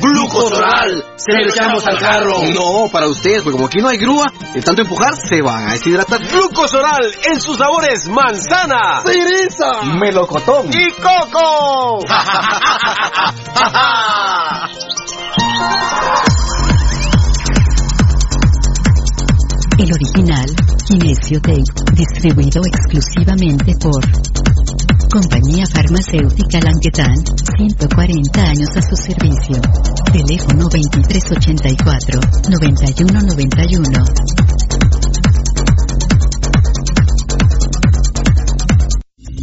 ¡Glucosoral! ¡Se lo echamos al carro! No, para ustedes, porque como aquí no hay grúa, de tanto empujar se van a deshidratar. Glucosoral en sus sabores manzana, ¡Cereza! melocotón ¡Y coco! El original, Kinesio Tape, distribuido exclusivamente por Compañía Farmacéutica Languetan, 140 años a su servicio. Teléfono 2384-9191.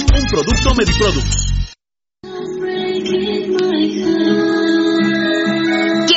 un producto Mediproducts.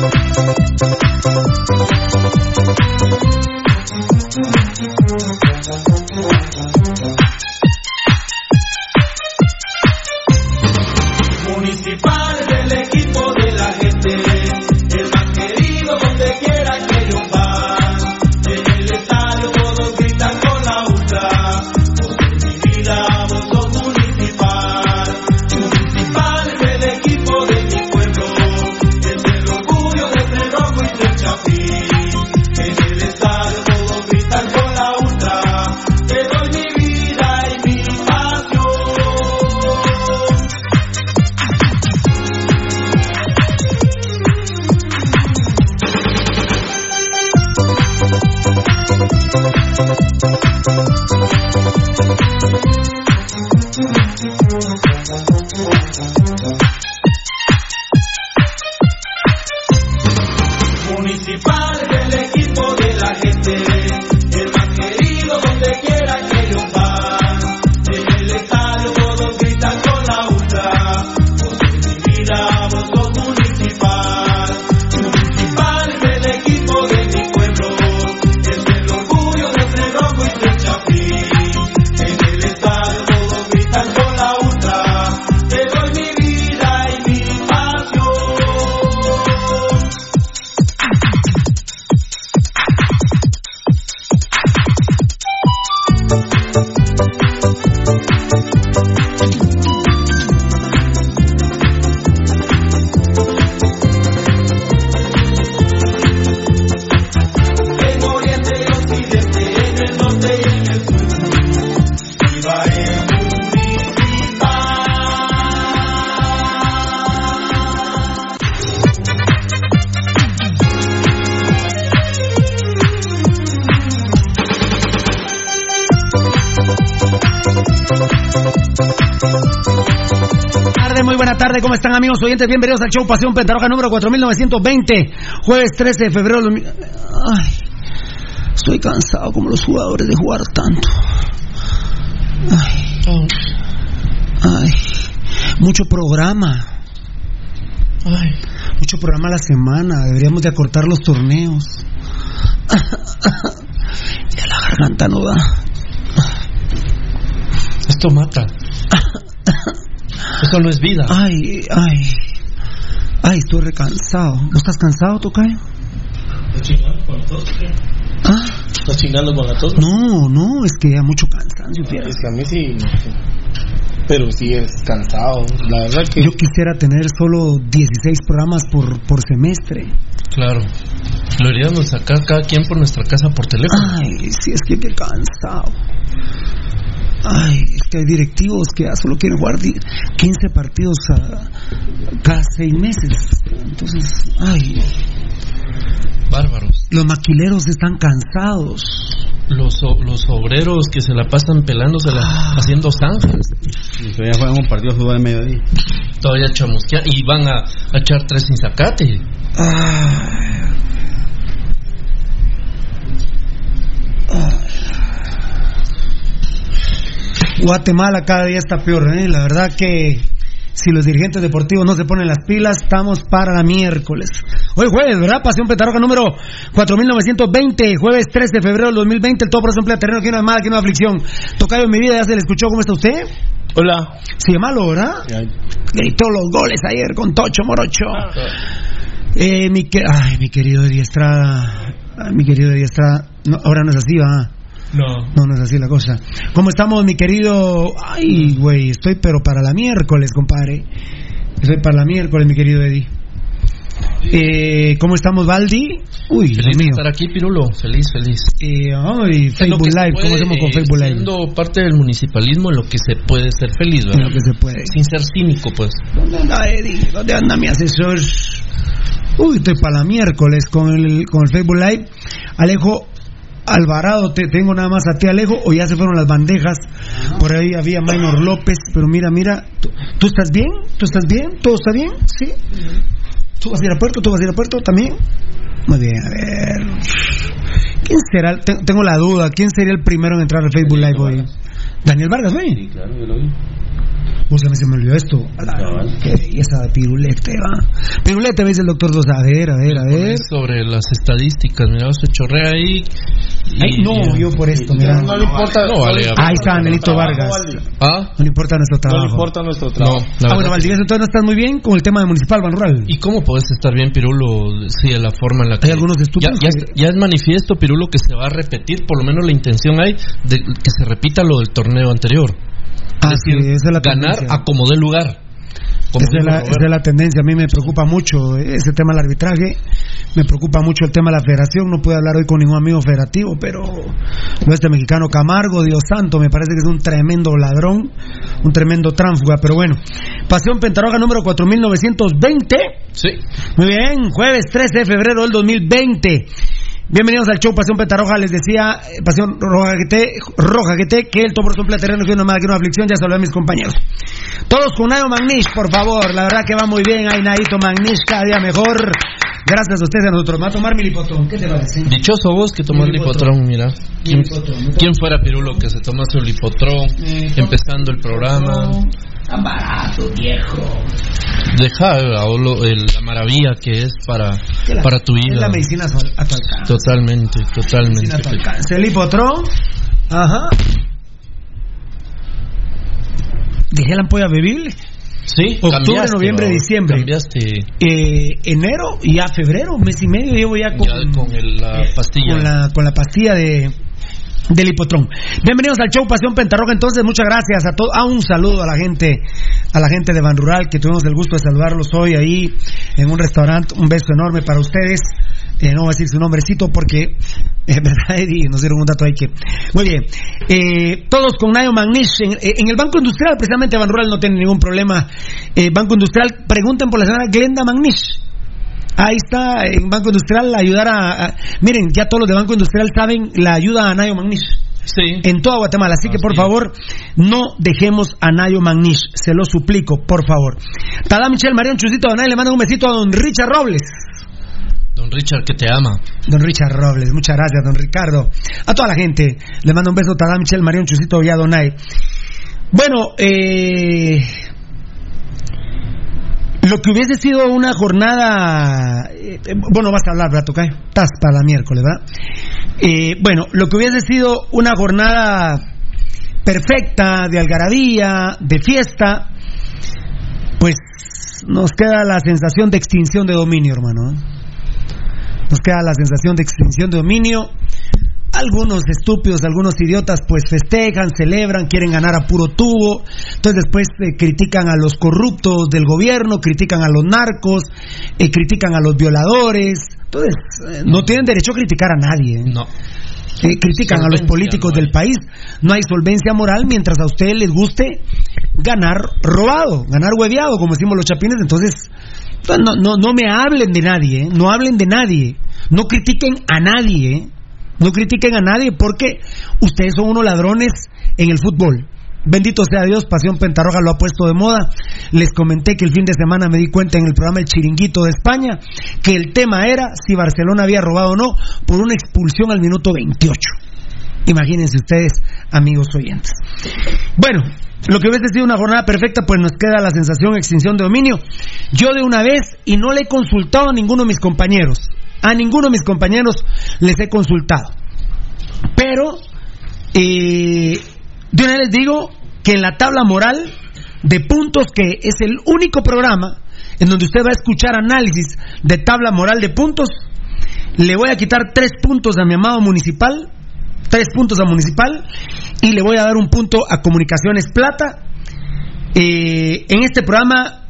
Municipal amigos oyentes? Bienvenidos al show Pasión Pentaroja número 4920, jueves 13 de febrero. del 2000. Ay, estoy cansado como los jugadores de jugar tanto. Ay, ay, mucho programa. Ay, mucho programa a la semana, deberíamos de acortar los torneos. Ya la garganta no da. Esto mata. Esto no es vida. Ay, ay. Ay, estoy recansado. ¿Vos estás cansado, Tocayo? ¿Estás chingando con la tos? ¿Ah? ¿Estás chingando con la tos? No, no, es que hay mucho cansancio, fiera. Es que a mí sí. Pero sí es cansado. La verdad que. Yo quisiera tener solo 16 programas por, por semestre. Claro. Lo deberíamos sacar cada quien por nuestra casa por teléfono. Ay, sí, es que qué cansado. Ay, que hay directivos que ya solo quieren jugar di- 15 partidos a- cada 6 meses. Entonces, ay, Bárbaros. los maquileros están cansados. Los, los obreros que se la pasan pelándosela, haciendo zanjas. Y todavía juegan un partido de mediodía. Todavía chamusquean y van a, a echar tres sin sacate. Ay. Guatemala cada día está peor, ¿eh? La verdad que si los dirigentes deportivos no se ponen las pilas, estamos para la miércoles. Hoy jueves, ¿verdad? Pasión Petaroja número 4920, jueves 3 de febrero del 2020, el todo por emplea terreno, aquí no hay mal, aquí no hay aflicción. Tocayo en mi vida, ya se le escuchó, ¿cómo está usted? Hola. Sí, malo, ¿verdad? Gritó los goles ayer con Tocho Morocho. Eh, mi, que- ay, mi querido Eddie Estrada. Ay, mi querido Eddie Estrada. No, ahora no es así, va. No. No, no es así la cosa. ¿Cómo estamos, mi querido? Ay, güey, estoy pero para la miércoles, compadre. Estoy para la miércoles, mi querido Eddie. Eh, ¿Cómo estamos, Baldi? Uy, Feliz de mío. estar aquí, Pirulo. Feliz, feliz. Eh, En Facebook Live, ¿cómo hacemos con eh, Facebook Live? Siendo parte del municipalismo en lo que se puede ser feliz, En ¿verdad? lo que se puede. Sin ser cínico, pues. ¿Dónde anda Eddie? ¿Dónde anda mi asesor? Uy, estoy para la miércoles con el, con el Facebook Live. Alejo, Alvarado, te, tengo nada más a ti Alejo, o ya se fueron las bandejas. Por ahí había Maynor López, pero mira, mira, ¿tú, tú estás bien? ¿Tú estás bien? ¿Todo está bien? ¿Sí? ¿Tú vas a ir a puerto? ¿Tú vas a ir a puerto también? Muy bien, a ver. ¿Quién será? Te- Tengo la duda. ¿Quién sería el primero en entrar al Facebook Live hoy? Daniel Vargas, ¿no? Sí, claro, yo lo vi. Pues a mí se me olvidó esto. Qué belleza de pirulete, va. Pirulete, me dice el doctor Dos. A ver, a ver, a ver. Sobre las estadísticas, mira, se chorrea ahí. y- Ay, no, yo por esto, mira. No le importa. No vale. Ahí está, Anelito Vargas. ¿Ah? No le importa nuestro trabajo. nuestro No, trabajo. ah, bueno, Valdivieso, entonces no estás muy bien con el tema de Municipal Ban Rural. ¿Y cómo podés estar bien, Pirulo? Sí, de la forma en la que. Hay algunos estúpidos Ya, ya, ya es manifiesto, Pirulo, que se va a repetir, por lo menos la intención hay de que se repita lo del torneo anterior. Ah, es decir, sí, esa es la ganar tendencia. a como dé lugar. Como Esa es, la, esa es la tendencia, a mí me preocupa mucho ese tema del arbitraje, me preocupa mucho el tema de la federación, no puedo hablar hoy con ningún amigo federativo, pero este mexicano Camargo, Dios santo, me parece que es un tremendo ladrón, un tremendo tránfuga, pero bueno. Pasión Pentaroga número 4920. Sí. Muy bien, jueves 13 de febrero del 2020. Bienvenidos al show Pasión Pentarroja. Les decía, eh, Pasión Roja GT, Roja GT, que el topor son terreno que una mala que una aflicción. Ya saludé a mis compañeros. Todos con Nayo Magnish, por favor. La verdad que va muy bien. Ahí Naito Magnish, cada día mejor. Gracias a ustedes, a nosotros. Me va a tomar mi lipotón. ¿Qué te parece? Dichoso vos que tomás lipotrón, mira. ¿Quién, fuera Pirulo que se tomase un lipotrón empezando el programa? Tan barato, viejo. Deja eh, a el- la maravilla que es para, la- para tu Es vida. la medicina a tu a tu alcance. Totalmente, totalmente. A tu alcance. El lipotrón. Ajá. Dejé la ampolla bebible. Sí, Octubre, noviembre, ¿no? diciembre. Cambiaste Eh, enero y ya febrero, mes y medio llevo ya con, ya con el- la pastilla. con la, con la pastilla de del hipotrón. Bienvenidos al show Pasión Pentarroja. Entonces, muchas gracias a todos. Ah, un saludo a la gente, a la gente de Ban Rural, que tuvimos el gusto de saludarlos hoy ahí en un restaurante. Un beso enorme para ustedes. Eh, no voy a decir su nombrecito porque, es verdad, Eddie, nos dieron un dato ahí que. Muy bien. Eh, todos con Nayo Magnish. En, eh, en el Banco Industrial, precisamente Ban Rural no tiene ningún problema. Eh, Banco Industrial, pregunten por la señora Glenda Magnish. Ahí está, en Banco Industrial, ayudar a, a- Miren, ya todos los de Banco Industrial saben la ayuda a Nayo Magnish. Sí. En toda Guatemala. Así que, por favor, no dejemos a Nayo Magnish. Se lo suplico, por favor. Tada Michelle Marión Chusito Donay le manda un besito a don Richard Robles. Don Richard que te ama. Don Richard Robles, muchas gracias, don Ricardo. A toda la gente, le mando un beso, Tada Michelle Marión Chusito y a Donay. Bueno, eh, lo que hubiese sido una jornada, eh, bueno, vas a hablar, ¿verdad, Tocayo? Estás para la miércoles, ¿verdad? Eh, bueno, lo que hubiese sido una jornada perfecta, de algarabía, de fiesta, pues nos queda la sensación de extinción de dominio, hermano. ¿eh? Nos queda la sensación de extinción de dominio. Algunos estúpidos, algunos idiotas, pues festejan, celebran, quieren ganar a puro tubo. Entonces después eh, critican a los corruptos del gobierno, critican a los narcos, eh, critican a los violadores. Entonces, eh, no tienen derecho a criticar a nadie. ¿eh? No. Eh, critican a los políticos no del país. No hay solvencia moral mientras a ustedes les guste ganar robado, ganar hueveado, como decimos los chapines. Entonces, no, no, no me hablen de nadie, ¿eh? no hablen de nadie, no critiquen a nadie. No critiquen a nadie porque ustedes son unos ladrones en el fútbol. Bendito sea Dios, Pasión Pentarroja lo ha puesto de moda. Les comenté que el fin de semana me di cuenta en el programa El Chiringuito de España que el tema era si Barcelona había robado o no por una expulsión al minuto 28. Imagínense ustedes, amigos oyentes. Bueno, lo que hubiese sido una jornada perfecta, pues nos queda la sensación de extinción de dominio. Yo de una vez, y no le he consultado a ninguno de mis compañeros, a ninguno de mis compañeros les he consultado. Pero, eh, de una vez les digo que en la tabla moral de puntos, que es el único programa en donde usted va a escuchar análisis de tabla moral de puntos, le voy a quitar tres puntos a mi amado municipal, tres puntos a municipal, y le voy a dar un punto a comunicaciones plata. Eh, en este programa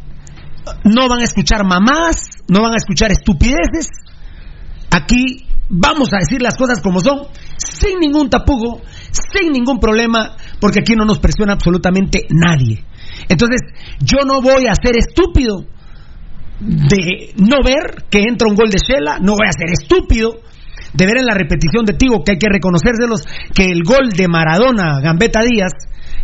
no van a escuchar mamás, no van a escuchar estupideces. Aquí vamos a decir las cosas como son, sin ningún tapugo, sin ningún problema, porque aquí no nos presiona absolutamente nadie. Entonces, yo no voy a ser estúpido de no ver que entra un gol de Shela, no voy a ser estúpido de ver en la repetición de Tigo, que hay que reconocérselos, que el gol de Maradona, Gambetta Díaz,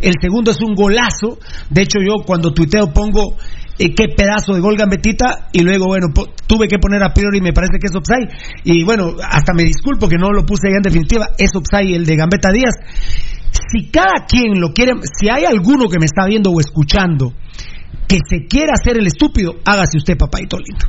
el segundo es un golazo. De hecho, yo cuando tuiteo pongo eh, qué pedazo de gol Gambetita y luego, bueno, tuve que poner a priori, me parece que es offside. Y bueno, hasta me disculpo que no lo puse ya en definitiva, es offside el de Gambetta Díaz. Si cada quien lo quiere, si hay alguno que me está viendo o escuchando que se quiera hacer el estúpido, hágase usted, papaito lindo.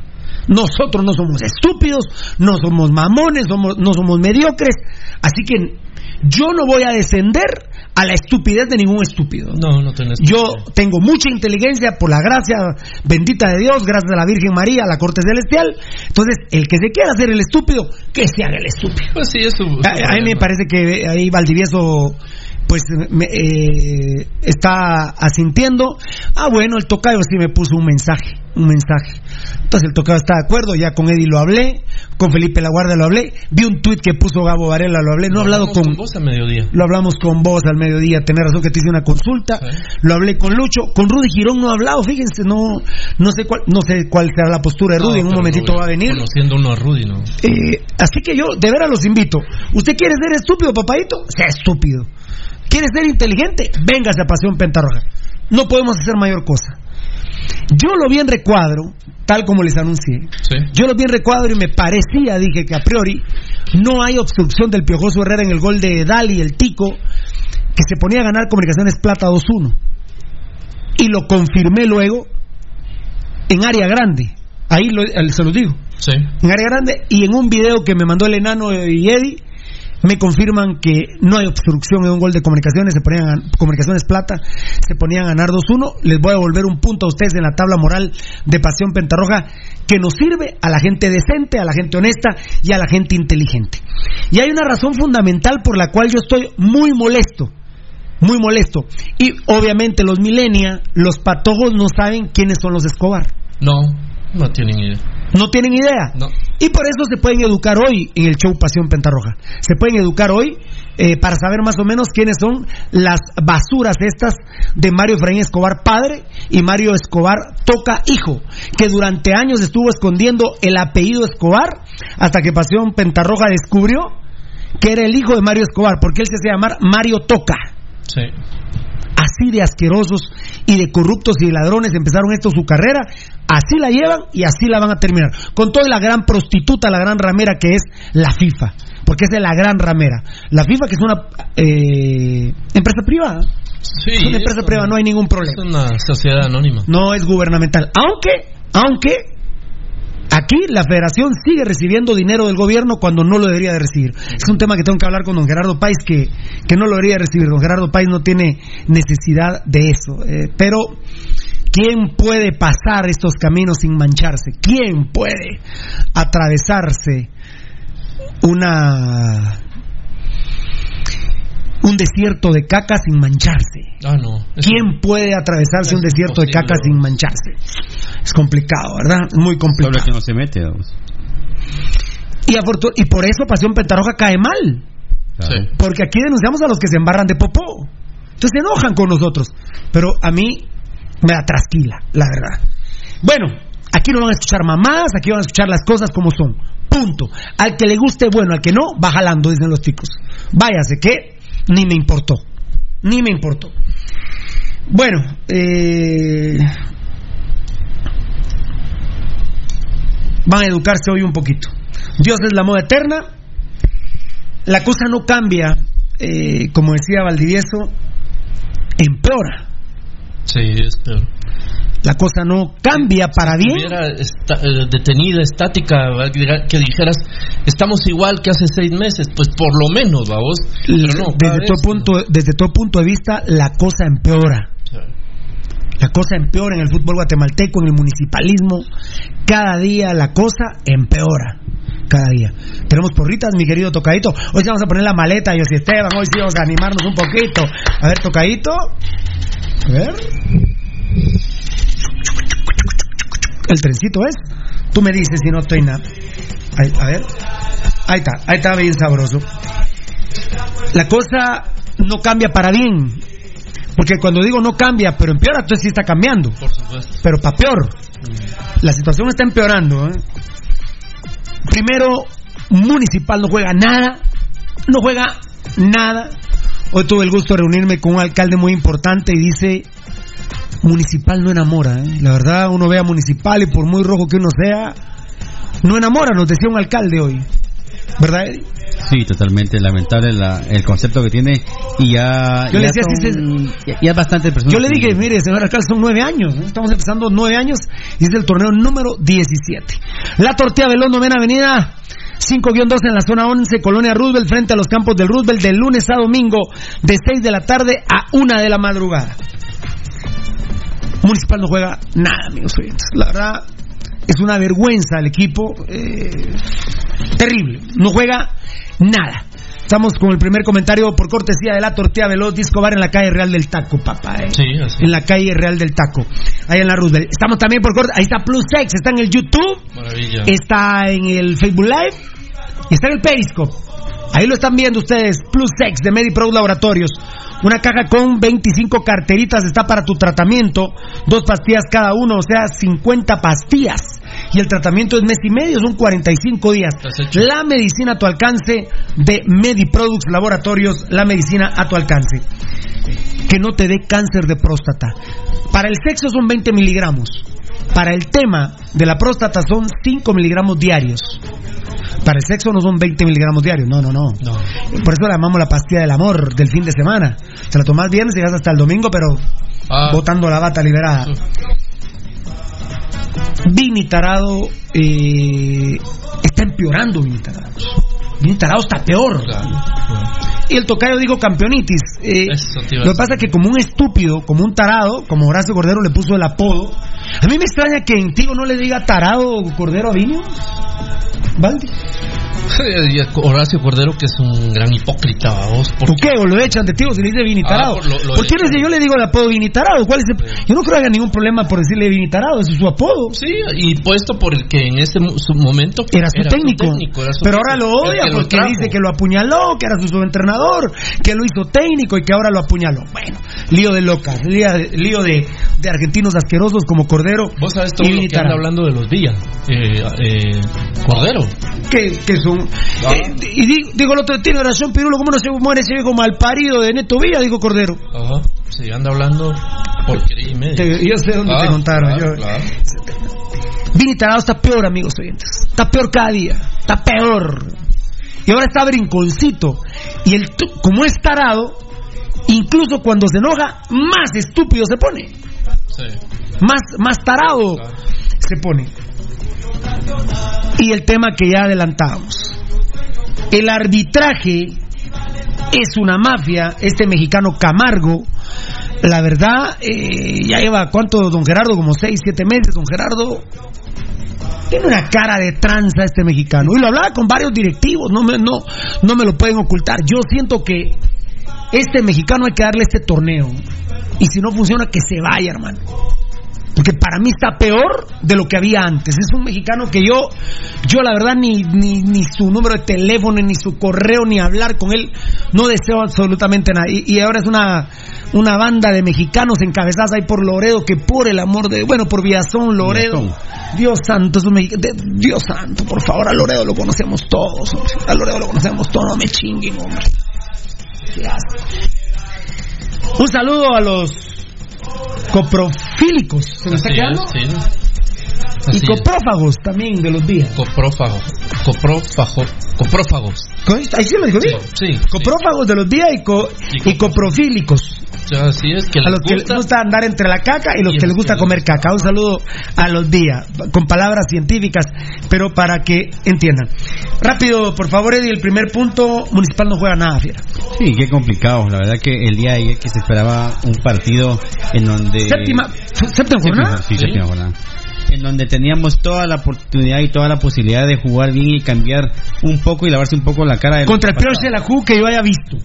Nosotros no somos estúpidos, no somos mamones, no somos mediocres. Así que yo no voy a descender a la estupidez de ningún estúpido. No, no tenés. Yo tengo mucha inteligencia por la gracia bendita de Dios, gracias a la Virgen María, a la corte celestial. Entonces, el que se quiera hacer el estúpido, que se haga el estúpido. Pues sí, eso. A, a, mí me parece que ahí Valdivieso pues me, eh, está asintiendo. Ah, bueno, el tocayo sí me puso un mensaje, un mensaje. Entonces el tocayo está de acuerdo, ya con Eddie lo hablé, con Felipe Laguardia lo hablé, vi un tuit que puso Gabo Varela, lo hablé, no he hablado con, vos al mediodía. Lo hablamos con vos al mediodía, tenés razón que te hice una consulta, lo hablé con Lucho, con Rudy Girón no he hablado, fíjense, no no sé cuál no sé cuál será la postura de Rudy, en un momentito va a venir. Conociendo uno a Rudy, ¿no? Eh, así que yo de veras los invito. ¿Usted quiere ser estúpido, papadito? Sea estúpido. ¿Quieres ser inteligente? Véngase a Pasión Pentarroja. No podemos hacer mayor cosa. Yo lo vi en recuadro, tal como les anuncié. Yo lo vi en recuadro y me parecía, dije que a priori no hay obstrucción del Piojoso Herrera en el gol de Dali, el Tico, que se ponía a ganar Comunicaciones Plata 2-1. Y lo confirmé luego en área grande. Ahí se lo digo. En área grande y en un video que me mandó el enano y Eddie me confirman que no hay obstrucción en un gol de comunicaciones, se ponían comunicaciones plata, se ponían a ganar 2-1. Les voy a volver un punto a ustedes en la tabla moral de Pasión Pentarroja que nos sirve a la gente decente, a la gente honesta y a la gente inteligente. Y hay una razón fundamental por la cual yo estoy muy molesto. Muy molesto. Y obviamente los milenia, los patojos no saben quiénes son los Escobar. No, no tienen idea. No tienen idea. Y por eso se pueden educar hoy en el show Pasión Pentarroja. Se pueden educar hoy eh, para saber más o menos quiénes son las basuras estas de Mario Efraín Escobar padre y Mario Escobar Toca hijo, que durante años estuvo escondiendo el apellido Escobar hasta que Pasión Pentarroja descubrió que era el hijo de Mario Escobar, porque él se hacía llamar Mario Toca. Sí así de asquerosos y de corruptos y de ladrones empezaron esto su carrera, así la llevan y así la van a terminar. Con toda la gran prostituta, la gran ramera que es la FIFA, porque es de la gran ramera. La FIFA que es una eh, empresa privada. Sí, es una empresa privada, no hay ningún problema. Es una sociedad anónima. No es gubernamental. Aunque, aunque Aquí la federación sigue recibiendo dinero del gobierno cuando no lo debería de recibir. Es un tema que tengo que hablar con don Gerardo Páez, que, que no lo debería de recibir. Don Gerardo Páez no tiene necesidad de eso. Eh, pero, ¿quién puede pasar estos caminos sin mancharse? ¿Quién puede atravesarse una un desierto de caca sin mancharse. Ah, no. ¿Quién puede atravesarse un desierto de caca sin mancharse? Es complicado, ¿verdad? Muy complicado. que no se mete, Y, y por eso Pasión Pentarroja cae mal. Porque aquí denunciamos a los que se embarran de popó. Entonces se enojan con nosotros. Pero a mí me da trasquila, la verdad. Bueno, aquí no van a escuchar mamás, aquí van a escuchar las cosas como son. Punto. Al que le guste, bueno, al que no, va jalando, dicen los chicos. Váyase, que ni me importó. Ni me importó. Bueno, eh, van a educarse hoy un poquito. Dios es la moda eterna. La cosa no cambia, eh, como decía Valdivieso, empeora. Sí, es peor la cosa no cambia para bien. Si estuviera eh, detenida, estática, que dijeras, estamos igual que hace seis meses, pues por lo menos, vamos. desde, todo punto, desde todo punto de vista, la cosa empeora. La cosa empeora en el fútbol guatemalteco, en el municipalismo. Cada día la cosa empeora. Cada día. Tenemos porritas, mi querido Tocadito. Hoy sí vamos a poner la maleta, y Esteban. Hoy sí vamos a animarnos un poquito. A ver, Tocadito. A ver. El trencito es. Tú me dices si no estoy nada. a ver. Ahí está, ahí está bien sabroso. La cosa no cambia para bien. Porque cuando digo no cambia, pero empeora, entonces sí está cambiando. Pero para peor. La situación está empeorando. ¿eh? Primero, Municipal no juega nada, no juega nada. Hoy tuve el gusto de reunirme con un alcalde muy importante y dice, Municipal no enamora. ¿eh? La verdad, uno ve a Municipal y por muy rojo que uno sea, no enamora, nos decía un alcalde hoy. ¿Verdad, Eddie? Sí, totalmente lamentable la- el concepto que tiene y ya, Yo le ya, decía, sí, son- ya, ya bastante personas. Yo le dije, mire, señor alcalde, son nueve años. Estamos empezando nueve años y es el torneo número 17. La Tortilla Belón, novena avenida. 5-2 en la zona 11, Colonia Roosevelt, frente a los campos del Roosevelt, de lunes a domingo, de 6 de la tarde a 1 de la madrugada. Municipal no juega nada, amigos oyentes. La verdad, es una vergüenza el equipo. eh, terrible. No juega nada. Estamos con el primer comentario por cortesía de la tortilla veloz Disco Bar en la calle Real del Taco, papá. eh. Sí, así. En la calle Real del Taco, ahí en la Roosevelt. Estamos también por corte. Ahí está Plus X, está en el YouTube, Maravilla. está en el Facebook Live y está en el Periscope. Ahí lo están viendo ustedes, Plus X de MediPro Laboratorios. Una caja con 25 carteritas está para tu tratamiento, dos pastillas cada uno, o sea, 50 pastillas. Y el tratamiento es mes y medio, son 45 días. La medicina a tu alcance de MediProducts Laboratorios, la medicina a tu alcance. Que no te dé cáncer de próstata. Para el sexo son 20 miligramos. Para el tema de la próstata son 5 miligramos diarios. Para el sexo no son 20 miligramos diarios, no, no, no. Por eso la llamamos la pastilla del amor del fin de semana. Se la tomas viernes y llegas hasta el domingo, pero Ah. botando la bata liberada. Vini Tarado eh, está empeorando Vini Tarado. Vini Tarado está peor. Y el tocayo digo campeonitis. Eh, lo que pasa es que como un estúpido, como un tarado, como Horacio Cordero le puso el apodo, a mí me extraña que en Tigo no le diga tarado Cordero a Vini. ¿Valdi? Horacio Cordero, que es un gran hipócrita, vos. ¿Por qué? ¿O lo echan de Tigo si le dice Vini Ah, por ¿Por qué le- yo le digo el apodo Vini Tarado? ¿Cuál es el- Yo no creo que haya ningún problema por decirle Vini Tarado, ese es su apodo. Sí, y puesto por el que en ese su momento Era su técnico. era su pero ahora lo odia que porque dice que lo apuñaló, que era su subentrenador, que lo hizo técnico y que ahora lo apuñaló. Bueno, lío de locas, lío de, lío de, de argentinos asquerosos como Cordero. Vos sabes todo lo que anda hablando de los Villa. Eh, eh, Cordero. que, que son eh, y di- digo el otro tiene razón Pirulo cómo no se muere ese viejo malparido de Neto Villa dijo Cordero Ajá. Sí, anda hablando porquería y media. Te- yo sé dónde Ah, te contaron claro, yo- claro. Vini Tarado está peor amigos oyentes está peor cada día está peor y ahora está brinconcito y el como es tarado incluso cuando se enoja más estúpido se pone Sí. más, más tarado se pone. Y el tema que ya adelantábamos. El arbitraje es una mafia, este mexicano Camargo, la verdad, eh, ya lleva, ¿cuánto, don Gerardo? Como seis, siete meses, don Gerardo. Tiene una cara de tranza este mexicano. Y lo hablaba con varios directivos, no me, no, no me lo pueden ocultar. Yo siento que este mexicano hay que darle este torneo. Y si no funciona, que se vaya, hermano. Porque para mí está peor de lo que había antes. Es un mexicano que yo, yo la verdad, ni, ni, ni su número de teléfono, ni su correo, ni hablar con él, no deseo absolutamente nada. Y, y ahora es una, una banda de mexicanos encabezadas ahí por Loredo, que por el amor de, bueno, por Villazón, Loredo. Dios santo, es un mexicano. de- Dios santo, por favor, a Loredo lo conocemos todos. hombre. A Loredo lo conocemos todos, no me chinguen, hombre. Un saludo a los coprofílicos. ¿Se me está quedando? es, Y es. coprófagos también de los días. Coprófago. Coprófago. Coprófagos. Ahí sí lo digo bien. Sí. Coprófagos de los días y, co- y coprofílicos. Ya, Así es que A los que les gusta. andar entre la caca y los Y que les gusta que comer caca. Un saludo a los días, con palabras científicas, pero para que entiendan. Rápido, por favor, Eddie, el primer punto, Municipal no juega nada, fiera. Sí, qué complicado. La verdad que el día de ayer que se esperaba un partido en donde... Séptima, séptima jornada. Sí, séptima jornada. En donde teníamos toda la oportunidad y toda la posibilidad de jugar bien y cambiar un poco y lavarse un poco la cara. del Contra el peor de la Ju que yo haya visto.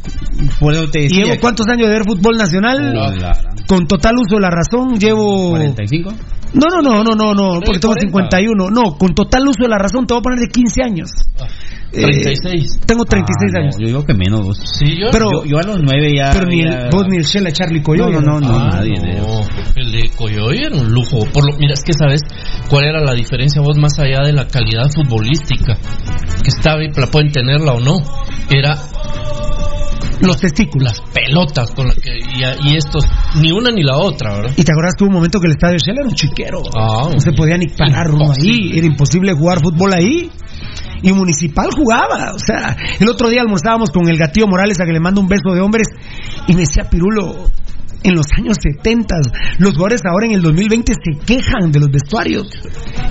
Por eso te Y llevo cuántos años de ver fútbol nacional. Con total uso de la razón, llevo. 45. No, no, no, no, no, no, porque tengo 40. 51. No, con total uso de la razón te voy a poner de 15 años. Eh, 36. tengo 36 Ah, no, años. Yo digo que menos. vos. Sí, yo. Pero- yo, yo a los nueve ya. Pero ni ya- el, vos ni el Shella Charlie Coyo. No, no, no, no, Ah, nadie no. El de Coyoy era un lujo. Por lo, mira, es que sabes cuál era la diferencia vos más allá de la calidad futbolística que estaba y la pueden tenerla o no. Era los testículos. Las pelotas con las que. Y, y, estos, ni una ni la otra, ¿verdad? Y te acuerdas que hubo un momento que el estadio Shell era un chiquero. Ah, no se podía ni parar uno ahí. Era imposible jugar fútbol ahí. Y Municipal jugaba. O sea, el otro día almorzábamos con el gatillo Morales a que le manda un beso de hombres. Y me decía, Pirulo, en los años 70. Los jugadores ahora en el 2020 se quejan de los vestuarios.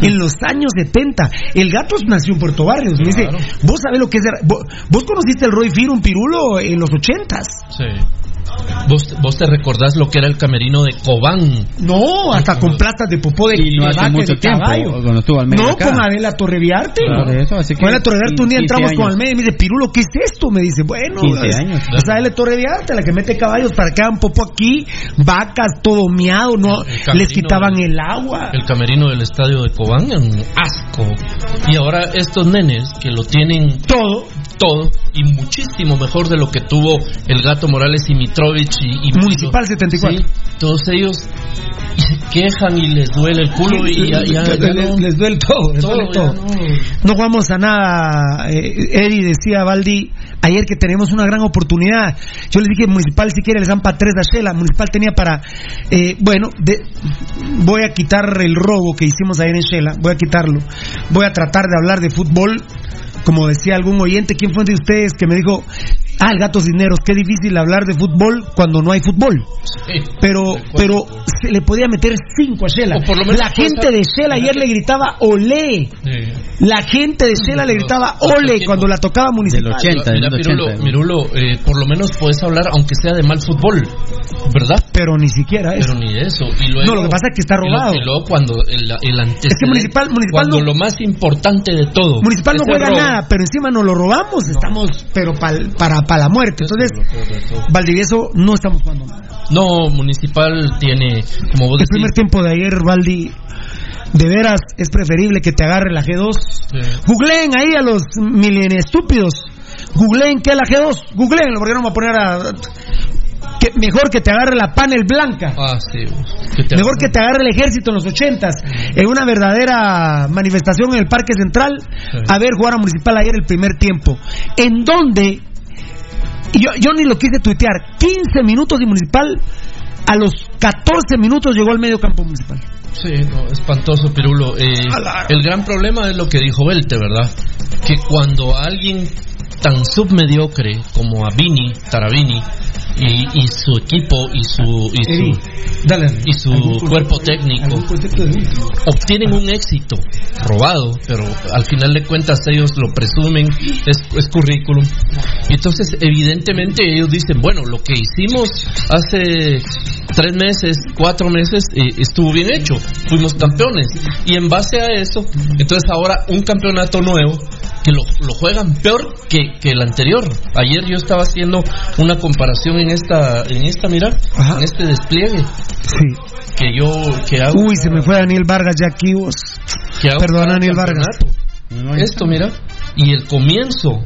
En los años 70. El gato nació en Puerto Barrios. Me dice, vos sabés lo que es... Vos, vos conociste el Roy Fir, un pirulo, en los 80s. Sí. ¿Vos, ¿Vos, te recordás lo que era el camerino de Cobán? No, hasta con platas de popó de, y no hace mucho de tiempo, caballo. cuando estuvo Almeida No, acá. con Adela Torreviarte. Claro, eso, así que con Adela Torreviarte un día 15 entramos con. Almeida y me dice, Pirulo, ¿qué es esto? Me dice, bueno, 15 es, años. es Adela Torreviarte, la que mete caballos para que hagan popó aquí, vacas, todo miado, no, camerino les quitaban el agua. El camerino del estadio de Cobán, un asco. Y ahora estos nenes que lo tienen todo, todo y muchísimo mejor de lo que tuvo el gato Morales y Mitrovich y, y Municipal 74. Sí, todos ellos se quejan y les duele el culo y ya, ya- ya les, no- les duele todo, les todo, duele todo. no. No jugamos a nada. Eh, Eddie decía, Valdi, ayer que tenemos una gran oportunidad. Yo les dije, Municipal, si quiere, les dan para tres de Shela. Municipal tenía para. eh, bueno, de- voy a quitar el robo que hicimos ayer en Shela. Voy a quitarlo. Voy a tratar de hablar de fútbol. Como decía algún oyente, ¿quién fue de ustedes que me dijo, ah, el gato Cisneros, qué difícil hablar de fútbol cuando no hay fútbol? Sí. Pero, pero se le podía meter cinco a Shela. O por lo menos La gente de Shela ayer le gritaba, olé. Sí. La gente de Shela le gritaba ole cuando la tocaba municipal. Del 80, Mira, del Mirulo, 80. Mirulo, eh, por lo menos puedes hablar, aunque sea de mal fútbol, ¿verdad? Pero ni siquiera eso. Pero ni de eso. Y luego, No, lo que pasa es que está y robado. Y luego, cuando el, el antecedente. Municipal- Municipal cuando no- lo más importante de todo. Municipal no es juega robo. nada, pero encima nos lo robamos, estamos, pero pal- para, para la muerte. Entonces. Valdivieso no estamos jugando nada. No, Municipal tiene, como vos El decís. primer tiempo de ayer, Valdi, de veras es preferible que te agarre la G2. Sí. Googleen ahí a los milen estúpidos. Googleen qué es la G2. Googleenlo, porque no me voy a poner a. Que mejor que te agarre la panel blanca. Ah, sí. que te Mejor que te agarre el ejército en los ochentas, en una verdadera manifestación en el Parque Central, a ver jugar a Municipal ayer el primer tiempo, en donde, yo, yo ni lo quise tuitear, 15 minutos de Municipal, a los 14 minutos llegó al medio campo Municipal. Sí, no, espantoso, Pirulo. Eh, el gran problema es lo que dijo Belte, ¿verdad? Que cuando alguien tan submediocre como a Vini, Tarabini, y, y su equipo y su, y su, dale. y su ¿Algún cuerpo técnico obtienen un éxito robado, pero al final de cuentas ellos lo presumen, es, es currículum. Y entonces, evidentemente, ellos dicen, bueno, lo que hicimos hace tres meses, cuatro meses, eh, estuvo bien hecho, fuimos campeones. Y en base a eso, entonces ahora un campeonato nuevo que lo, lo juegan peor que, que el anterior. Ayer yo estaba haciendo una comparación en esta, en esta, mira, Ajá. en este despliegue Sí. que yo que hago. Uy, se me fue Daniel Vargas ya aquí vos. Perdón, Daniel Vargas. Esto, mira, y el comienzo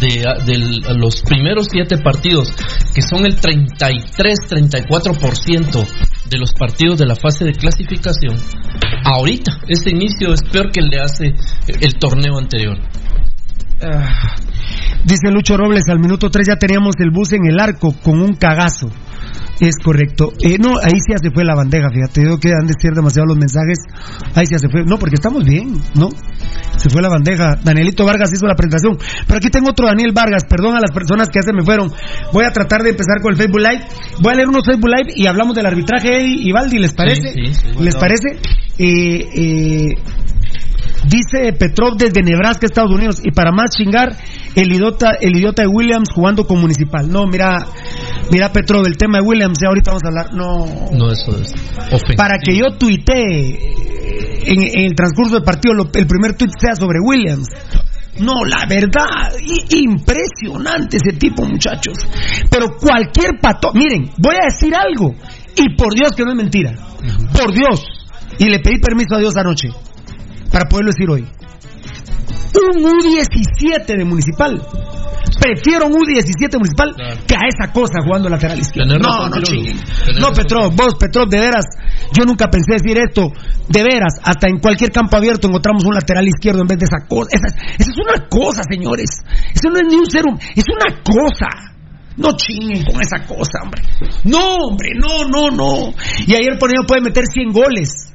de, de los primeros siete partidos, que son el 33-34% de los partidos de la fase de clasificación, ahorita, este inicio es peor que el de hace el torneo anterior. Ah, Dice Lucho Robles, al minuto 3 ya teníamos el bus en el arco con un cagazo. Es correcto. Eh, no, ahí sí ya se fue la bandeja, fíjate. Yo que han de ser demasiado los mensajes. Ahí sí ya se fue. No, porque estamos bien, ¿no? Se fue la bandeja. Danielito Vargas hizo la presentación. Pero aquí tengo otro Daniel Vargas. Perdón a las personas que ya se me fueron. Voy a tratar de empezar con el Facebook Live. Voy a leer unos Facebook Live y hablamos del arbitraje, Eddie y Valdi. ¿Les parece? Sí, sí, sí. ¿Les parece? Eh, eh, Dice Petrov desde Nebraska, Estados Unidos. Y para más chingar, el idiota, el idiota de Williams jugando con Municipal. No, mira, mira Petrov, el tema de Williams, ya ahorita vamos a hablar. No. No, eso es ofensivo. Para que yo tuitee en, en el transcurso del partido, lo- el primer tuit sea sobre Williams. No, la verdad, impresionante ese tipo, muchachos. Pero cualquier pato, miren, voy a decir algo, y por Dios que no es mentira, por Dios, y le pedí permiso a Dios anoche, para poderlo decir hoy. Un U17 de Municipal Prefiero un U17 municipal que a esa cosa jugando lateral izquierdo. No, no. Tenés No. Petrov, vos, Petrov, de veras, yo nunca pensé decir esto. De veras, hasta en cualquier campo abierto encontramos un lateral izquierdo en vez de esa cosa. Esa, esa es una cosa, señores. Eso no es ni un ser humano, es una cosa. No chinguen con esa cosa, hombre. No, hombre, no, no, no. Y ayer Poneo puede meter 100 goles.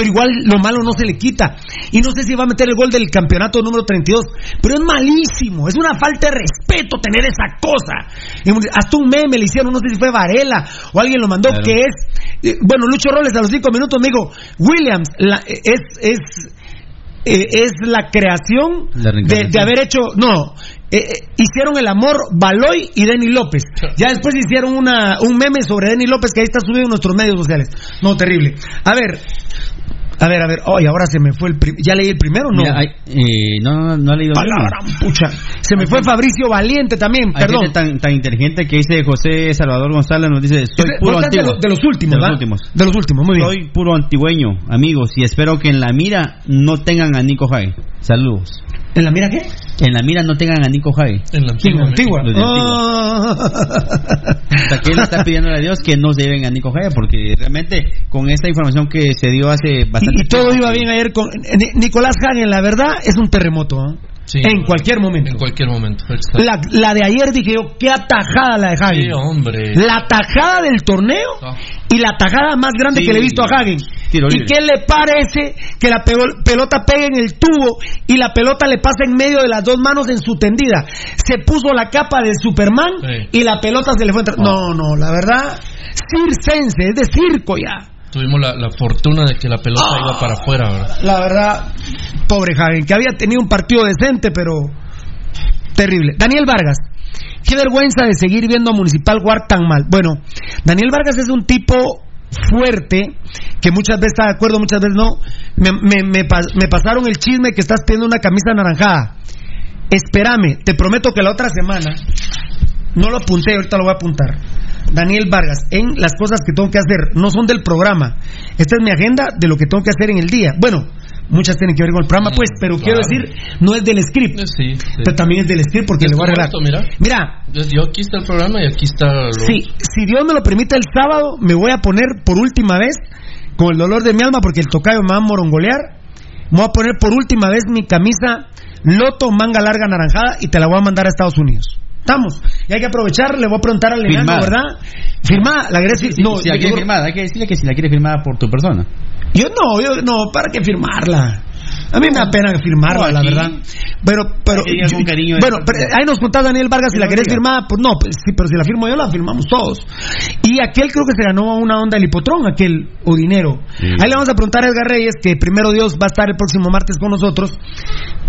Pero igual lo malo no se le quita. Y no sé si va a meter el gol del campeonato número 32. Pero es malísimo. Es una falta de respeto tener esa cosa. Hasta un meme le hicieron, no sé si fue Varela o alguien lo mandó, Claro. que es. eh, Bueno, Lucho Roles a los cinco minutos me dijo: Williams, la- es. es eh, es la creación La de, haber hecho, no, eh, eh, hicieron el amor Baloy y Denny López. Ya después hicieron una, un meme sobre Denny López que ahí está subido en nuestros medios sociales. No, terrible. A ver, a ver, a ver, ay, ahora se me fue el prim- ¿Ya leí el primero o no? Mira, hay- eh, no, no, no ha leído A la ninguno. gran pucha. Se me fue Fabricio Valiente también, Hay perdón. gente tan, tan inteligente que dice José Salvador González, nos dice, soy puro de, antiguo. lo- de los últimos, De los ¿verdad? últimos. De los últimos, muy bien. Soy puro antigüeño, amigos, y espero que en la mira no tengan a Nico Jai. Saludos. ¿En la mira qué? En la mira no tengan a Nico Jai. En la antigua. Antigua. Los de Antigua. Ah. Hasta que él está pidiendo a Dios que no se lleven a Nico Jaya, porque realmente con esta información que se dio hace bastante Y, todo iba bien ayer con Ni- Nicolás Hagen, la verdad, es un terremoto. ¿eh? Sí, en cualquier momento. En cualquier momento. La, la de ayer dije yo, qué atajada la de Hagen. Sí, hombre. La atajada del torneo Ah. y la atajada más grande Sí. que le he visto a Hagen. ¿Y qué le parece que la pelota pegue en el tubo y la pelota le pasa en medio de las dos manos en su tendida? Se puso la capa de Superman y la pelota se le fue. a entrar. No, no, la verdad, circense, es de circo ya. Tuvimos la, fortuna de que la pelota iba para afuera, ¿verdad? La verdad, pobre Hagen, que había tenido un partido decente, pero terrible. Daniel Vargas, qué vergüenza de seguir viendo a Municipal jugar tan mal. Bueno, Daniel Vargas es un tipo fuerte que muchas veces está de acuerdo, muchas veces no. Me, me- me pasaron el chisme que estás pidiendo una camisa anaranjada. Espérame, te prometo que la otra semana, no lo apunté, ahorita lo voy a apuntar. Daniel Vargas, en las cosas que tengo que hacer, no son del programa. Esta es mi agenda de lo que tengo que hacer en el día. Bueno, muchas tienen que ver con el programa, pues, pero quiero Mm, decir, no es del script. Eh, Sí, sí. Pero también es del script porque le voy a arreglar. mira. Mira, Yo aquí está el programa y aquí está lo... Sí, si Dios me lo permite el sábado, me voy a poner por última vez, con el dolor de mi alma, porque el tocayo me va a morongolear, me voy a poner por última vez mi camisa loto, manga larga, anaranjada, y te la voy a mandar a Estados Unidos. Estamos. Y hay que aprovechar, le voy a preguntar al Firmada. ¿verdad? Firmada, la querés Sí, sí, no, si la yo, quiere firmada, hay que decirle que si la quiere firmada por tu persona. yo no, yo no, ¿para qué firmarla? A mí me da pena firmarla, No, la verdad. Pero, pero, cariño bueno, pero ahí nos contaba Daniel Vargas si la querés firmada, pues no, pues sí, pero si la firmo yo, la firmamos todos. Y aquel creo que se ganó una onda del hipotrón, aquel, o dinero. Sí. Ahí le vamos a preguntar a Edgar Reyes, que primero Dios va a estar el próximo martes con nosotros.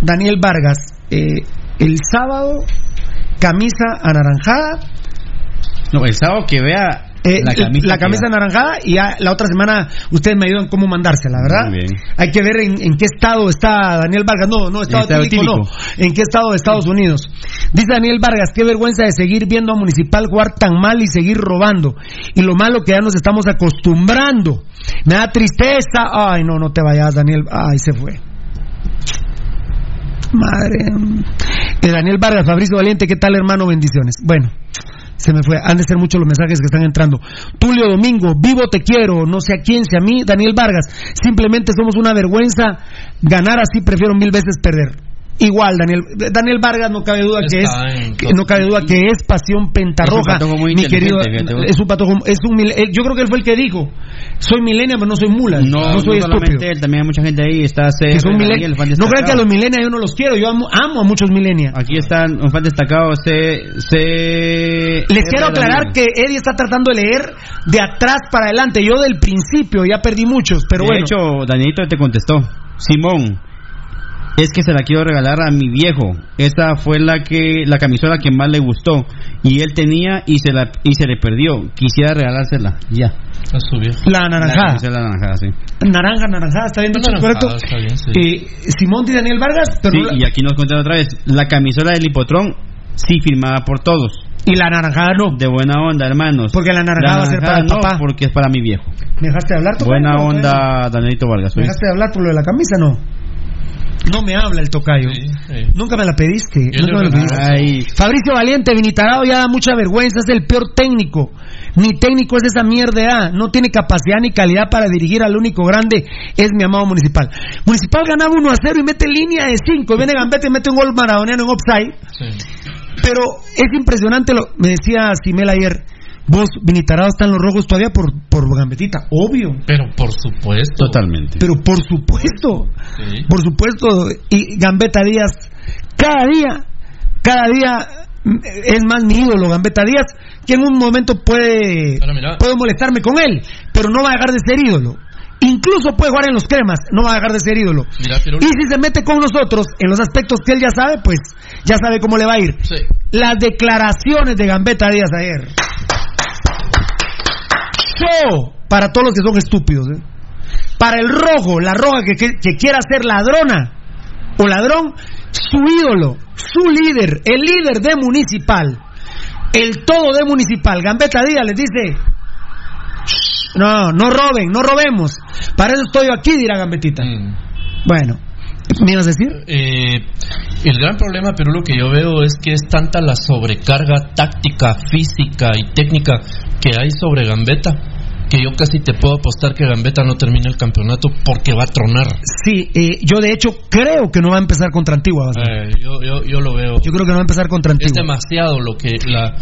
Daniel Vargas, eh, el sábado, camisa anaranjada, No, el sábado que vea eh, la camisa. la anaranjada y ya la otra semana ustedes me ayudan cómo mandársela, ¿verdad? Muy bien. Hay que ver en, en qué estado está Daniel Vargas. No, no, estado, estado etílico, no. En qué estado de Estados Unidos. Dice Daniel Vargas, qué vergüenza de seguir viendo a Municipal jugar tan mal y seguir robando. Y lo malo que ya nos estamos acostumbrando. Me da tristeza. Ay, no, no te vayas, Daniel. Ay, se fue. Madre. Eh, Daniel Vargas, Fabricio Valiente, ¿qué tal, hermano? Bendiciones. Bueno, se me fue. Han de ser muchos los mensajes que están entrando. Tulio Domingo, vivo te quiero, no sé a quién, si a mí, Daniel Vargas. Simplemente somos una vergüenza. Ganar así prefiero mil veces perder. Igual, Daniel, Daniel Vargas no cabe duda que es, que no cabe duda que es pasión pentarroja, Es un muy mi querido, es un patojo, es un, eh, yo creo que él fue el que dijo, soy milenia pero no soy mula, No, no, no soy estúpido. él, también hay mucha gente ahí. Está CR, milen- Daniel, fan no crean que a los millennials yo no los quiero, yo amo, amo a muchos millennials. Aquí está un fan destacado. C, C, Les quiero aclarar que Eddie está tratando de leer de atrás para adelante. Yo del principio ya perdí muchos, pero de bueno. hecho, Danielito te contestó. Simón, es que se la quiero regalar a mi viejo. Esa fue la que la camisola que más le gustó y él tenía y se la y se le perdió. Quisiera regalársela. Ya. A su viejo. la La naranjada. sí. Naranja, naranjada, ¿está bien dicho? Naranjada, ¿Correcto? está bien, sí. Eh, Simón y Daniel Vargas, pero Sí, no la- y aquí nos cuentan otra vez. La camisola del hipotrón, sí, firmada por todos. y la naranjada no. De buena onda, hermanos. Porque la naranjada va a ser para el no, papá. porque es para mi viejo. ¿Me dejaste de hablar? tú, Buena onda, Danielito Vargas. ¿Me dejaste de hablar por lo de la camisa? No. No me habla el tocayo. Nunca me la pediste. Nunca me la pediste. Ay, Fabricio Valiente, Vinitarado ya da mucha vergüenza, es el peor técnico. Mi técnico es esa mierda, no tiene capacidad ni calidad para dirigir al único grande, es mi amado Municipal. Municipal ganaba 1 a 0 y mete línea de 5, viene Gambetta y mete un gol maradoniano en offside. Pero es impresionante, lo, me decía Simel ayer, vos, Vinitarado, están los rojos todavía por, por Gambetita, obvio. Pero por supuesto. totalmente. Pero por supuesto, Sí. por supuesto, y Gambetta Díaz, cada día, cada día mm, es más mi ídolo, Gambetta Díaz, que en un momento puede, puedo molestarme con él, pero no va a dejar de ser ídolo. Incluso puede jugar en los cremas, no va a dejar de ser ídolo. Mira, pero- Y si se mete con nosotros en los aspectos que él ya sabe, pues ya sabe cómo le va a ir. Sí. Las declaraciones de Gambetta Díaz ayer. Para todos los que son estúpidos. ¿eh? Para el rojo, la roja que, que- que quiera ser ladrona o ladrón, su ídolo, su líder, el líder de Municipal, el todo de Municipal, Gambetta Díaz les dice, "Shh, no, no roben, no robemos. Para eso estoy yo aquí, dirá Gambetita. Mm. Bueno, ¿me ibas a decir? Eh, el gran problema, pero lo que yo veo es que es tanta la sobrecarga táctica, física y técnica que hay sobre Gambetta que yo casi te puedo apostar que Gambetta no termina el campeonato porque va a tronar. Sí, eh, yo de hecho creo que no va a empezar contra Antigua. Eh, yo, yo, yo lo veo. Yo creo que no va a empezar contra Es Antigua. demasiado lo que la,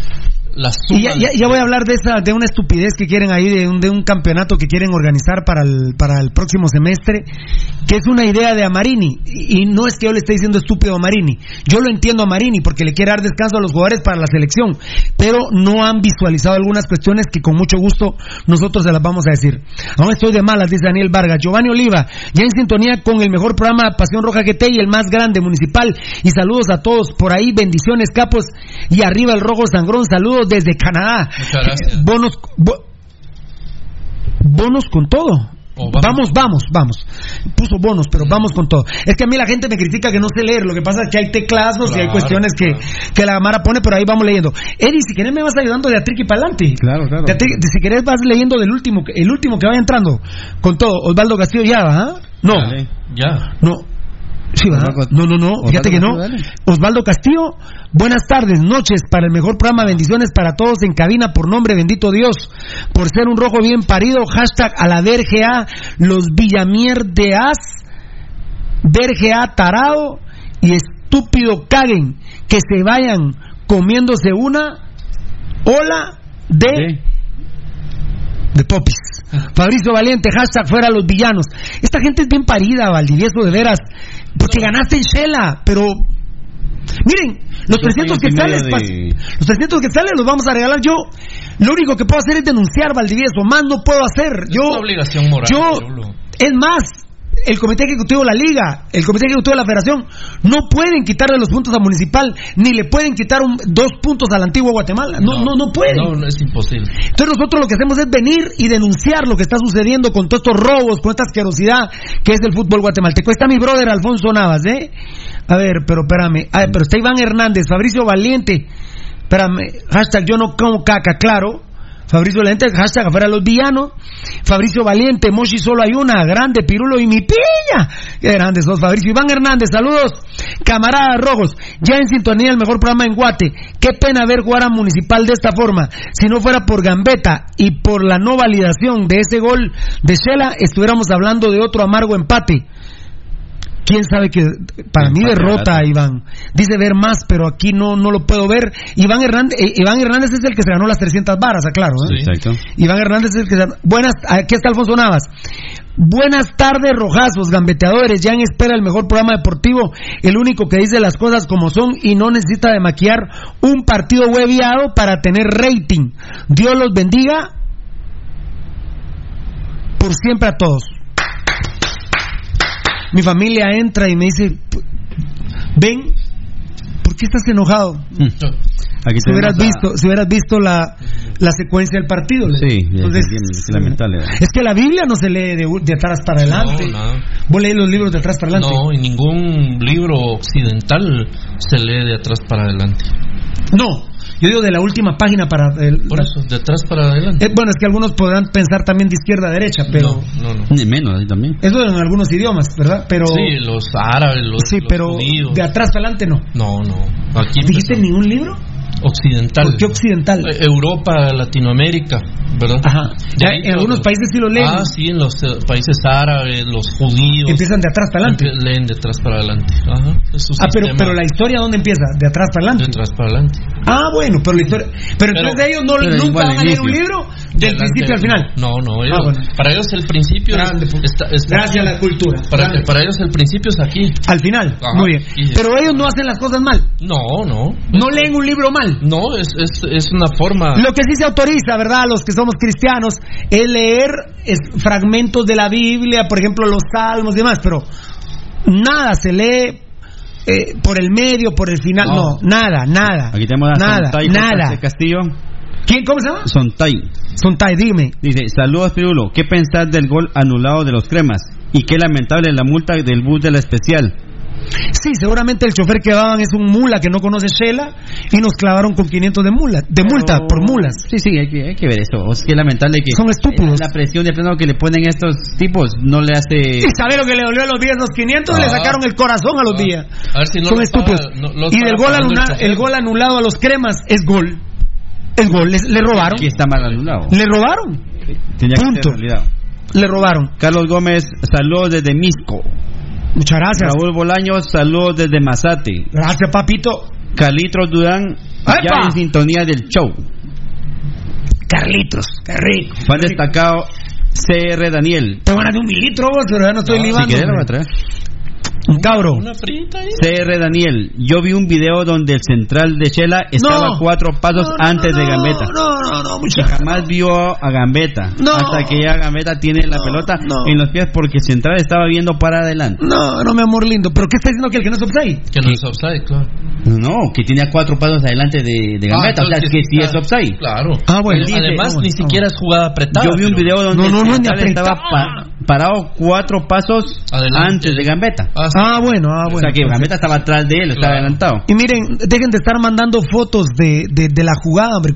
la suma Y ya, ya- ya voy a hablar de esa, de una estupidez que quieren ahí, de un, de un campeonato que quieren organizar para el, para el próximo semestre, que es una idea de Amarini. Y, y no es que yo le esté diciendo estúpido a Amarini. Yo lo entiendo a Amarini porque le quiere dar descanso a los jugadores para la selección. Pero no han visualizado algunas cuestiones que con mucho gusto nosotros se las vamos a decir. Aún estoy de malas, dice Daniel Vargas. Giovanni Oliva, ya en sintonía con el mejor programa Pasión Roja GT y el más grande municipal. Y saludos a todos por ahí. Bendiciones, capos. Y arriba el rojo sangrón. Saludos desde Canadá. Muchas gracias. Bonos, bo- bonos con todo. Oh, vamos. vamos, vamos, Puso bonos, pero vamos con todo. Es que a mí la gente me critica que no sé leer. Lo que pasa es que hay teclazos y hay Claro, cuestiones que, que la Mara pone, pero ahí vamos leyendo. Eddie, si querés me vas ayudando de atriqui para adelante. Claro, claro. De si querés vas leyendo del último, que- el último que vaya entrando. Con todo. Osvaldo Castillo ya, ¿ah? No, Dale. Ya. no. Sí, ¿verdad? Osvaldo- No, no, no. Fíjate que no. Osvaldo Castillo, buenas tardes, noches para el mejor programa. Bendiciones para todos en cabina por nombre, bendito Dios. Por ser un rojo bien parido. Hashtag a la verga, los Villamier de As, verga tarado y estúpido caguen. Que se vayan comiéndose una ola de de popis. Fabricio Valiente, hashtag fuera los villanos. Esta gente es bien parida, Valdivieso, de veras. Porque ganaste en Shela, pero. Miren, los Dos 300 años y quetzales, de- los 300 quetzales los vamos a regalar yo. Lo único que puedo hacer es denunciar, Valdivieso. Más no puedo hacer. Es Yo, una obligación moral. yo, es más, el Comité Ejecutivo de la Liga, el Comité Ejecutivo de la Federación, no pueden quitarle los puntos a Municipal, ni le pueden quitar un- dos puntos al antiguo Guatemala. No, no, no, pueden. No, no es imposible. Entonces nosotros lo que hacemos es venir y denunciar lo que está sucediendo con todos estos robos, con esta asquerosidad que es el fútbol guatemalteco. Está mi brother Alfonso Navas, ¿eh? A ver, pero espérame. A ver, pero está Iván Hernández, Fabricio Valiente. Espérame, hashtag yo no como caca, claro. Fabricio Valiente, hashtag afuera los villanos. Fabricio Valiente, Moshi solo hay una, grande, Pirulo y mi piña. Qué grande sos, Fabricio. Iván Hernández, saludos. Camaradas rojos, ya en sintonía el mejor programa en Guate. Qué pena ver jugar a Municipal de esta forma. Si no fuera por Gambetta y por la no validación de ese gol de Shela, estuviéramos hablando de otro amargo empate. Quién sabe que para mí derrota a. Iván. Dice ver más, pero aquí no no lo puedo ver. Iván Hernández, eh, Iván Hernández es el que se ganó las 300 varas, aclaro. ¿eh? Exacto. Iván Hernández es el que se ganó. Buenas, aquí está Alfonso Navas. Buenas tardes, rojazos, gambeteadores. Ya en espera el mejor programa deportivo, el único que dice las cosas como son y no necesita de maquillar un partido hueviado para tener rating. Dios los bendiga por siempre a todos. Mi familia entra y me dice, ven, ¿por qué estás enojado? Aquí Si hubieras a- visto, si hubieras visto la, la secuencia del partido. le- Sí, Entonces, es lamentable. ¿verdad? es que la Biblia no se lee de, de atrás para adelante. No, nada. Vos lees los libros de atrás para adelante. No, y ningún libro occidental se lee de atrás para adelante. No, Yo digo de la última página para... El, Por eso, de atrás para adelante. Eh, bueno, es que algunos podrán pensar también de izquierda a derecha, pero... No, no, no. Ni menos, ahí también. Eso en algunos idiomas, ¿verdad? Pero... Sí, los árabes, los, Sí, los pero judíos. de atrás para adelante no. No, no. Aquí ¿Dijiste empezó. ningún libro? Occidental. ¿Por qué occidental? Eh, Europa, Latinoamérica, ¿verdad? Ajá. De Ya ahí en algunos países sí lo leen. Ah, sí, en los eh, países árabes, los judíos. Empiezan de atrás para adelante. Leen de atrás para adelante. Ajá. es Ah, pero, pero la historia, ¿dónde empieza? ¿De atrás para De adelante? atrás para adelante. Ah, bueno, pero la historia... Pero, entonces ellos no, pero nunca van a leer un libro del principio al final. No, no, ellos- Ah, bueno. para ellos el principio es- Grande, pues. está- está- Gracias a la cultura. Para, ellos el principio es aquí. Al final, Ajá. muy bien. Y- Pero ellos no hacen las cosas mal. No, no. No leen un libro mal. No, es, es, es una forma. Lo que sí se autoriza, ¿verdad? A los que somos cristianos, es leer es, fragmentos de la Biblia, por ejemplo, los salmos y demás, pero nada se lee eh, por el medio, por el final, no, No. nada, nada. Aquí tenemos a nada, nada. Castillo. ¿Quién, ¿Cómo se llama? Sontay. Sontay, dime. Dice, saludos Pirulo, ¿qué pensás del gol anulado de los cremas? Y qué lamentable la multa del bus de la especial. Sí, seguramente el chofer que daban es un mula que no conoce Shela y nos clavaron con 500 de mula, de multa Pero- por mulas. Sí, sí, hay que, hay que ver eso. Es que lamentable que... Son estúpidos. La presión de pleno que le ponen estos tipos no le hace... ¿Y sabe lo que le dolió a los días? Los 500 le Ah. sacaron el corazón a los Ah. días. A ver si no Son estúpidos. paga- no- lo y del gol, el anula- el gol anulado a los cremas es gol. Es gol. Les- le robaron. Aquí está mal anulado. Le robaron. Tenía que Punto. realidad. Le robaron. Carlos Gómez, saludos desde Misco. Muchas gracias. Raúl Bolaños, saludos desde Mazate. Gracias, papito. Carlitos Durán, ya en sintonía del show. Carlitos. Qué rico. Fan destacado, CR Daniel. Te van a dar un mililitro vos, pero ya no estoy No, si Si libando. quieres, lo voy a traer. Un cabro. Una frita ahí. CR Daniel, yo vi un video donde el central de Chela estaba No. cuatro pasos No, no, antes de Gambetta. No, no, no, Y mucha jamás vio a Gambetta. No. Hasta que ya Gambetta tiene la No, pelota no. en los pies porque el central estaba viendo para adelante. No, no, mi amor lindo. ¿Pero qué está diciendo que el que no es offside? Que no es offside, claro. No, que tenía cuatro pasos adelante de, de Gambetta. Ah, o sea, entonces que sí es offside. Claro. Ah, bueno. Además, Dice- Además, ni siquiera es jugada apretada. Yo vi un video donde No, no, el central estaba pa- parado cuatro pasos Adelante. antes de Gambetta. Ah, sí. Ah, bueno, ah, o bueno. sea que Gambetta estaba atrás de él, estaba Claro. adelantado. Y miren, dejen de estar mandando fotos de, de, de la jugada, hombre.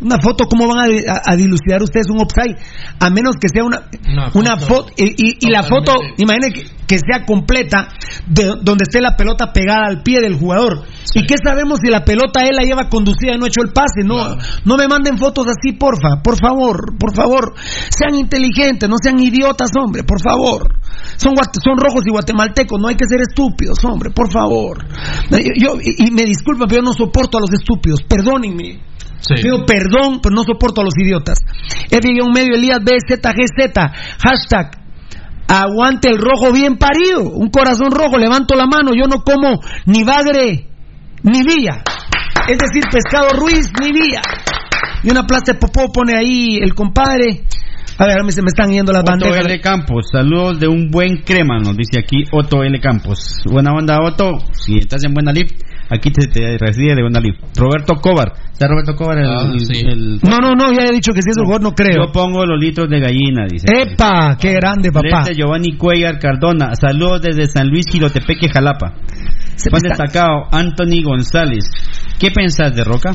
Una foto, ¿cómo van a, a- a dilucidar ustedes un offside? A menos que sea una, Una una foto. Y, y- y la foto, imaginen que, que sea completa, de donde esté la pelota pegada al pie del jugador. Sí. ¿Y qué sabemos si la pelota él la lleva conducida y no ha hecho el pase? No, Claro. no me manden fotos así, porfa, por favor, por favor. Sean inteligentes, no sean idiotas, hombre, por favor. Son, son rojos y guatemaltecos, no hay que ser estúpidos, hombre, por favor. Yo, y, y me disculpan, pero yo no soporto a los estúpidos, perdónenme. Sí. Pido perdón, pero no soporto a los idiotas. un medio Elías BZGZ, hashtag. Aguante el rojo bien parido. Un corazón rojo, levanto la mano. Yo no como ni bagre ni vía. Es decir, pescado Ruiz ni vía. Y una plaza de popó pone ahí el compadre. A ver, a mí se me están yendo las Otto bandejas. L. Campos, saludos de un buen crema, nos dice aquí Otto L. Campos. Buena onda, Otto. Si estás en Buena Lip, aquí te, te recibe de. Roberto Cobar, ¿está Roberto Cobar? El, Ah, sí. el- No, no, no, ya he dicho que si es el jugador no creo. Yo pongo los litros de gallina, dice. ¡Epa! ¡Qué grande, papá! Celeste Giovanni Cuellar Cardona, saludos desde San Luis Girotepeque, Jalapa. Se Juan destacado, Anthony González. ¿Qué pensás de Roca?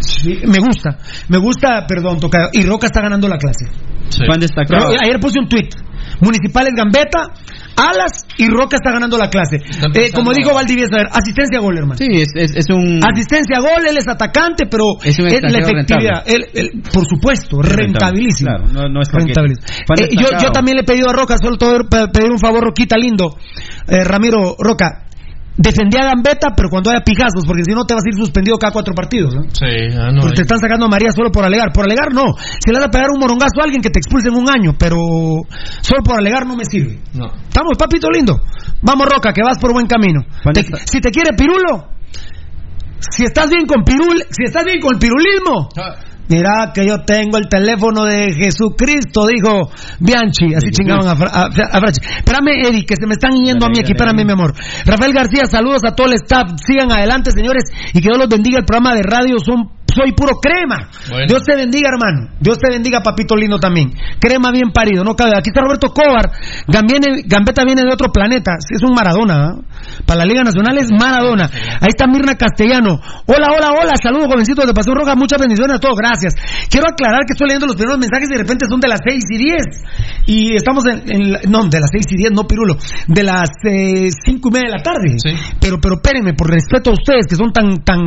Sí, Me gusta, me gusta, perdón, toca. Y Roca está ganando la clase. Sí. Juan destacado. Ayer puse un tweet. Municipales Gambeta, Alas y Roca está ganando la clase. Eh, como dijo Valdivieso, a ver, asistencia a gol, hermano. Sí, es, es, es un... Asistencia a gol, él es atacante, pero Es un la efectividad, él- él, por supuesto, rentabilísimo. claro, no- no es rentabilísimo. Eh, yo, yo también le he pedido a Roca, solo pedir un favor, Roquita lindo, eh, Ramiro Roca. Defendí a Gambetta, pero cuando haya pijazos, porque si no te vas a ir suspendido cada cuatro partidos. ¿no? Sí, ah, no. Porque te están sacando a María solo por alegar. Por alegar no. Si le vas a pegar un morongazo a alguien que te expulsen un año, pero solo por alegar no me sirve. No. Estamos, papito lindo. Vamos, Roca, que vas por buen camino. Te- si te quiere pirulo, si estás bien con pirul, si estás bien con el pirulismo, Ah, mira que yo tengo el teléfono de Jesucristo, dijo Bianchi. Así chingaban a, a, a Frachi. Espérame, Eddie, que se me están yendo a mí aquí. dale, Espérame, dale. mi amor. Rafael García, saludos a todo el staff. Sigan adelante, señores, y que Dios los bendiga. El programa de radio son soy puro crema. Bueno. Dios te bendiga, hermano. Dios te bendiga, papito lindo también. Crema bien parido, no cabe. Aquí está Roberto Cobar. Gambetta viene de otro planeta. Sí, Es un Maradona. ¿ah? Para la Liga Nacional es Maradona. Ahí está Mirna Castellano. Hola, hola, hola. Saludos, jovencitos de Pasión Roja. Muchas bendiciones a todos. Gracias. Quiero aclarar que estoy leyendo los primeros mensajes y de repente son de las 6 y 10. Y estamos en. en la- no, de las 6 y 10, no, Pirulo. De las eh, 5 y media de la tarde. Pero, pero espérenme, por respeto a ustedes que son tan, tan,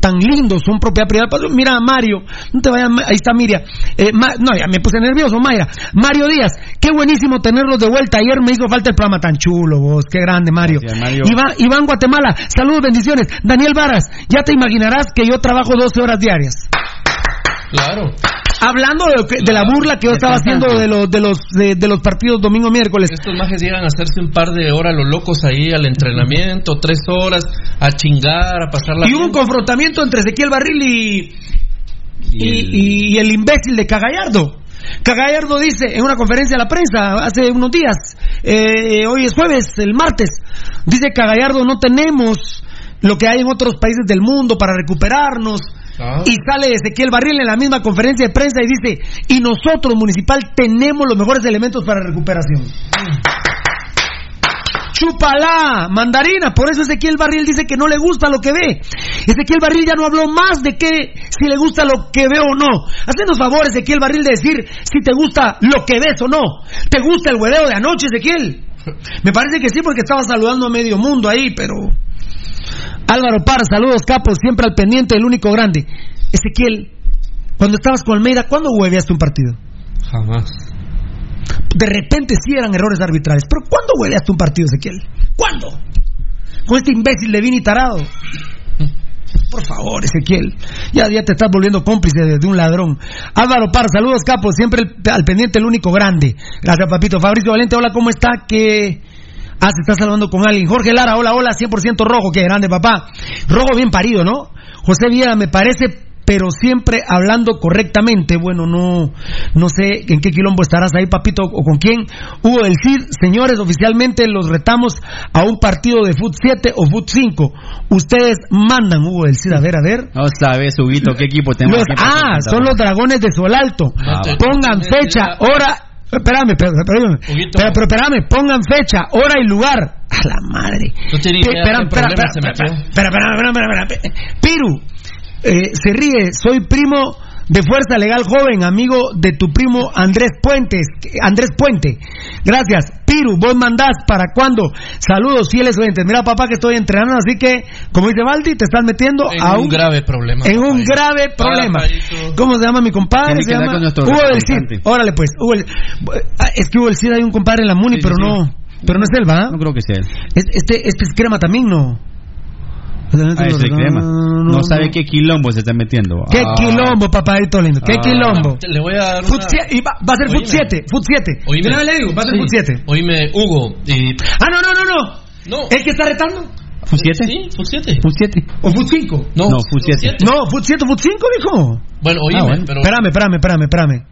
tan lindos, son propiedad privada. Mira, Mario, no te vayas, ahí está Miriam. Eh, Ma- no, ya me puse nervioso, Mayra. Mario Díaz, qué buenísimo tenerlos de vuelta. Ayer me hizo falta el programa tan chulo, vos, qué grande, Mario. Mario. Iván, Iván Guatemala, saludos, bendiciones. Daniel Varas, ya te imaginarás que yo trabajo 12 horas diarias. Claro. Hablando de, lo que- de la burla que yo estaba haciendo de los, de los, de, de los partidos domingo, miércoles. Estos majes llegan a hacerse un par de horas los locos ahí al entrenamiento, tres horas, a chingar, a pasar la Y hubo un confrontamiento entre Ezequiel Barril y, y, y el imbécil de Cagallardo. Cagallardo dice en una conferencia a la prensa hace unos días, eh, hoy es jueves, el martes, dice Cagallardo no tenemos lo que hay en otros países del mundo para recuperarnos. Y sale Ezequiel Barril en la misma conferencia de prensa y dice, y nosotros, municipal, tenemos los mejores elementos para recuperación. Chúpala, mandarina. Por eso Ezequiel Barril dice que no le gusta lo que ve. Ezequiel Barril ya no habló más de que si le gusta lo que ve o no. Hacenos favor, Ezequiel Barril, de decir si te gusta lo que ves o no. ¿Te gusta el hueveo de anoche, Ezequiel? Me parece que sí, porque estaba saludando a medio mundo ahí, pero. Álvaro Parra, saludos capos, siempre al pendiente, el único grande. Ezequiel, cuando estabas con Almeida, ¿cuándo hueveaste un partido? Jamás. De repente sí eran errores arbitrales. Pero ¿cuándo hueleaste un partido, Ezequiel? ¿Cuándo? Con este imbécil de Vini Tarado. Por favor, Ezequiel. Ya, ya te estás volviendo cómplice de, de un ladrón. Álvaro Par, saludos capos, siempre el- al pendiente el único grande. Gracias, papito. Fabricio Valente, hola, ¿cómo está? Que... Ah, se está saludando con alguien. Jorge Lara, hola, hola, 100% rojo, qué grande, papá. Rojo bien parido, ¿no? José Villa, me parece, pero siempre hablando correctamente. Bueno, no, no sé en qué quilombo estarás ahí, papito, o con quién. Hugo del Cid, señores, oficialmente los retamos a un partido de Foot 7 o Foot 5. Ustedes mandan, Hugo del Cid, a ver, a ver. No sabes, Huguito, qué equipo tenemos. Los- aquí ah, son los dragones de Solalto. Ah, va. Pongan fecha, hora. Espérame, espérame, espérame. Pero, pero espérame, pongan fecha, hora y lugar. A la madre. Espera, espera, espera. Piru, eh, se ríe, soy primo de Fuerza Legal Joven, amigo de tu primo Andrés Puentes, Andrés Puente. Gracias. Piru, vos mandás para cuándo? Saludos, fieles oyentes. Mira, papá, que estoy entrenando, así que, como dice Valdi, te estás metiendo En a un grave problema. en un papadito. grave problema. Papadito. ¿Cómo se llama mi compadre? Se llama Hugo del Cid. Órale, pues. Hugo del- Ah, Es que Hugo del Cid hay un compadre en la Muni, Sí, pero sí, sí. no. Pero no es él, ¿va? No creo que sea él. Es- Este, este es crema también, ¿no? Ah, crema. No, No, no, sabe no. qué quilombo se está metiendo. ¿Qué Ah. quilombo, papadito lindo? ¿Qué Ah. quilombo? Le voy a dar Foot una... y va, va a ser Foot Oíme. 7, Foot 7. Oíme. Le digo, va a ser Sí. Foot 7. Oíme, Hugo, y... Ah, no, no, no, no. No. ¿El que está retando? ¿Fut 7? Sí, Foot 7. ¿Fut 7? ¿O Foot 5? No, No, Foot 7. No, Foot 7, Foot 5, dijo. Bueno, oíme, Ah, bueno. pero... Espérame, espérame, espérame, espérame.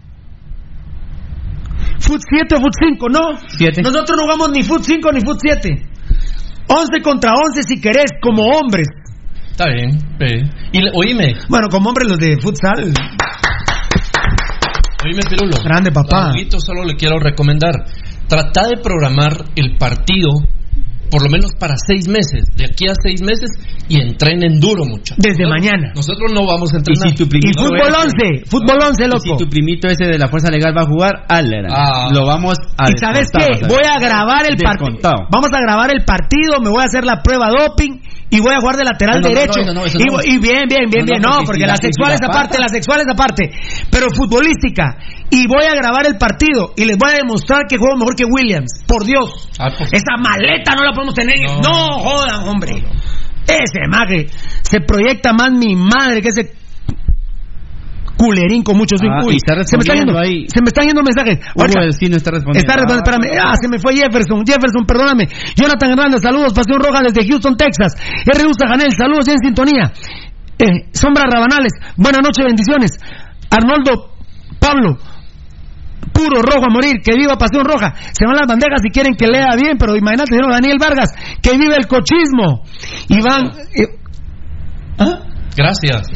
Foot 7 o Foot 5, no. Siete. Nosotros no jugamos ni Foot 5 ni Foot 7. 11 contra 11 si querés, como hombres. Está bien, sí. Y oíme, Bueno, como hombres los de futsal. oíme, Pirulo. Grande, papá. A solo le quiero recomendar. Trata de programar el partido por lo menos para seis meses, de aquí a seis meses, y entrenen duro, muchachos. Desde mañana. Nosotros no vamos a Y entrenar. si tu Y primito fútbol ese- 11, fútbol 11, y si loco. tu primito ese de la Fuerza Legal va a jugar, Alera. Ah. Lo vamos a Y sabes qué, voy a grabar el partido. Vamos a grabar el partido, me voy a hacer la prueba doping y voy a jugar de lateral No, no, no, derecho. no, y, bien, bien, bien, bien, no, porque la sexual es aparte, la sexual es aparte, pero futbolística. Y voy a grabar el partido y les voy a demostrar que juego mejor que Williams. Por Dios. Ah, pues- Esa maleta no la podemos tener. No. No, jodan, hombre. Ese madre se proyecta más mi madre que ese culerín con muchos Ah, Uy, está se me están yendo, ahí. se me están yendo mensajes. Hugo del no está respondiendo. Está respondiendo, espérame. Ah, se me fue Jefferson. Jefferson, perdóname. Jonathan Hernández, saludos. Pasión Roja desde Houston, Texas. R. Janel, saludos ya en sintonía. Eh, Sombra Rabanales, buenas noches, bendiciones. Arnoldo Pablo, puro rojo a morir, que viva Pasión Roja. Se van las bandejas si quieren que lea bien, pero imagínate, señor Daniel Vargas, que vive el cochismo. Iván. eh, ¿Ah? Gracias.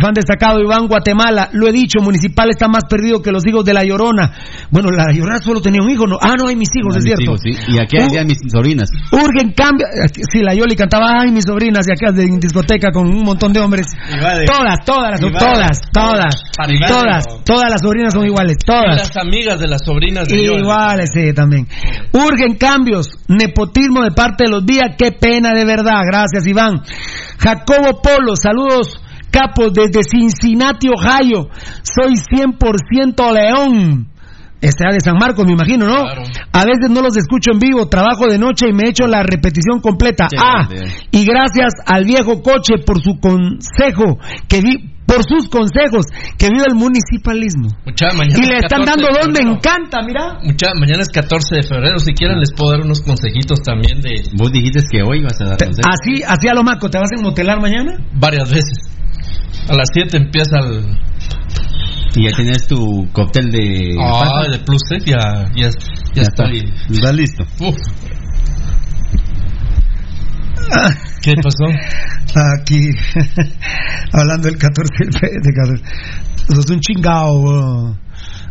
Fan destacado Iván Guatemala, lo he dicho, Municipal está más perdido que los hijos de la Llorona. Bueno, la Llorona solo tenía un hijo, ¿no? Ah, no, hay mis hijos, No, es mis cierto. hijos, sí. Y aquí Uh, había mis sobrinas. Urgen cambio. Sí, la Yoli cantaba, ay, mis sobrinas de acá de discoteca con un montón de hombres. Ivade. Todas, todas, las, Ivade. todas, todas, todas, todas las sobrinas son iguales, Y todas. las amigas de las sobrinas de. Iguales, sí, también. Urgen cambios, nepotismo de parte de los días, qué pena de verdad. Gracias, Iván. Jacobo Polo, saludos, capos, desde Cincinnati, Ohio. Soy 100% León. Este de San Marcos, me imagino, ¿no? A veces no los escucho en vivo, trabajo de noche y me echo la repetición completa. Qué ah, grande. y gracias al viejo coche por su consejo, que vi, por sus consejos, que vive el municipalismo. Mucha, mañana Y le es están 14 dando de dos, me febrero. encanta, mira. Mucha, mañana es 14 de febrero. Si quieren, les puedo dar unos consejitos también de Vos dijiste que hoy vas a dar consejos. Así, así a lo maco, ¿te vas a motelar mañana? varias veces. A las 7 empieza el. Y ya tienes tu cóctel de. Ah, de Plus Tech, ya, ya, ya, está. estoy. ¿Estás listo? Uf. ¿Qué pasó? Aquí, hablando del 14 de fe- de 14. Sos un chingado, bro.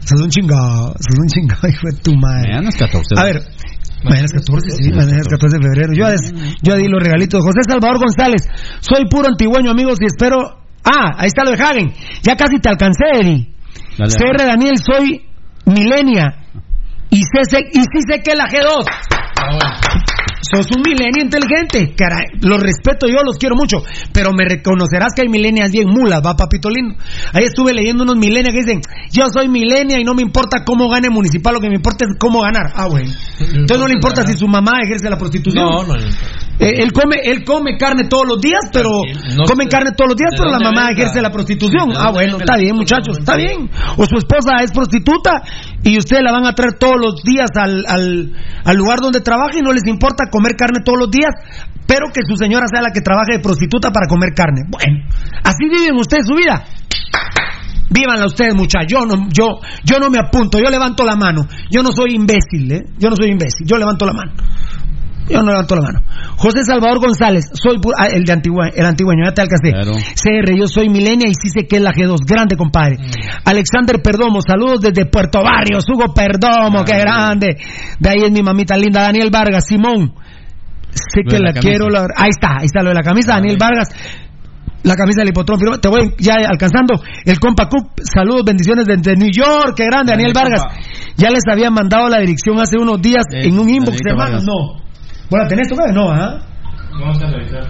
sos un chingado, sos un chingado, hijo de tu madre. Mañana es 14. A ver, mañana es 14, sí, mañana es 14 de febrero. Yo, yo di los regalitos. José Salvador González, soy puro antigüeño, amigos, y espero. Ah, ahí está lo de Hagen. Ya casi te alcancé, Eddie. Dale, CR Daniel, soy milenia. Y, sé, y sí sé que es la G2. Ah, bueno. Sos un milenio inteligente, caray. Los respeto yo, los quiero mucho. Pero me reconocerás que hay milenias bien mulas, va, papito lindo. Ahí estuve leyendo unos milenias que dicen, yo soy milenia y no me importa cómo gane municipal, lo que me importa es cómo ganar. Ah, bueno. Entonces no le importa si su mamá ejerce la prostitución. No, no. Eh, él come, él come carne todos los días, pero No comen carne todos los días, pero la mamá ejerce la prostitución. Ah, bueno, está bien, muchachos, está bien. O su esposa es prostituta y ustedes la van a traer todos los días al, al, al lugar donde trabaja y no les importa comer carne todos los días, pero que su señora sea la que trabaje de prostituta para comer carne. Bueno, así viven ustedes su vida. Vívanla ustedes, muchachos. Yo no, yo, yo no me apunto, yo levanto la mano. Yo no soy imbécil, ¿eh? Yo no soy imbécil, yo levanto la mano. Yo no levanto la mano. José Salvador González, soy ah, el de Antigua, el antigueño, ya te alcancé. Claro. CR, yo soy milenia y sí sé que es la G2, grande compadre. Mm. Alexander Perdomo, saludos desde Puerto Barrios, Hugo Perdomo, qué grande. De ahí es mi mamita linda, Daniel Vargas, Simón. Sé Lo que la, quiero, la- ahí está, ahí está lo de la camisa, Daniel Vargas. La camisa del hipotrón, te voy ya alcanzando el compa Cup. Saludos, bendiciones desde New York, qué grande, Daniel Daniel, Vargas. compa. Ya les había mandado la dirección hace unos días Eh, en un inbox, hermano. No. Bueno, ¿tenés tu No, ¿ah? Vamos a revisar.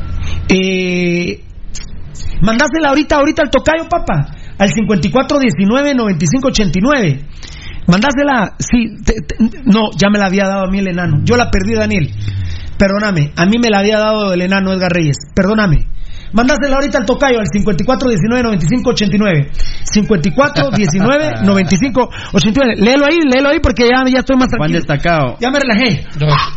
Eh, mandásela ahorita, ahorita al tocayo, papá. Al 5419-9589. Mandásela, sí, te- te- no, ya me la había dado a mí el enano. Yo la perdí, Daniel. Perdóname, a mí me la había dado el enano Edgar Reyes. Perdóname. Mandásela ahorita al tocayo al 5419-9589. 5419-9589. Léelo ahí, léelo ahí porque ya, ya estoy más Juan tranquilo. destacado. Ya me relajé.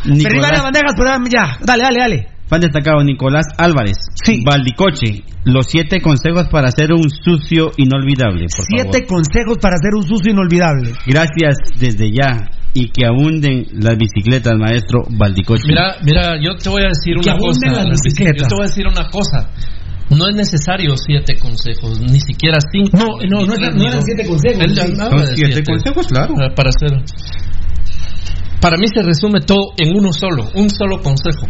Serví varias bandejas, pero ya, ya. Dale, dale, dale. Fan destacado Nicolás Álvarez. Sí. Valdicoche. Los siete consejos para ser un sucio inolvidable. Por Siete favor. consejos para hacer un sucio inolvidable. Gracias desde ya. Y que abunden las bicicletas, maestro Valdicoche. Mira, mira, yo te voy a decir Que una cosa. abunden las Yo bicicletas. te voy a decir una cosa. No es necesario siete consejos, ni siquiera cinco. No, no, no, tres, no eran dos. siete consejos, hablaba Son de siete consejos, claro. Para, para hacer. Para mí se resume todo en uno solo, un solo consejo.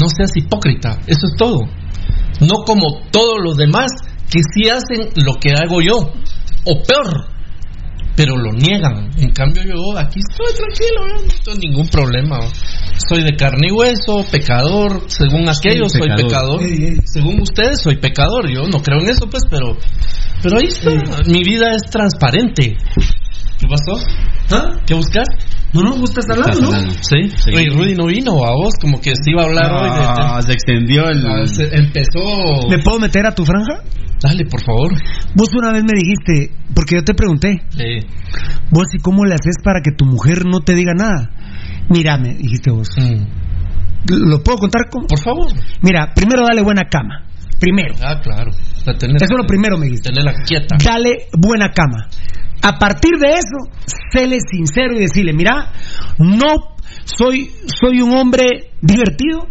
No seas hipócrita, eso es todo. No como todos los demás que sí hacen lo que hago yo, o peor, pero lo niegan. En cambio yo aquí estoy tranquilo, ¿eh? no tengo ningún problema. Soy de carne y hueso, pecador, según aquellos soy pecador. pecador. Ey, ey. Según ustedes soy pecador, yo no creo en eso pues, pero pero ahí está, mi vida es transparente. ¿Qué pasó? ¿Ah? ¿Qué buscas? No nos gusta estar hablando, ¿no? Sí, Sí. Oye, Rudy no vino a vos, como que se iba a hablar hoy. Ah, se extendió el. Ah, se- empezó. ¿Me puedo meter a tu franja? Dale, por favor. Vos una vez me dijiste, porque yo te pregunté, Eh, vos y cómo le haces para que tu mujer no te diga nada. Mírame, dijiste vos. mm, ¿Lo puedo contar? Cómo? por favor. Mira, primero dale buena cama. Primero. Ah, claro. Eso es lo primero, me dijiste. Tenerla quieta. Dale buena cama. A partir de eso, séle sincero y decirle, mira, no soy, soy un hombre divertido,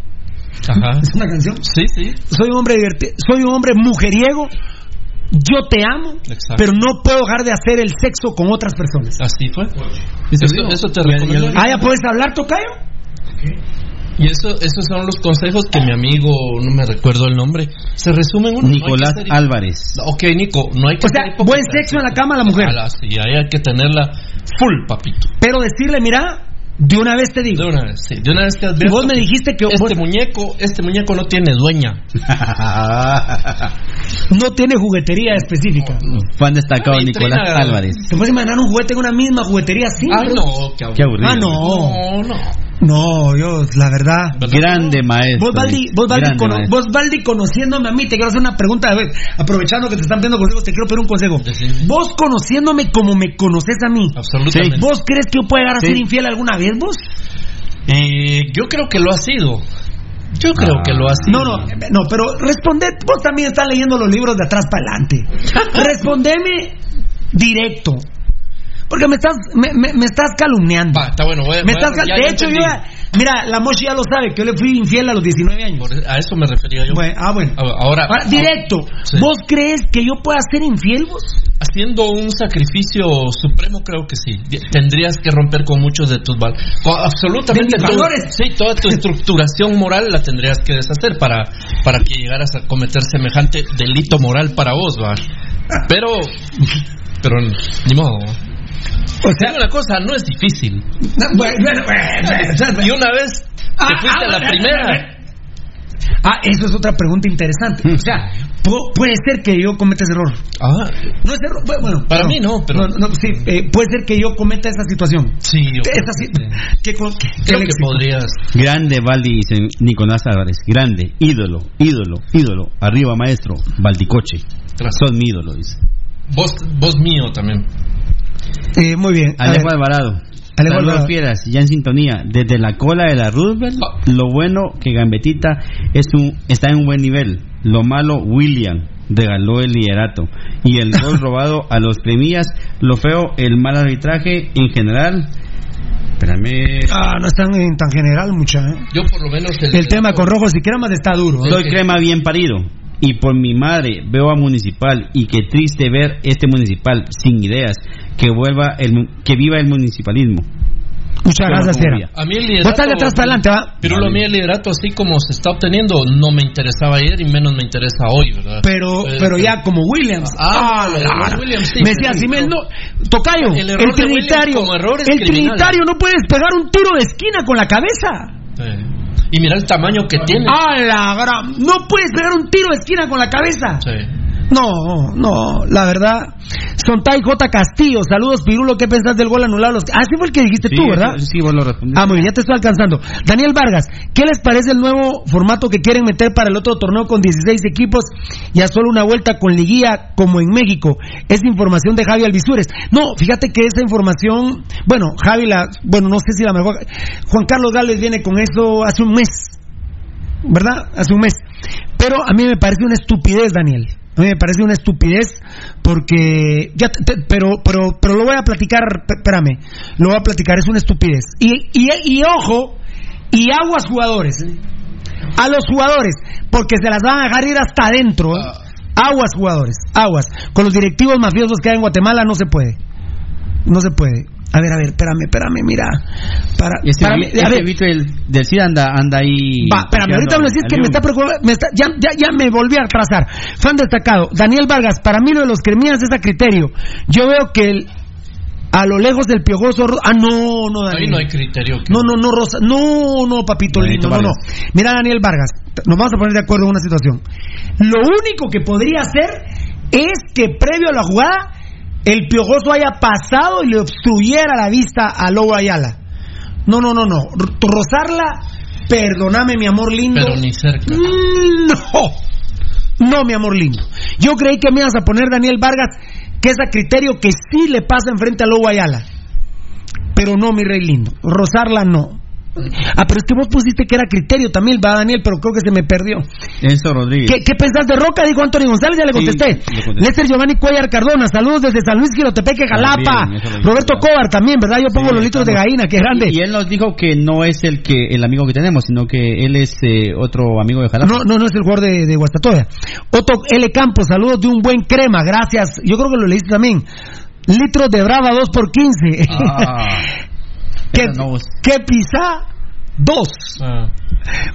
Ajá. ¿Es una canción? Sí, sí. Soy un hombre divertido, soy un hombre mujeriego. Yo te amo, Exacto. pero no puedo dejar de hacer el sexo con otras personas. Así fue. Eso, eso te recomiendo. Ah, ya puedes hablar, Tocayo. Y eso, esos son los consejos que mi amigo, no me recuerdo el nombre, se resumen en uno. Nicolás no Álvarez. Ok, Nico, no hay que O sea, buen sexo en la cama a la mujer. Ojalá, sí, ahí hay que tenerla full, papito. Pero decirle, mira, de una vez te digo. De una vez, sí. De una vez te Y advierto vos me dijiste que este vos muñeco, este muñeco no tiene dueña. no tiene juguetería específica. Fan destacado Ay, Nicolás Trina. Álvarez. ¿Te puedes imaginar un juguete en una misma juguetería así? Ay, no, qué Qué aburrido. Ah, no. No, no. No, yo, la verdad. Grande maestro. Vos, Valdi, vos, Valdi, Grande cono- maestro. vos, Valdi, conociéndome a mí, te quiero hacer una pregunta. a ver, aprovechando que te están pidiendo consejos, te quiero pedir un consejo. Decime. Vos conociéndome como me conoces a mí, Absolutamente. ¿vos crees que yo puedo llegar a Sí. ser infiel alguna vez, vos? Eh, yo creo que lo ha sido. Yo creo Ah. que lo ha sido. No, no, no, pero responded, vos también estás leyendo los libros de atrás para adelante. Respondeme directo. Porque me estás, me, me- me estás calumniando. Va, está bueno. Voy, Me voy a- estás cal- ya- de hecho, yo mira, la Moshi ya lo sabe, que yo le fui infiel a los 19 años. A eso me refería yo. Bueno, ah, bueno. Ahora, Ahora, directo, Sí. ¿vos crees que yo pueda ser infiel vos? haciendo un sacrificio supremo, creo que sí. Tendrías que romper con muchos de tus valores. Absolutamente. Valores. Sí, toda tu estructuración moral la tendrías que deshacer para, para que llegaras a cometer semejante delito moral para vos, va. Pero, pero ni modo. O sea, una cosa, no es difícil. bueno, bueno, bueno, Y una vez te Ah, fuiste ah, a la bueno, primera. Ah, eso es otra pregunta interesante. O sea, pu- puede ser que yo cometa ese error. Ah, No es error, bueno, Para no. mí no, pero- No, no, sí, eh, puede ser que yo cometa esa situación. sí, yo sí, que, con- que- creo que éxito. podrías. Grande Valdi, dice Nicolás Álvarez. Grande, ídolo, ídolo, ídolo. Arriba maestro, Valdicoche. Gracias. Sos mi ídolo, dice. Vos, vos mío también. Eh, muy bien. Alejo. Alvarado. Alejo Saludos Alvarado. fieras, ya en sintonía. Desde la cola de la Roosevelt, lo bueno que Gambetita es un, está en un buen nivel. Lo malo, William regaló el liderato. Y el gol robado a los premias. Lo feo, el mal arbitraje en general. Espérame. Ah, no es tan, en tan general, mucha. ¿eh? Yo por lo menos El tema con rojos y cremas está duro. ¿eh? Soy crema bien parido. Y por mi madre veo a Municipal y qué triste ver este Municipal sin ideas que vuelva el mu- que viva el municipalismo. Muchas gracias, día. A mí el liderato. atrás para adelante, ¿va? Pero a mí el liderato, así como se está obteniendo, no me interesaba ayer y menos me interesa hoy, ¿verdad? Pero, Eh, pero ya como Williams. Ah, de claro. Williams, sí, Me sí, decía, sí, pero- no, Tocayo, El el, trinitario, Williams como error es el criminal. trinitario no puedes pegar un tiro de esquina con la cabeza. Eh, Y mira el tamaño que tiene. ¡A la gran! No puedes pegar un tiro de esquina con la cabeza. Sí. No, no, la verdad. Sontai J. Castillo, saludos Pirulo, ¿qué pensás del gol anulado? Los- Ah, sí fue el que dijiste tú, ¿verdad? Sí, vos lo respondiste. Ah, muy bien, ya te estoy alcanzando. Daniel Vargas, ¿qué les parece el nuevo formato que quieren meter para el otro torneo con 16 equipos y a solo una vuelta con liguilla como en México? Es información de Javi Alvisures. No, fíjate que esa información, bueno, Javi la, bueno, no sé si la mejor. Juan Carlos Gálvez viene con eso hace un mes, ¿verdad? Hace un mes. Pero a mí me parece una estupidez, Daniel. A mí me parece una estupidez porque ya te- te- pero pero pero lo voy a platicar, espérame. Lo voy a platicar, es una estupidez. Y y, y ojo, y aguas jugadores. ¿eh? A los jugadores, porque se las van a dejar ir hasta adentro. ¿eh? Aguas jugadores, aguas. Con los directivos mafiosos que hay en Guatemala no se puede. No se puede. A ver, a ver, espérame, espérame, mira. Para, Y este, espérame, vi- a este ver. Del, del CID anda, anda ahí. Va, espérame, ahorita me decís que me está preocupando, me está- ya, ya, ya me volví a atrasar. Fan destacado, Daniel Vargas, para mí lo de los cremías es a criterio. Yo veo que el- a lo lejos del piojoso, ah, no, no, Daniel. Ahí no hay criterio. No, no, no, Rosa, no, no, papito lindo, no, no. Mira, Daniel Vargas, nos vamos a poner de acuerdo en una situación. Lo único que podría hacer es que previo a la jugada, el piojoso haya pasado y le obstruyera la vista a Lobo Ayala. No, no, no, no. Rozarla, perdóname, mi amor lindo. Pero ni cerca. Mm, No, no, mi amor lindo. Yo creí que me ibas a poner, Daniel Vargas, que es a criterio que sí le pasa enfrente a Lobo Ayala. Pero no, mi rey lindo. Rozarla no. Ah, pero es que vos pusiste que era criterio también, va Daniel, pero creo que se me perdió. Enzo Rodríguez. ¿Qué, qué pensás de Roca? Dijo Antonio González, ya le contesté. le contesté. Lester Giovanni Cuellar Cardona, saludos desde San Luis Girotepeque, Jalapa. También, eso Roberto. Cobar también, ¿verdad? Yo pongo Sí, los litros de gallina, que grande. Y él nos dijo que no es el que el amigo que tenemos, sino que él es eh, otro amigo de Jalapa. No, no, no es el jugador de, de Guastatoya. Otto L. Campos, saludos de un buen crema, gracias. Yo creo que lo leíste también. Litros de Brava 2 por 15. Ah, ¿Qué, esa no. qué pisa? 2. Ah.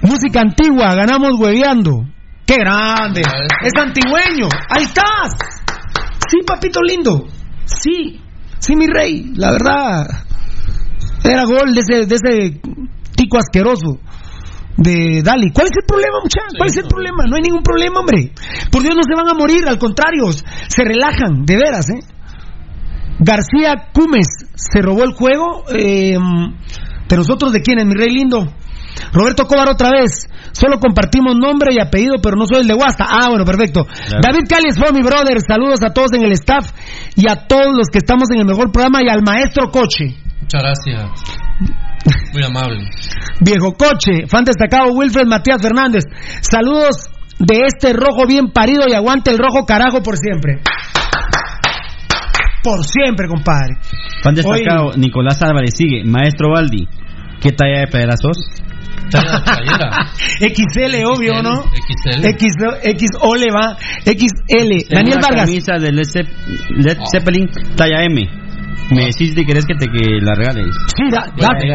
Música antigua, ganamos hueveando. ¡Qué grande! Ah. Es antigüeño. ¡Ahí estás! Sí, papito lindo. Sí. Sí, mi rey. La verdad. Era gol de ese, de ese tico asqueroso. De Dali. ¿Cuál es el problema, muchachos? ¿Cuál es el problema? No hay ningún problema, hombre. Por Dios, no se van a morir. Al contrario, se relajan. De veras, ¿eh? García Cumes se robó el juego. Eh, ¿De nosotros de quién es, mi rey lindo? Roberto Cobar otra vez. Solo compartimos nombre y apellido, pero no soy el de Guasta. Ah, bueno, perfecto. David Calles fue mi brother. Saludos a todos en el staff y a todos los que estamos en el mejor programa y al maestro Coche. Muchas gracias. Muy amable. Viejo Coche, fan destacado Wilfred Matías Fernández. Saludos de este rojo bien parido y aguante el rojo carajo por siempre. Por siempre, compadre. Fan destacado, Nicolás Álvarez sigue. Maestro Baldi, ¿qué talla de playera sos? Talla de playera. XL, obvio, ¿no? XL. X, XO le va. XL. Daniel Vargas. camisa de Led, Zepp- Led Zeppelin, talla M. Me decís si querés que te que la regales. Sí, da-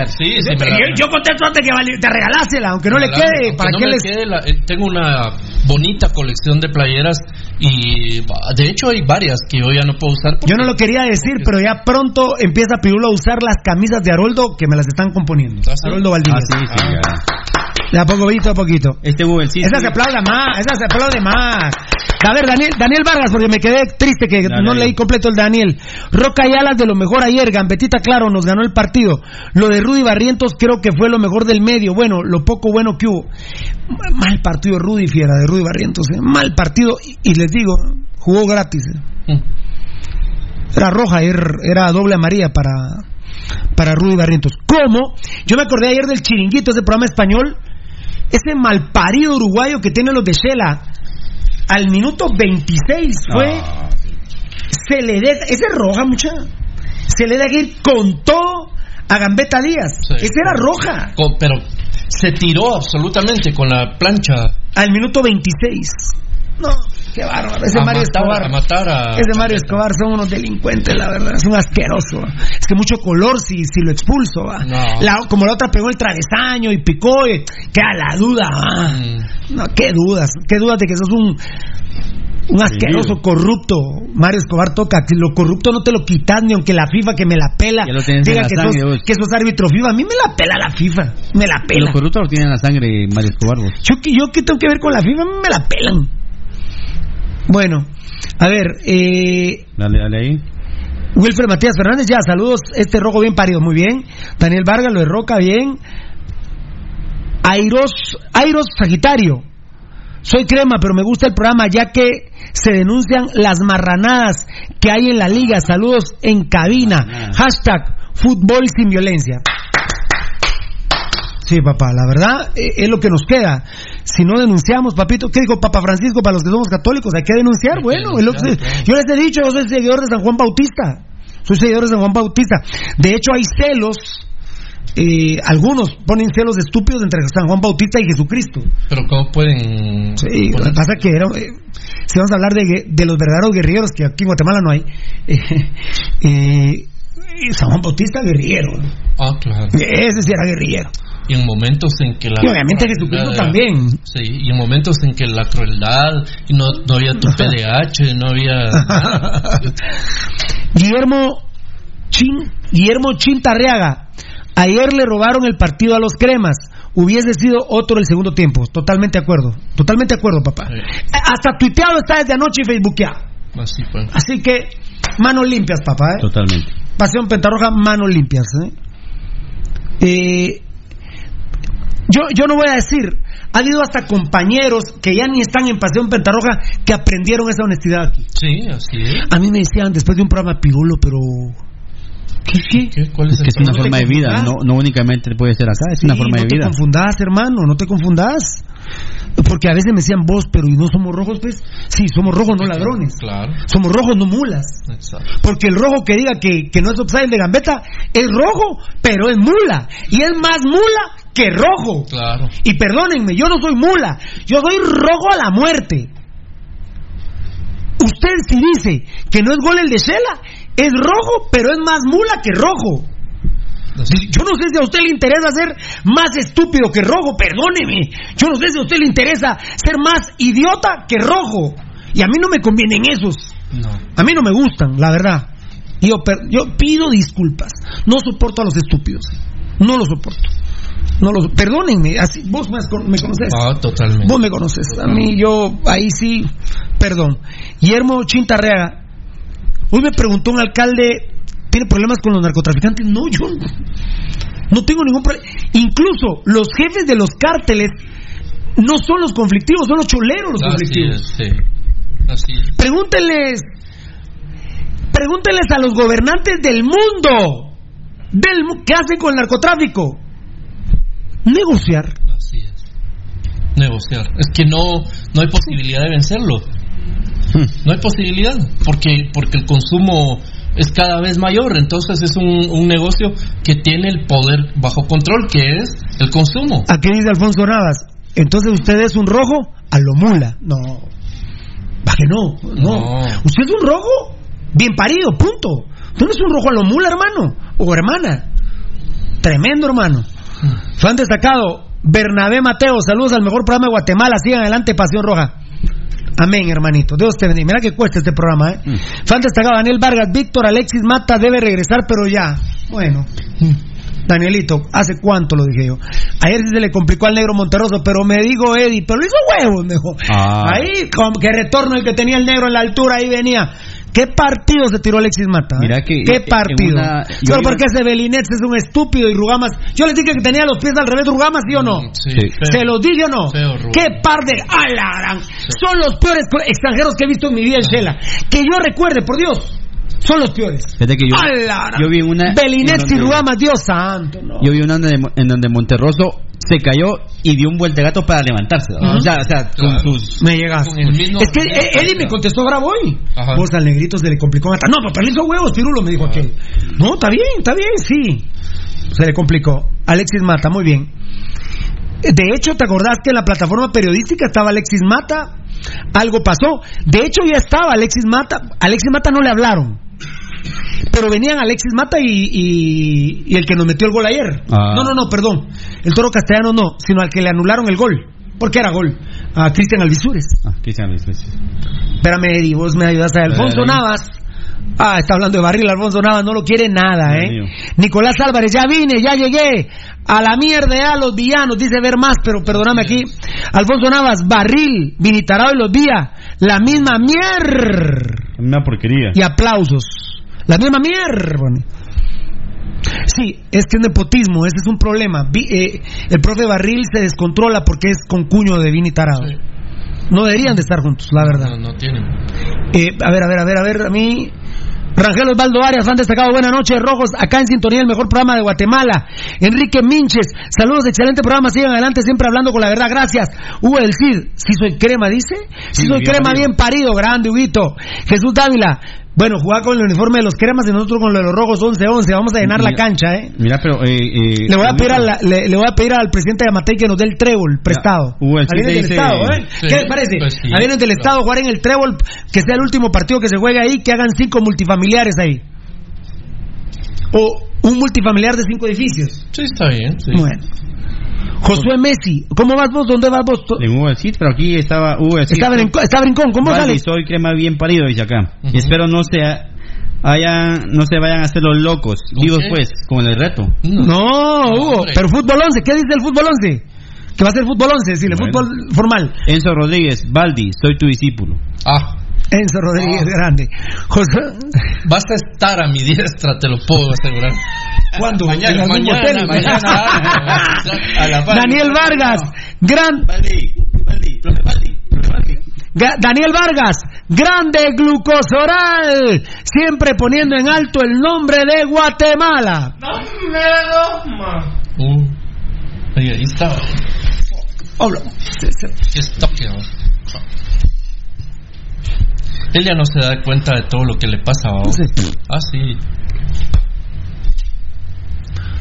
sí, yo, yo contesto antes que te regalásela, aunque no le quede. ¿Para no qué les.? quede, la- eh, tengo una bonita colección de playeras y bah, de hecho hay varias que yo ya no puedo usar. porque- Yo no lo quería decir, pero ya pronto empieza Pirulo a usar las camisas de Haroldo que me las están componiendo. ¿Ah, sí? Haroldo Valdivia. Ah, sí, sí. De a poquito a poquito. Este Google sí. esa sí. se aplauda más, esa se aplaude más. A ver, Daniel, Daniel Vargas, porque me quedé triste que Dale, no leí completo el Daniel. Roca y Alas de lo mejor ayer, Gambetita, claro, nos ganó el partido. Lo de Rudy Barrientos creo que fue lo mejor del medio. Bueno, lo poco bueno que hubo. Mal partido Rudy Fiera, de Rudy Barrientos. ¿eh? Mal partido, y, y les digo, jugó gratis. ¿eh? Mm. Era roja, er- era doble amarilla para, para Rudy Barrientos. ¿Cómo? Yo me acordé ayer del chiringuito, ese programa español, ese malparido uruguayo que tiene los de Shela. Al minuto 26 fue. Se le deja. Ese es roja, mucha. Se le deja ir con todo a Gambetta Díaz. Sí. Ese era roja. Con- pero se tiró absolutamente con la plancha. Al minuto 26. No, qué bárbaro. Ese a Mario matar, Escobar. A matar a. Ese Mario Escobar son unos delincuentes, la verdad, es un asqueroso. ¿va? Es que mucho color si, si lo expulso, ¿va? No. La- como la otra pegó el travesaño y picó, y queda la duda, ¿va? Mm. No, qué dudas, qué dudas de que sos un, un asqueroso corrupto. Mario Escobar toca, que lo corrupto no te lo quitas ni aunque la FIFA que me la pela lo diga la que, sangre, sos, vos. que sos árbitro FIFA. A mí me la pela la FIFA, me la Lo pela. corrupto lo tiene en la sangre Mario Escobar. vos. Yo, que- yo qué tengo que ver con la FIFA, a mí me la pelan. Bueno, a ver, eh, Dale, dale ahí. Wilfred Matías Fernández, ya, saludos. Este rojo bien parido, muy bien. Daniel Vargas, lo de Roca, bien. Airos, Airos Sagitario. Soy crema, pero me gusta el programa ya que se denuncian las marranadas que hay en la liga. Saludos en cabina. Hashtag fútbol sin violencia. Sí, papá, la verdad eh, es lo que nos queda. Si no denunciamos, papito, ¿qué dijo Papa Francisco para los que somos católicos? Hay que denunciar, Hay que bueno. es lo que yo les he dicho, yo soy seguidor de San Juan Bautista. Soy seguidor de San Juan Bautista. De hecho, hay celos. eh, algunos ponen celos estúpidos entre San Juan Bautista y Jesucristo. Pero ¿cómo pueden.? Sí, lo que poner- pasa que era, eh, si vamos a hablar de, los verdaderos guerrilleros, que aquí en Guatemala no hay, eh, eh, San Juan Bautista guerrillero. Ah, claro. Ese sí era guerrillero. Y en momentos en que la. Y obviamente Jesucristo la- también. Sí, y en momentos en que la crueldad, y no, no había tu PDH, no había. nada. Guillermo Chin, Guillermo Chintarriaga. Ayer le robaron el partido a los cremas. Hubiese sido otro el segundo tiempo. Totalmente de acuerdo. Totalmente de acuerdo, papá. Sí. Hasta tuiteado está desde anoche y facebookeado. Así pues. Así que, manos limpias, papá. ¿eh? Totalmente. Pasión Pentarroja, manos limpias. ¿eh? Eh, yo, yo no voy a decir, ha habido hasta compañeros que ya ni están en Pasión Pentarroja que aprendieron esa honestidad aquí. Sí, así es. A mí me decían después de un programa Pirulo, pero ¿Qué, qué? ¿Cuál Es que es una No te forma de vida, no, no únicamente puede ser acá, es una forma no de te vida. confundas, hermano, no te confundas. Porque a veces me decían vos, pero ¿y no somos rojos, pues? Sí, somos rojos, no ladrones. Claro. Somos rojos, no mulas. Exacto. Porque el rojo que diga que, que no es upside de gambeta es rojo, pero es mula. Y es más mula que rojo. Claro. Y perdónenme, yo no soy mula, yo soy rojo a la muerte. Usted si dice que no es gol el de Shela, es rojo, pero es más mula que rojo. Yo no sé si a usted le interesa ser más estúpido que rojo, perdóneme. Yo no sé si a usted le interesa ser más idiota que rojo. Y a mí no me convienen esos. No. A mí no me gustan, la verdad. Yo, yo pido disculpas. No soporto a los estúpidos. No los soporto. No los, perdónenme, así, vos me, me conoces. Ah, totalmente. Vos me conoces. A mí, yo, ahí sí, perdón. Guillermo Chintarreaga. Hoy me preguntó un alcalde, ¿tiene problemas con los narcotraficantes? No, yo no, no tengo ningún problema. Incluso los jefes de los cárteles no son los conflictivos, son los choleros los Así conflictivos. es, sí. Así es. Pregúntenles, pregúntenles a los gobernantes del mundo, del, ¿qué hacen con el narcotráfico? Negociar. Así es. Negociar. Es que no, no hay posibilidad de vencerlo. No hay posibilidad. Porque, porque el consumo es cada vez mayor. Entonces es un, un negocio que tiene el poder bajo control, que es el consumo. Aquí dice Alfonso Navas, entonces usted es un rojo a lo mula. No. Va que no, no, No. Usted es un rojo bien parido, punto. Usted no es un rojo a lo mula, hermano. O hermana. Tremendo, hermano. Fan destacado, Bernabé Mateo, saludos al mejor programa de Guatemala. Sigan adelante, Pasión Roja. Amén, hermanito. Dios te bendiga. Mira que cuesta este programa, ¿eh? Fan destacado, Daniel Vargas, Víctor Alexis Mata debe regresar, pero ya. Bueno. Danielito, ¿hace cuánto lo dije yo? Ayer se le complicó al negro Monterroso, pero me dijo Eddie, pero lo hizo huevos, me dijo. Ah. Ahí, como que retorno el que tenía el negro en la altura, ahí venía. ¿Qué partido se tiró Alexis Mata? Mira que- ¿Qué partido? una- yo Solo porque ese Belinets es un estúpido y Rugamas. Yo les dije que tenía los pies al revés, Rugamas, ¿sí o no? Sí. Sí. ¿Se los dije o no? Feo. ¿Qué par de alarán? Son los peores extranjeros que he visto en mi vida en Shela. Que yo recuerde, por Dios, son los peores. Fíjate que yo, vi una. Donde- Rugamas, Dios santo, no. Yo vi una en donde Monterroso se cayó y dio un vueltegato para levantarse. ¿no? O sea, o sea con sus. Me mismo- es que eh, Eddie me contestó bravo hoy. Ajá. Vos al negrito se le complicó. Mata. No, papá, le hizo huevos, Pirulo, me dijo aquel. No, está bien, está bien, sí. Se le complicó. Alexis Mata, muy bien. De hecho, ¿te acordás que en la plataforma periodística estaba Alexis Mata? Algo pasó. De hecho, ya estaba Alexis Mata. Alexis Mata no le hablaron. Pero venían Alexis Mata y, y- y el que nos metió el gol ayer. Ah. No, no, no, perdón. El toro castellano no, sino al que le anularon el gol. Porque era gol. A Cristian Alvisures. Ah, Cristian Luis, pues. Espérame, Eddie, vos me ayudas a Alfonso Ahí. Navas. Ah, está hablando de barril, Alfonso Navas, no lo quiere nada, ¿eh? Nicolás Álvarez, ya vine, ya llegué. A la mierda ya los villanos, dice ver más, pero perdóname aquí. Alfonso Navas, barril, Vinitarado y los días, la misma mierda. Una porquería. Y aplausos. La misma mierda. Sí, es que es nepotismo, ese es un problema. Eh, el profe Barril se descontrola porque es con cuño de Vini Tarado. Sí. No deberían de estar juntos, la verdad. No, no tienen. Eh, a ver, a ver, a ver, a ver, a mí. Rangel Osvaldo Arias, han destacado Buenas noches, Rojos, acá en sintonía, el mejor programa de Guatemala. Enrique Minches, saludos, excelente programa, sigan adelante, siempre hablando con la verdad, gracias. Hugo del Cid, si soy crema, dice. Si Sí, soy crema, bien parido, grande, Huguito. Jesús Dávila, bueno, jugar con el uniforme de los cremas y nosotros con lo de los rojos 11-11, vamos a llenar la cancha, ¿eh? Mira, pero. Eh, eh, Le voy, a pedir a Hugo- la- le, le voy a pedir al presidente de Amatei que nos dé el trébol prestado. Hugo, el del dice- Estado, ¿eh? Sí, ¿Qué les parece? pues sí, a bienes del. Estado jugar en el trébol, que sea el último partido que se juegue ahí, que hagan cinco multifamiliares ahí. O un multifamiliar de cinco edificios. Sí, está bien. sí. Bueno. Josué Messi, ¿cómo vas vos? ¿Dónde vas vos? En Hugo pero aquí estaba Hugo. Está brincón, está brincón, ¿cómo Valdi, sale? soy crema bien parido, dice acá. Y espero no se hayan, no se vayan a hacer los locos. Digo, Ok. pues, con el reto. No, Hugo, hombre. pero fútbol 11, ¿qué dice el fútbol 11? Que va a ser fútbol 11, decirle, Bueno. fútbol formal. Enzo Rodríguez, Baldi, soy tu discípulo. Ah, Enzo Rodríguez, Ah. grande. José, vas a estar a mi diestra, te lo puedo asegurar. ¿Cuándo? Mañana, mañana, mañana. A la. Daniel Vargas, gran Baldi. Ga- Daniel Vargas, grande glucosoral, siempre poniendo en alto el nombre de Guatemala. Uh, ahí, ahí está. Hola. Qué estoque, ¿no? Él ya no se da cuenta de todo lo que le pasa. ¿no? Ah, sí.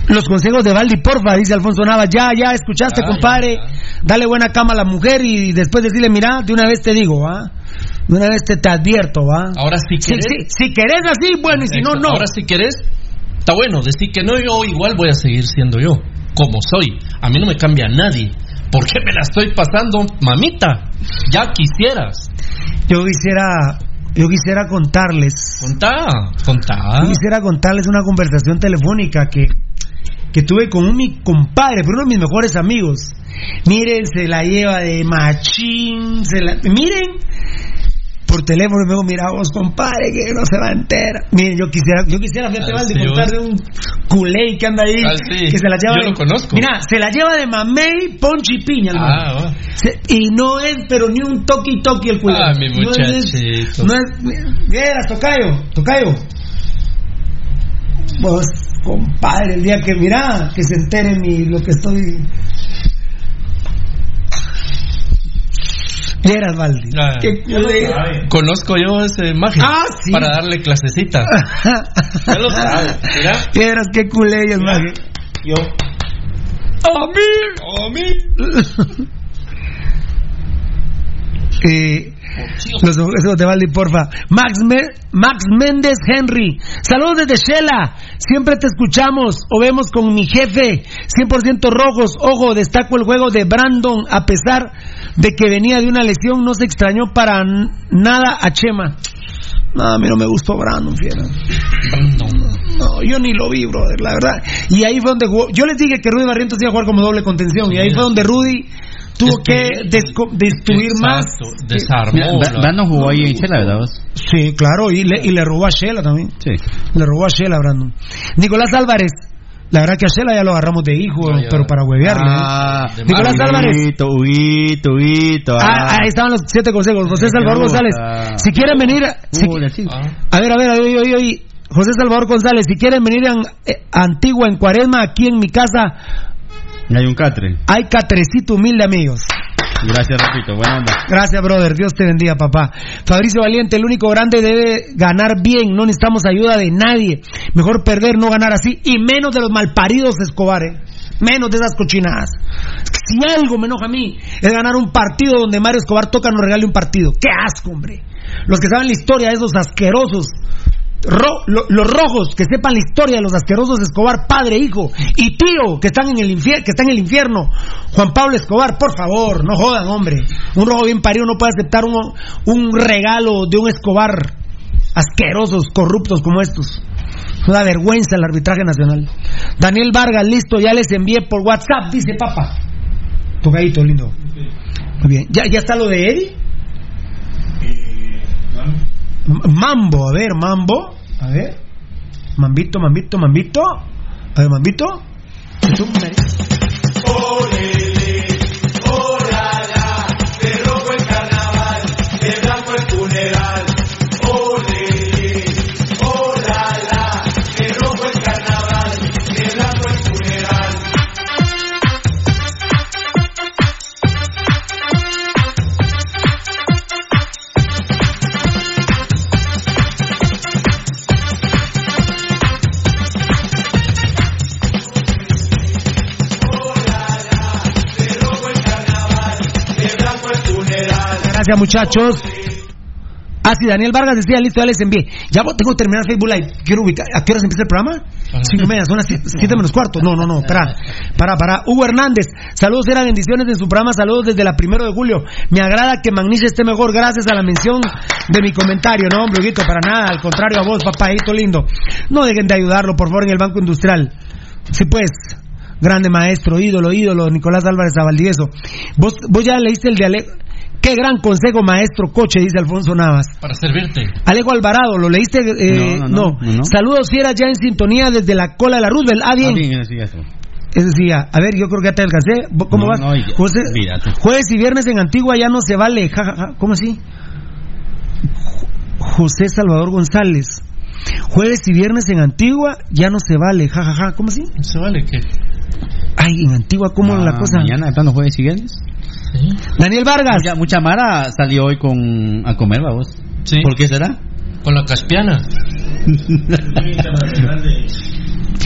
Los consejos de Valdi, porfa, dice Alfonso Nava. Ya, ya, escuchaste, Ah, compadre. Dale buena cama a la mujer y después decirle, mira, de una vez te digo, ¿va? De una vez te, te advierto, ¿va? Ahora si Si, querés. si, si querés así, bueno, y si no, no. Ahora si querés, está bueno. Decir que no, yo igual voy a seguir siendo yo. Como soy. A mí no me cambia nadie. ¿Por qué me la estoy pasando, mamita? Ya quisieras. Yo quisiera, yo quisiera contarles. Contá, contá. Yo quisiera contarles una conversación telefónica que, que tuve con un mi compadre, pero uno de mis mejores amigos. Miren, se la lleva de machín, se la, miren, por teléfono me digo, mira vos compadre, que no se va a enterar. Miren, yo quisiera, yo quisiera, Ah, Valdi, sí, contarle un culé que anda ahí, Ah, que se la lleva Yo de- lo conozco. Mira, se la lleva de mamey, ponche y piña. Ah. Se- y no es, pero ni un toqui toqui el culé. Ah, mi No es- muchachito. No es, ¿qué eras, tocayo? Tocayo. Vos, compadre, el día que mira, que se entere mi, lo que estoy. Vieras, Valdi. Ah. Qué culé. Conozco yo ese magia. Ah, sí. Para darle clasecita. Ya lo sabe. Mira. Vieras, qué culé magia. Yo. ¡A mí! ¡A mí! Eh, los esos de Valdi, porfa. Max, Me- Max Méndez Henry. Saludos desde Shela. Siempre te escuchamos o vemos con mi jefe. 100% rojos. Ojo, destaco el juego de Brandon. A pesar de que venía de una lesión, no se extrañó para nada a Chema. No, a mí no me gustó Brandon, fiera. No, yo ni lo vi, brother, la verdad. Y ahí fue donde jugó. Yo les dije que Rudy Barrientos iba a jugar como doble contención. Y ahí fue donde Rudy tuvo que destruir más. Desarmó. Brandon jugó ahí en Chela, ¿verdad? Sí, claro, y le, y le robó a Shela también. Sí. Le robó a Shela, Brandon. Nicolás Álvarez. La verdad que a Shela ya lo agarramos de hijo, No, pero para huevearle. ¿eh? Ah, De Nicolás. Álvarez. Huguito, Huguito, Huguito. Ah, ahí estaban los siete consejos. José Salvador. González. Si quieren venir. si-. Ah. a ver, a ver, oye, oye, oye. José Salvador González, si quieren venir a, eh, a Antigua en Cuaresma, aquí en mi casa, Y hay un catre. hay catrecito humilde, amigos. Gracias, repito. Buena onda. Gracias, brother. Dios te bendiga, papá. Fabricio Valiente, el único grande debe ganar bien. No necesitamos ayuda de nadie. Mejor perder, no ganar así. Y menos de los malparidos de Escobar, ¿eh? Menos de esas cochinadas. Es que si algo me enoja a mí es ganar un partido donde Mario Escobar toca nos regale un partido. ¡Qué asco, hombre! Los que saben la historia de esos asquerosos ro- lo- los rojos que sepan la historia de los asquerosos Escobar, padre, hijo y tío que están en el infierno, que está en el infierno. Juan Pablo Escobar, por favor, no jodan, hombre. Un rojo bien parido no puede aceptar un, un regalo de un Escobar asquerosos, corruptos como estos. Una vergüenza el arbitraje nacional. Daniel Vargas, listo, ya les envié por WhatsApp, dice papá. Tocadito, lindo. Muy bien. ¿Ya, ya está lo de Eddie? M- Mambo, a ver, Mambo. A ver. Mambito, Mambito, Mambito. A ver, Mambito. Gracias, muchachos. Ah, sí, Daniel Vargas decía, listo, ya les envié. Ya tengo que terminar Facebook Live. Quiero ubicar. ¿A qué horas empieza el programa? Cinco y media, son las siete menos cuarto. No, no, no, para, para, para. Hugo Hernández, saludos, eran bendiciones en su programa, saludos desde la primero de julio. Me agrada que Magnicia esté mejor, gracias a la mención de mi comentario. No, hombre, Huguito, para nada, al contrario a vos, papadito lindo. No dejen de ayudarlo, por favor, en el Banco Industrial. Sí, pues. Grande maestro, ídolo, ídolo, Nicolás Álvarez Zavaldieso. Vos, vos ya leíste el dialecto. Qué gran consejo, maestro coche, dice Alfonso Navas. Para servirte. Alejo Alvarado, ¿lo leíste? Eh, No, no, no, no, no. Saludos, si era ya en sintonía desde la cola de la Roosevelt. Ah, bien. Ah, bien, sí, eso. Es decir, a a ver, yo creo que ya te alcancé. ¿Vos ¿Cómo No, vas? no, ya- José- jueves y viernes en Antigua ya no se vale. Ja, ja, ja. ¿Cómo así? Jo- José Salvador González. Jueves y viernes en Antigua ya no se vale. Ja, ja, ja. ¿Cómo así? ¿Se vale qué? Ay, en Antigua, ¿cómo Ah, la cosa? Mañana, de plano, jueves y viernes. Daniel Vargas. Mucha, mucha Mara salió hoy con a comer, vamos. Sí. ¿Por qué será? Con la Caspiana.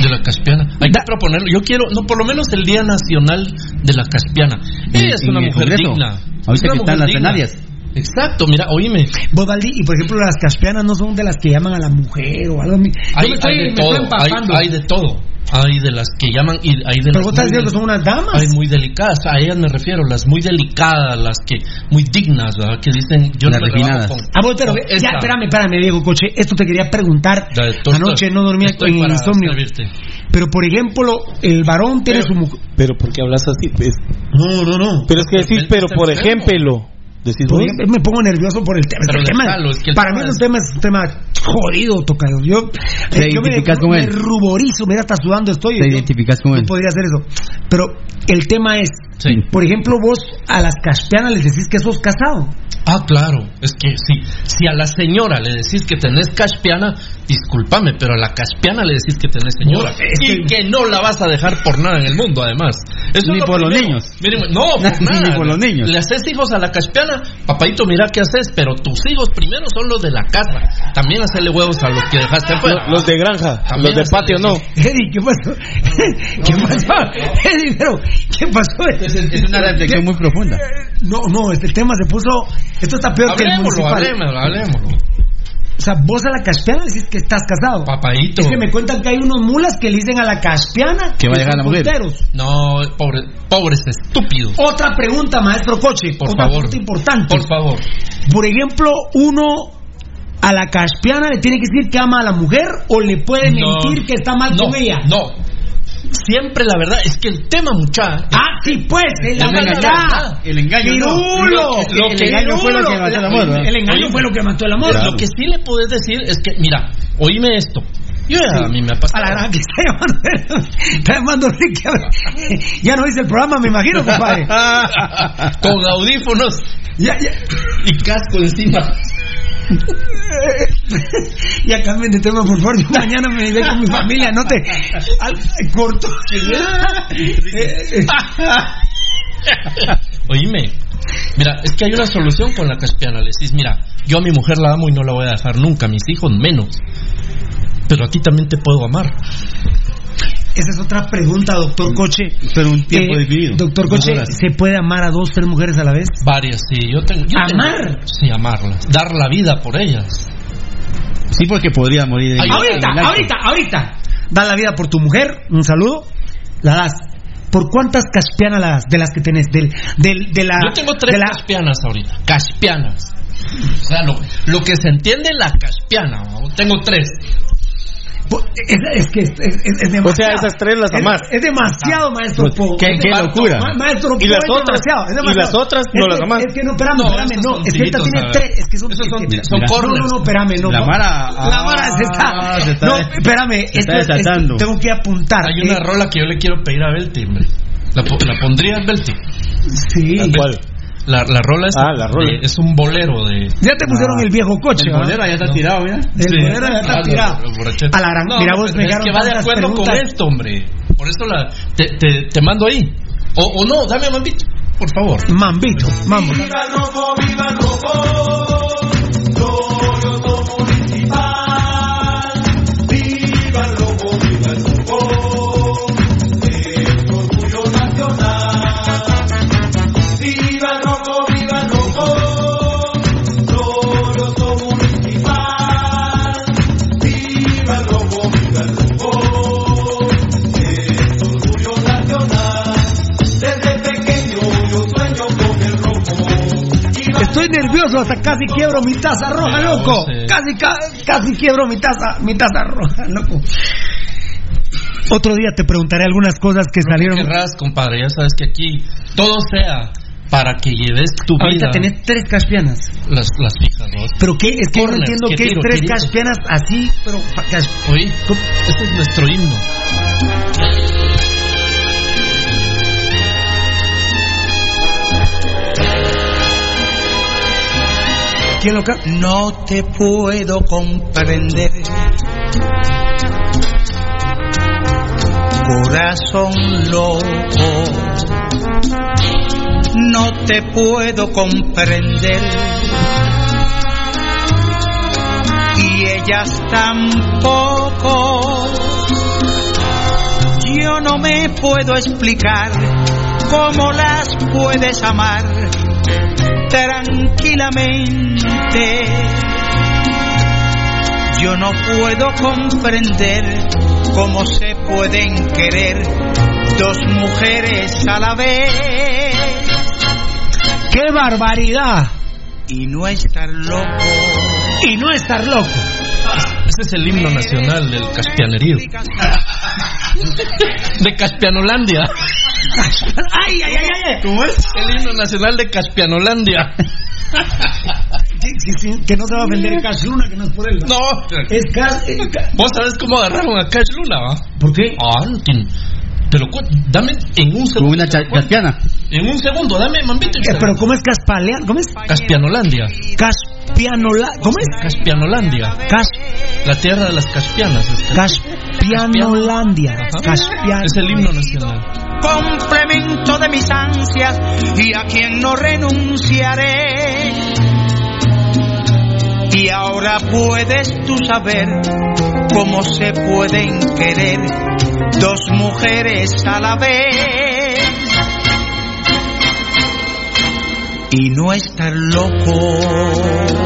De la Caspiana. Hay que proponerlo. Yo quiero, no, por lo menos el Día Nacional de la Caspiana. Ella es una mujer digna. Ahorita que están las digna. Exacto, mira, oíme. Vos, Valdi, y por ejemplo, las caspianas no son de las que llaman a la mujer o algo. Yo Hay, me estoy, hay de me estoy todo. Hay, de todo. Hay de las que llaman y hay de Pero las vos estás diciendo que son unas damas. Hay muy delicadas, a ellas me refiero, las muy delicadas, las que muy dignas, ¿verdad? Que dicen, yo Las no me con, Ah, vos, pero con ya, espérame, espérame, Diego Coche. Esto te quería preguntar. Anoche no dormía estoy con para insomnio. servirte. Pero, por ejemplo, el varón tiene su mujer. Pero ¿por qué hablas así? Pues, No, no, no. pero es que decís, pero por enfermo. ejemplo, decís ejemplo, me pongo nervioso por el tema. El tema- para mí es- el tema es un tema jodido, tocayo. Yo, ¿Te eh, yo me, identificas con me él? ruborizo, mira, hasta sudando estoy. Te Yo identificas con no él. podría hacer eso. Pero el tema es, Sí. por ejemplo, vos a las caspianas les decís que sos casado. Ah, claro, es que sí. Si a la señora le decís que tenés caspiana, discúlpame, pero a la caspiana le decís que tenés señora. No, es y que- no la vas a dejar por nada en el mundo, además. Eso Ni es lo por los niños. Miren, no, por Ni nada. por los niños. Le haces hijos a la caspiana, papadito, mira qué haces, pero tus hijos primero son los de la casa. También hacerle huevos a los que dejaste afuera. Los de granja, También los de patio no. Eddie, ¿qué pasó? ¿Qué pasó? Eddie, pero, ¿qué pasó? Es una reflexión muy profunda. No, no, este tema se puso. Esto está peor que el Hablemoslo, municipal. hablemoslo, hablemoslo. O sea, vos a la caspiana decís que estás casado. Papadito. Es que me cuentan que hay unos mulas que le dicen a la caspiana Que va a a la mujer. No, pobre, pobres estúpidos. Otra pregunta, maestro Coche. Por Otra favor. pregunta importante. Por favor. Por ejemplo, uno a la caspiana le tiene que decir que ama a la mujer o le puede No. mentir que está mal no, con ella. No. Siempre la verdad es que el tema, mucha. Ah, sí, pues, el El engaño. engaño. El engaño. no. El que- engaño fue lo que mató el amor. engaño fue lo que mató el amor. Lo que sí le puedes decir es que, mira, oíme esto. Yo ya, a mí me ha A pasado. la gran que está llamando, está llamando Ricky. a ver. Ya no hice el programa, me imagino, compadre. Con audífonos Ya, ya. y casco encima. Ya cambien de tema, por favor. Yo mañana me iré con mi familia. No te. Al, corto. Oíme. Mira, es que hay una solución con la caspiana. Le decís, mira, yo a mi mujer la amo y no la voy a dejar nunca, mis hijos menos. Pero a ti también te puedo amar. Esa es otra pregunta, doctor Coche. Pero un tiempo Eh, definido. Doctor Coche. ¿se puede amar a dos, tres mujeres a la vez? Varias, sí. Yo tengo. yo tengo- ¿Amar? sí, amarlas. Dar la vida por ellas. Sí, porque podría morir. en- Ay, Ahorita, en ahorita, ahorita. Das la vida por tu mujer, un saludo. La das. ¿Por cuántas caspianas la das de las que tenés? Del, del, de la, Yo tengo tres de la- caspianas ahorita. Caspianas. O sea, lo, lo que se entiende la caspiana. Tengo tres. Po- Es, es que es, es- es demasiado. O sea, esas tres las Es- amás. Es, demasiado, maestro Po. Qué- Es qué de- locura. Ma- maestro Y las otras- y las otras no las amás. Es que no, espérame, No, espérame, no. son Es que esta tiene tres. Es que son, son- no. No, no, no, espérame, no. La no. Mara. La vara se está. ah, se está- no, espérame. se está esto es- desatando. tengo que apuntar. Hay una Eh, rola que yo le quiero pedir a Belti, hombre. ¿La, la pondrías, Belti? Sí. ¿Cuál? La, la rola es, Ah, la rola. de- es un bolero de... Ya te pusieron el viejo coche, El bolero ya está No. tirado, mira. El Sí. bolero ya está Ah, tirado. lo- lo borrachete. A la gran- No, mira, vos me es que va de acuerdo con preguntas. esto, hombre. Por eso la, te, te, te mando ahí. O, o no, dame a Mambito, por favor. Mambito, mambo. Viva el rojo, viva el Estoy nervioso, hasta casi quiebro mi taza roja, No, loco. Casi, ca- casi quiebro mi taza, mi taza roja, loco. Otro día te preguntaré algunas cosas que ¿Qué salieron. querrás, compadre? Ya sabes que aquí todo sea para que lleves tu Ahorita vida. tenés tres caspianas. Las, las fijas, ¿no? ¿Pero qué? Es que yo no entiendo que qué es tres caspianas así, pero... Oye, este es nuestro himno. ¿Quién lo? No te puedo comprender. Corazón loco, no te puedo comprender. Y ellas tampoco. Yo no me puedo explicar cómo las puedes amar tranquilamente. Yo no puedo comprender cómo se pueden querer dos mujeres a la vez ¡Qué barbaridad! y no estar loco. Y no estar loco. Ese es el himno nacional del Caspianerío. De Caspianolandia. ¡Ay, ay, ay, ay! ¿Cómo es? El himno nacional de Caspianolandia. Sí, sí, sí, que no se va a vender Cash Luna, que no es por él. No. Es Cash. eh, Ca- ¿Vos sabés cómo agarraron a Cash Luna, va? ¿Por qué? Ah, no tiene- Te lo cuento. Dame en un segundo. una caspiana. En un segundo, dame, mambito. Eh, Pero ¿cómo es Caspalean? ¿Cómo es? Caspianolandia. Caspianola... ¿Cómo es? Caspianolandia. Cas... La tierra de las caspianas. este. Caspianolandia. Caspian... Es el himno nacional. complemento de mis ansias y a quien no renunciaré. Y ahora puedes tú saber cómo se pueden querer dos mujeres a la vez. Y no estar loco.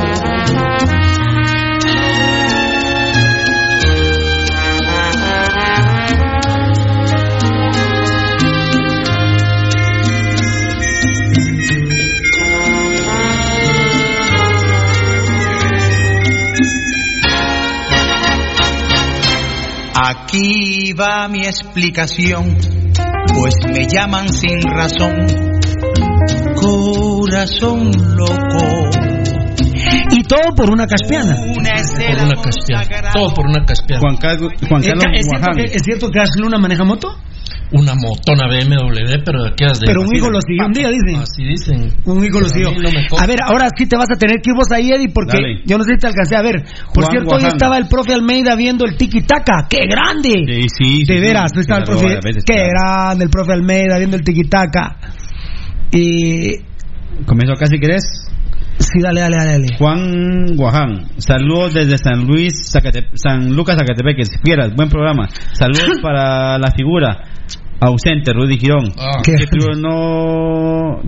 Aquí va mi explicación, pues me llaman sin razón. Corazón loco, Y todo por una caspiana. una Por una caspiana. Todo por una caspiana. Juan, Carlos Juan Carlos ¿Es cierto, que, ¿Es cierto que Cash Luna maneja moto? Una motona BMW, pero de aquellas de. Pero un hijo lo siguió un día, dicen. Así dicen. Un hijo lo siguió. A ver, ahora sí te vas a tener que ir vos ahí, Eddie, porque Dale. yo no sé si te alcancé a ver. Por Juan cierto, hoy estaba el profe Almeida viendo el tiki-taka. ¡Qué grande! Sí, sí, sí, De sí. veras, hoy estaba el Sí, profe. Qué claro. grande el profe Almeida viendo el tiki-taka. Y. Comienzo acá si querés. Sí, dale, dale, dale. dale. Juan Guaján, saludos desde San Luis, Zacate- San Lucas, Zacatepeque, si fieras, buen programa. Saludos para la figura ausente, Rudy Girón. Ah. Qué Que no...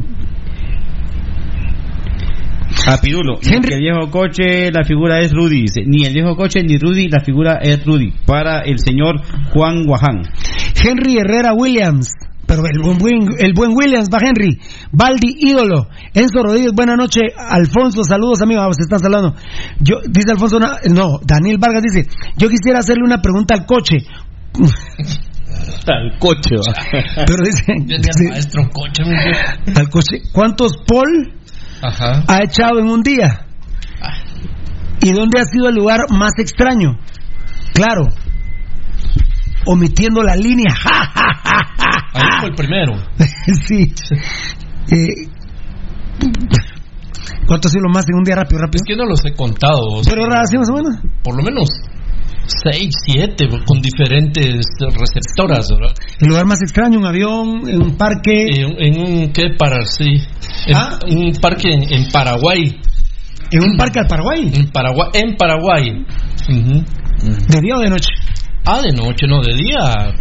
A Pirulo, Henry- el viejo coche, la figura es Rudy. dice. Ni el viejo coche ni Rudy, la figura es Rudy. Para el señor Juan Guaján. Henry Herrera Williams. Pero el buen, buen- el buen Williams va Henry. Baldi ídolo. Enzo Rodríguez, buena noche. Alfonso, saludos amigos. Se están saludando. Yo, dice Alfonso, no, Daniel Vargas dice, yo quisiera hacerle una pregunta al coche. Al coche, va. Pero dice, dice, maestro coche, al coche, ¿cuántos Paul Ajá. ha echado en un día? ¿Y dónde ha sido el lugar más extraño? Claro, omitiendo la línea. Ahí fue el primero. sí. Eh, ¿Cuánto ha sido lo más en un día rápido, rápido? Es que no los he contado. o sea, Pero ahora sí más o menos. Por lo menos seis, siete, con diferentes receptoras, ¿verdad? El lugar más extraño, un avión, en un parque. En, en un, ¿qué? Para, sí. En Ah. un parque en, en Paraguay. En un parque al Paraguay. En Paraguay. En Paraguay. ¿De día o de noche? Ah, de noche, no, de día.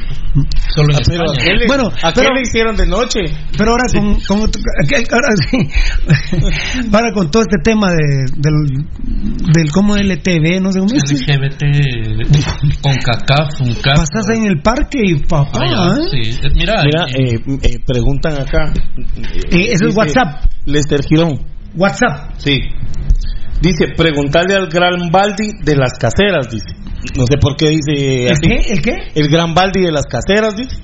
Solo en Ah, Pero ¿a España. qué le, Bueno, ¿a qué pero- le hicieron de noche? Pero ahora con, con que- ahora sí, ahora con todo este tema de, del, del cómo LTV, no sé cómo es. LGBT con CACAF, un CAF. Pasas en el parque y papá, Ah, ya, ¿eh? sí. Eh, Mira, Mira, eh, eh, eh, preguntan acá. Eh, eso es WhatsApp. Lester Girón. WhatsApp. Sí. Dice, preguntarle al gran Baldi de las caseras, dice. No sé por qué dice ¿El así. qué? ¿El qué? El gran Baldi de las caseras, dice.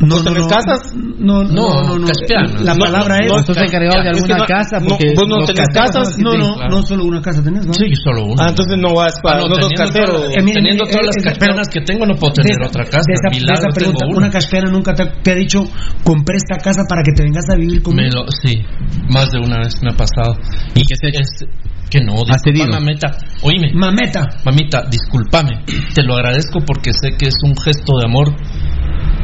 No, ¿Vos tenés casas? No, no, no, no, no. caspiano. La No, palabra no, es. no, ¿Vos sos encargado de es que alguna no- casa? no, Porque vos no tenés casas. No, no, claro. no solo una casa tenés, ¿no? sí, solo uno. Ah, entonces no vas para Ah, no, los dos teniendo caseros. Eh, teniendo eh, todas las eh, caspianas pero- que tengo, no puedo tener otra casa. de esa, pregunta, una. una caspiana nunca te, te ha dicho, compré esta casa para que te vengas a vivir Me conmigo. lo- sí, más de una vez me ha pasado. Y que es Que no, disculpa, mameta. Oíme. Mameta. Mamita, discúlpame. Te lo agradezco porque sé que es un gesto de amor,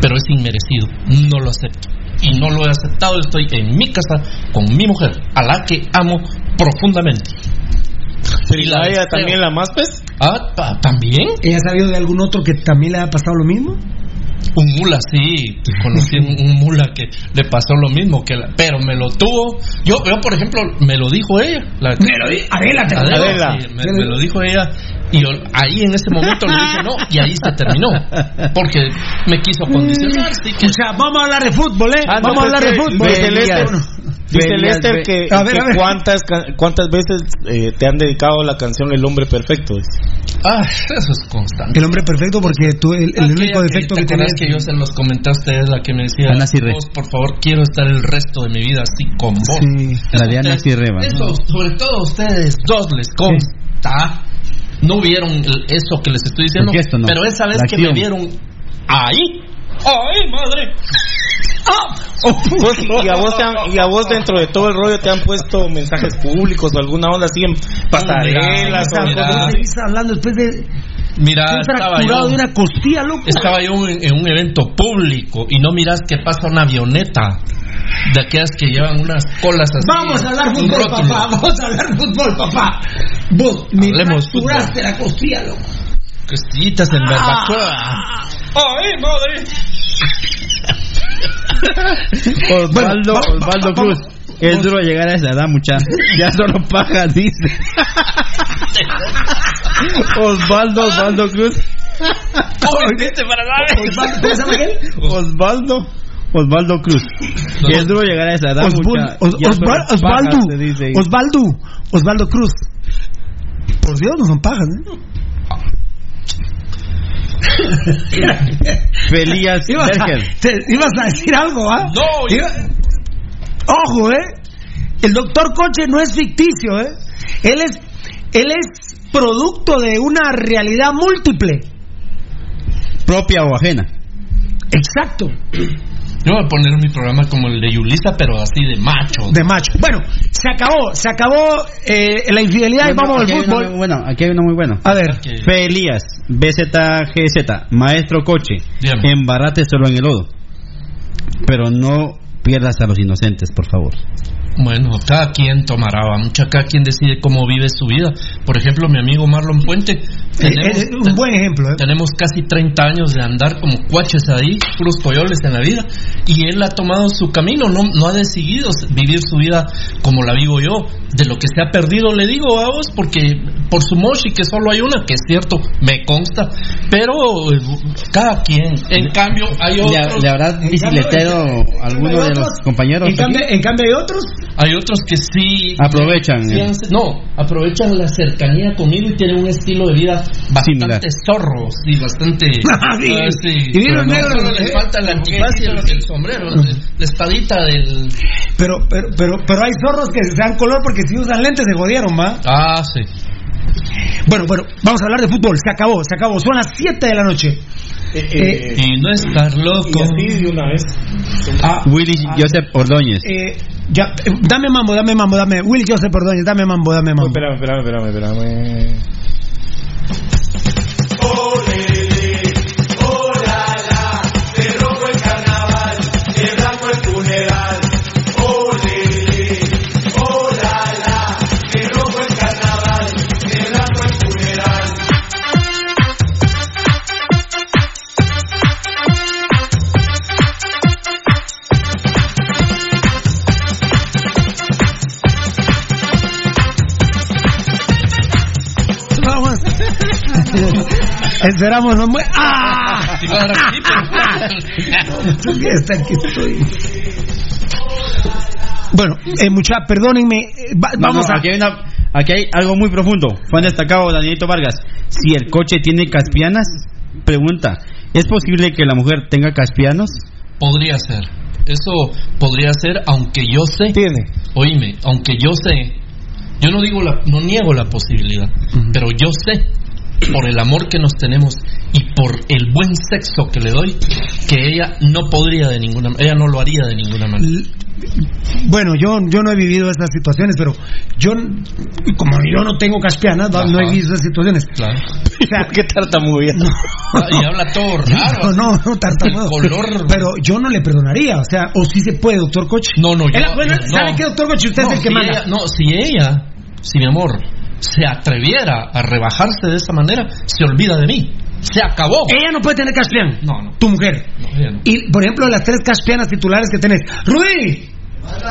pero es inmerecido. No lo acepto. Y no lo he aceptado. Estoy en mi casa con mi mujer, a la que amo profundamente. ¿Y la ella también la más, pues? Ah, ¿también? ¿Ella ha sabido de algún otro que también le haya pasado lo mismo? Un mula, sí. Conocí un, un mula que le pasó lo mismo, que la- pero me lo tuvo. Yo, yo, por ejemplo, me lo dijo ella. La, Me lo di- Adela, te. Adela, sí, me, me lo dijo ella. Y yo ahí en ese momento le dije no, y ahí se terminó. Porque me quiso condicionar. Sí que... O sea, vamos a hablar de fútbol, ¿eh? Ah, no, vamos a pues hablar de fútbol. Dice Lester que, A ver, que a ver. cuántas cuántas veces eh, te han dedicado la canción El hombre perfecto. dice. Ah, eso es constante. El hombre perfecto porque tú, el, el único Aquella defecto ¿te que acuerdas tienes... que yo se los comenté a ustedes, la que me decía, Ana Cirre. "Vos, por favor, quiero estar el resto de mi vida así con vos. Sí. La de Ana Ustedes- Cirreva. Eso, sobre todo a ustedes dos les consta. No vieron el- eso que les estoy diciendo, no. pero esa vez La que me vieron ahí, ¡ay, madre! ¡Ah! Vos- y, a vos te han- y a vos dentro de todo el rollo te han puesto mensajes públicos o alguna onda así en pasarelas o mira. cosas ¿Qué estás hablando después de... Mira, estaba fracturado yo, de una costilla, loco? estaba yo en, en un evento público y no miras que pasa una avioneta de aquellas que llevan unas colas así. Vamos a hablar fútbol, papá. Vamos a hablar fútbol, papá. Vos me Hablemos fracturaste la costilla, loco. Costillitas en barbacoa. ¡Ay, madre! Osvaldo, va- va- Osvaldo va- Cruz. Es duro llegar a esa edad, mucha. Ya solo paja, dice. Osvaldo, Osvaldo Cruz. Osvaldo. Osvaldo. Osvaldo Cruz. Es duro llegar a esa edad, Osvaldo. Osvaldo. Osvaldo Cruz. Por Dios, no son pajas, ¿eh? Felías Ibas a, Berger. te- ibas a decir algo, ¿ah? No, Iba- Ojo, ¿eh? El doctor Coche no es ficticio, ¿eh? Él es, él es producto de una realidad múltiple. Propia o ajena. Exacto. Yo voy a poner mi programa como el de Yulisa, pero así de macho. De macho. Bueno, se acabó, se acabó eh, la infidelidad y vamos al fútbol. muy bueno, aquí hay uno muy bueno. A ver. Felías, BZGZ, Maestro Coche, Dígame. embarrate solo en el lodo. Pero no pierdas a los inocentes, por favor. Bueno, cada quien tomará, mucha, cada quien decide cómo vive su vida. Por ejemplo, mi amigo Marlon Puente, tenemos, eh, un buen ejemplo, ¿eh? tenemos casi 30 años de andar como cuaches ahí, puros coyoles en la vida, y él ha tomado su camino, no, no ha decidido vivir su vida como la vivo yo. De lo que se ha perdido, le digo a vos, porque por su moshi, que solo hay una, que es cierto, me consta, pero eh, cada quien. En cambio, hay ¿Le, otros. le habrá bicicletero alguno de los compañeros? En cambio, en cambio hay otros. Hay otros que sí Aprovechan, sí eh. no, aprovechan la cercanía conmigo y tienen un estilo de vida bastante Similar. zorro, sí, bastante. Ah, sí. ah, sí. Y vieron Pero no, negro, solo les eh, falta la antifaz y el, sombrero, la, espadita del. Pero, pero, pero, pero hay zorros que se dan color porque si usan lentes se jodieron, ¿va? Ah, sí. Bueno, bueno, vamos a hablar de fútbol. Se acabó, se acabó. Son las 7 de la noche. Eh, Y no estar y loco. así de una vez. Ah, Willy Joseph Ordóñez. eh, ya, eh, dame mambo, dame mambo, dame. Willy Joseph, perdón, dame mambo, dame mambo. Espérame, espérame, espérame, espérame. De Esperamos, no mue- ¡Ah! Dar aquí, pero- Está aquí estoy. Bueno, eh, mucha, perdónenme. eh, va- No, vamos no, a. aquí, hay una- aquí hay algo muy profundo. Fue destacado Danielito Vargas. Si el coche tiene caspianas, pregunta, ¿es posible que la mujer tenga caspianos? Podría ser. Eso podría ser, aunque yo sé. Tiene. Oíme, aunque yo sé. Yo no digo la, no niego la posibilidad, pero yo sé por el amor que nos tenemos y por el buen sexo que le doy que ella no podría de ninguna ella no lo haría de ninguna manera. L- Bueno, yo, yo no he vivido esas situaciones, pero yo, como yo no tengo caspianas, no, no he vivido esas situaciones. Claro. O sea, ¿Qué tartamudeas? Ah, Y habla todo raro. no, no, no, tartamudo. Color. Pero yo no le perdonaría, o sea, o sí se puede, doctor Coche. No, no, yo. Él- bueno, yo- ¿sabe no. qué, doctor Coche? Usted No, es el que si manda. ella- no, si ella, si mi amor, se atreviera a rebajarse de esa manera, se olvida de mí. Se acabó. Ella no puede tener caspián. No, no. Tu mujer. No, ella no. Y, por ejemplo, las tres caspianas titulares que tenés. ¡Rudy!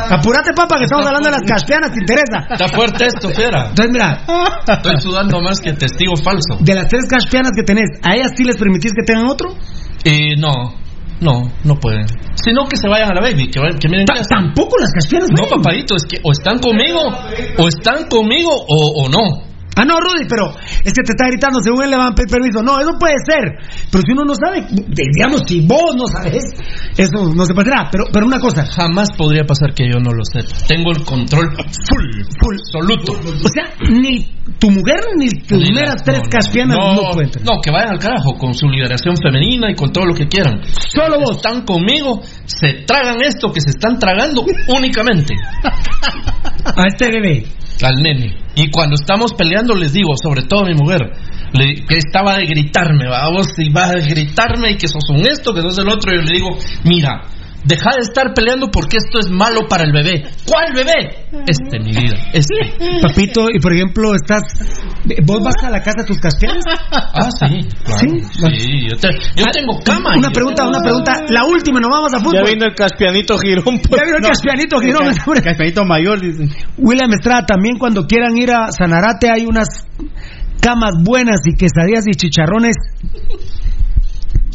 Apúrate, papá, que estamos hablando de las caspianas, ¿te interesa? Está fuerte esto, fiera. Entonces, mira, Estoy sudando más que testigo falso. de las tres caspianas que tenés, ¿a ellas sí les permitís que tengan otro? Y no, no, no pueden. Sino que se vayan a la baby, que, que miren. Ta- Tampoco las caspianas, No, papadito, es que o están conmigo, o están conmigo, o, o no. Ah, no, Rudy, pero es que te está gritando, según él le van a pedir permiso. No, eso puede ser. Pero si uno no sabe, digamos, si vos no sabes, eso no se pasará. Pero, pero una cosa, Jamás podría pasar que yo no lo sepa. Tengo el control full, Full. absoluto. o sea, ni tu mujer ni tus primeras tres no, no, caspianas no, no, pueden no, que vayan al carajo con su liberación femenina y con todo lo que quieran. Solo vos. Están conmigo, se tragan esto que se están tragando únicamente A este bebé. Al nene. Y cuando estamos peleando les digo, sobre todo mi mujer, le- que estaba de gritarme, va vos y vas a gritarme y que sos un esto, que sos el otro, y yo le digo, mira, deja de estar peleando porque esto es malo para el bebé. ¿Cuál bebé? Este, mi vida, este. Papito, y por ejemplo, estás. ¿Vos vas a la casa de tus caspianas? Ah, sí, claro. Sí, Sí, yo, te- yo tengo cama. Una pregunta, tengo- una pregunta. La última, nos vamos a fútbol. Ya vino el caspianito girón. pues. Ya vino el caspianito, Girón. Caspianito mayor. William Estrada, también cuando quieran ir a Sanarate hay unas camas buenas y quesadillas y chicharrones.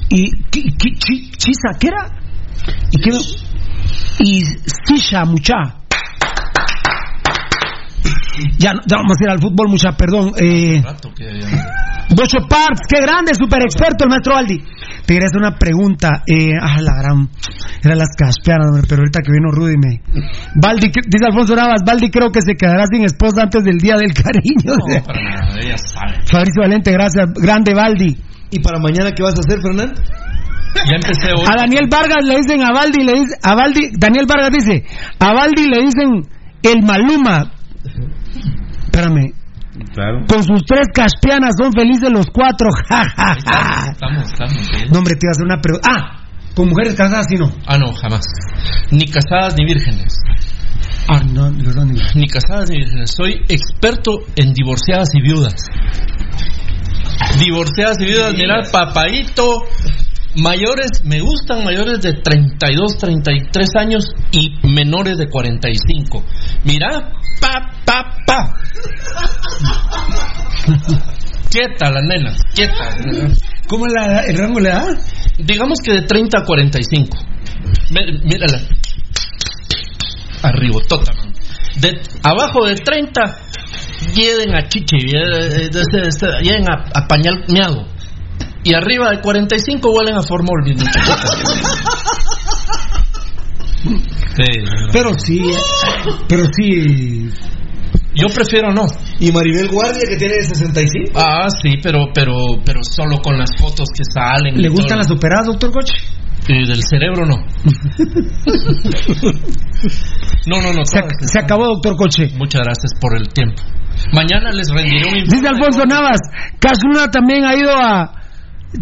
Y chi- chisa, ¿qué era? ¿Y qué? Y sisha, mucha. Ya, ya vamos a ir al fútbol, mucha, perdón. Eh, que Bocho Parks, qué grande, super experto el maestro Aldi. Te quería hacer una pregunta. Eh, ah, la gran. Eran las caspianas, hombre, pero ahorita que vino Rudy me. Baldi, que- dice Alfonso Navas, Baldi creo que se quedará sin esposa antes del día del cariño. No, para nada, ella sabe. Fabricio Valente, gracias. Grande Baldi. ¿Y para mañana qué vas a hacer, Fernando? Ya empecé hoy. A Daniel Vargas le dicen a Baldi, le dice, a Baldi, Daniel Vargas dice, a Baldi le dicen el Maluma. Espérame, Claro. con sus tres caspianas son felices los cuatro. Estamos, estamos. bien. No, hombre, te iba a hacer una pregunta. Ah, con mujeres casadas, sí, no. Ah, no, jamás. Ni casadas ni vírgenes. Ah, no, de verdad, ni- Ni casadas ni vírgenes. Soy experto en divorciadas y viudas. Divorciadas y viudas, mira, papadito. Mayores, me gustan mayores de 32, 33 años y menores de 45. Mira, pa, pa, pa. Quieta la nena, quieta. ¿Cómo es la, el rango de la edad? Digamos que de 30 a 45. Ve- Mírala. Arribotota, man. De abajo de 30, lleguen a chichi, eh, eh, lleguen a, a pañal miado. Y arriba de 45 huelen a formol, mis. Pero sí, pero sí. Yo prefiero no. ¿Y Maribel Guardia, que tiene 65? Ah, sí, pero, pero, pero solo con las fotos que salen. ¿Le todo. gustan las operadas, doctor Coche? Y del cerebro no. No, no, no. Se, todas ac- se acabó, doctor Coche. Muchas gracias por el tiempo. Mañana les rendiré un informe. Dice Alfonso Navas, Casluna también ha ido a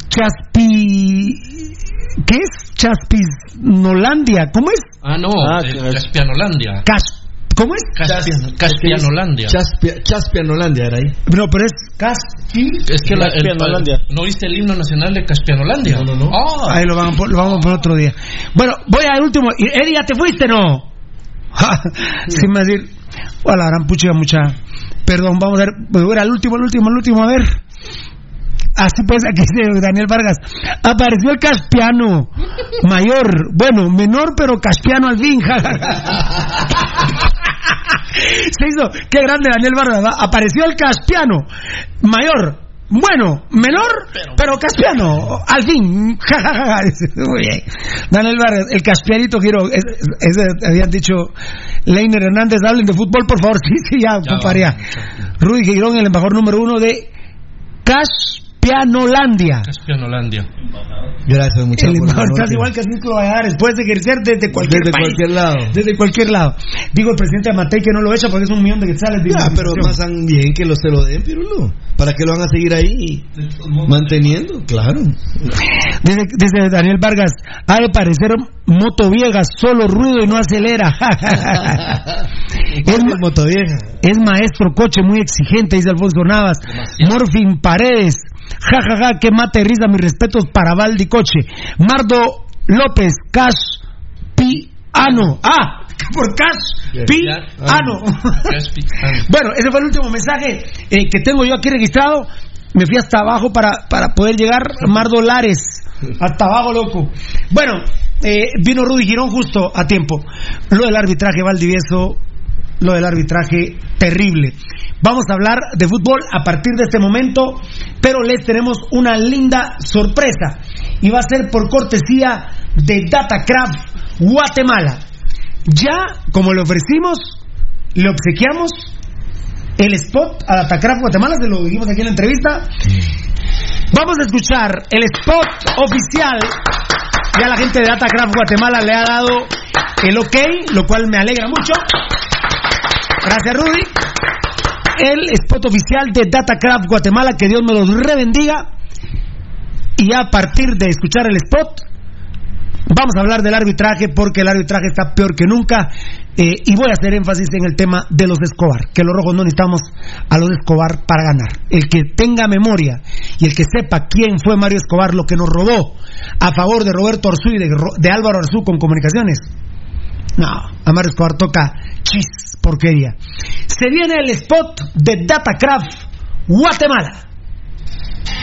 Chaspi... ¿Qué es? Chaspinolandia. ¿Cómo es? Ah, no, Ah, eh, Caspianolandia. Cas... ¿Cómo es? Caspian- Caspianolandia. Chaspia, Chaspianolandia era ahí. No, pero es Caspi... Es que la, el, Caspianolandia. ¿No viste el himno nacional de Caspianolandia? No, no, no. Ah, Ahí lo vamos, a lo vamos a poner otro día. Bueno, voy al último. Y, Eddie, ¿ya te fuiste, no? Sin más decir... Hola, gran pucha, mucha... Perdón, vamos a ver. Voy al último, al último, al último, a ver. Así pues, aquí dice Daniel Vargas. Apareció el Caspiano. Mayor. Bueno, menor, pero Caspiano al fin. Se hizo. Qué grande Daniel Vargas. ¿va? Apareció el Caspiano. Mayor. Bueno, menor, pero Caspiano. Al fin. Muy bien. Daniel Vargas, el Caspianito Giro. Ese habían dicho Leiner Hernández. Hablen de fútbol, por favor. Sí, sí, ya, Ya Rudy Girón, el embajador número uno de Cash Caspianolandia. Caspianolandia. Gracias, muchachos. El embajador casi igual que Ciclo Valladares, puedes ejercer desde cualquier Desde país. cualquier lado. Desde cualquier lado. Digo el presidente Amatei que no lo echa porque es un millón de quetzales. Ya, pero pasan bien que los se lo den, Pirulo. ¿Para qué lo van a seguir ahí manteniendo? Claro. Dice, dice Daniel Vargas, ha de parecer moto vieja, solo ruido y no acelera. es, ma- moto vieja. es maestro coche muy exigente, dice Alfonso Navas. Morfin Paredes, jajaja, que mate risa, mis respetos para Valdi Coche. Mardo López, Cash Piano. Ah, por Cash Piano. Bueno, ese fue el último mensaje eh, que tengo yo aquí registrado. Me fui hasta abajo para, para poder llegar Mar Dolares. Hasta abajo, loco. Bueno, eh, vino Rudy Girón justo a tiempo. Lo del arbitraje Valdivieso, lo del arbitraje terrible. Vamos a hablar de fútbol a partir de este momento, pero les tenemos una linda sorpresa. Y va a ser por cortesía de Datacraft Guatemala. Ya, como le ofrecimos, le obsequiamos el spot a Datacraft Guatemala, se lo dijimos aquí en la entrevista. Vamos a escuchar el spot oficial. Ya la gente de Datacraft Guatemala le ha dado el ok, lo cual me alegra mucho. Gracias, Rudy. El spot oficial de Datacraft Guatemala, que Dios me los rebendiga. Y a partir de escuchar el spot, Vamos a hablar del arbitraje porque el arbitraje está peor que nunca eh, y voy a hacer énfasis en el tema de los Escobar, que los rojos no necesitamos a los Escobar para ganar. El que tenga memoria y el que sepa quién fue Mario Escobar, lo que nos robó a favor de Roberto Arzú y de, de Álvaro Arzú con comunicaciones. No, a Mario Escobar toca chis, porquería. Se viene el spot de Datacraft Guatemala.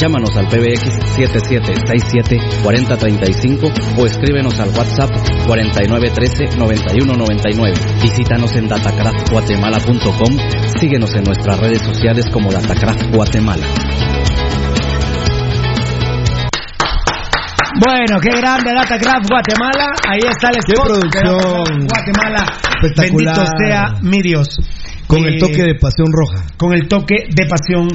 Llámanos al PBX 7767-4035 o escríbenos al WhatsApp 4913-9199. Visítanos en datacraftguatemala.com. Síguenos en nuestras redes sociales como Datacraft Guatemala. Bueno, qué grande Datacraft Guatemala. Ahí está el Qué spot producción. Guatemala. Espectacular. Bendito sea mi Dios. Con el Eh, toque de pasión roja. Con el toque de pasión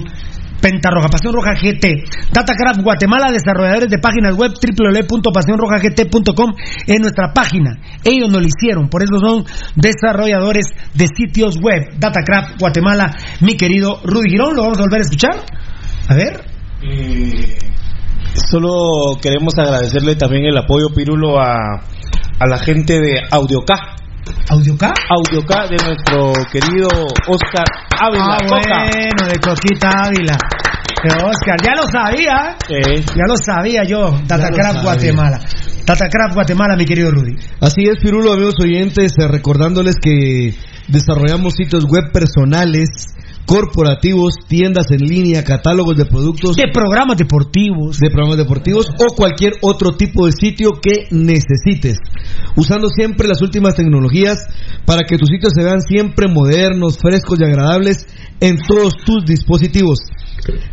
Pentarroja, Pasión Roja GT. Datacraft Guatemala, desarrolladores de páginas web www.pasionrojagt.com en nuestra página. Ellos nos lo hicieron, por eso son desarrolladores de sitios web. Datacraft Guatemala, mi querido Rudy Girón, lo vamos a volver a escuchar. A ver. Eh, solo queremos agradecerle también el apoyo, Pirulo, a, la gente de Audioca. ¿Audioca? Audioca de nuestro querido Oscar Ávila. Ah, Coca. bueno, de Coquita Ávila. Pero Oscar, ya lo sabía. Eh, Ya lo sabía yo. Datacraft. Guatemala. Datacraft Guatemala, mi querido Rudy. Así es, Pirulo, amigos oyentes, eh, recordándoles que desarrollamos sitios web personales, corporativos, tiendas en línea, catálogos de productos, De programas deportivos. de programas deportivos o cualquier otro tipo de sitio que necesites. Usando siempre las últimas tecnologías para que tus sitios se vean siempre modernos, frescos y agradables en todos tus dispositivos.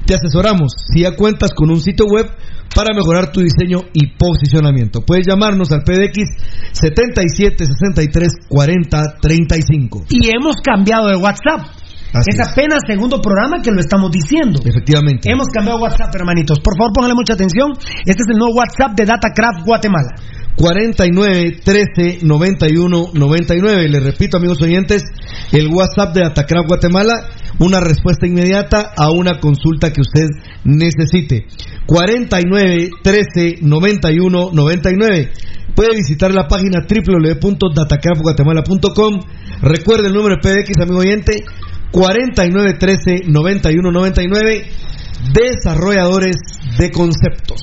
Te asesoramos si ya cuentas con un sitio web para mejorar tu diseño y posicionamiento. Puedes llamarnos al PDX 77 63 40 35. Y hemos cambiado de WhatsApp. Así es apenas segundo programa que lo estamos diciendo. Efectivamente. Hemos cambiado WhatsApp, hermanitos. Por favor, pónganle mucha atención. Este es el nuevo WhatsApp de Datacraft Guatemala. 49 13 91 99. Les repito, amigos oyentes, el WhatsApp de Atacraft Guatemala, una respuesta inmediata a una consulta que usted necesite. 49 13 91 99. Puede visitar la página www.datacraftguatemala.com. Recuerde el número de PDX, amigo oyente, 49 13 91 99. Desarrolladores de conceptos.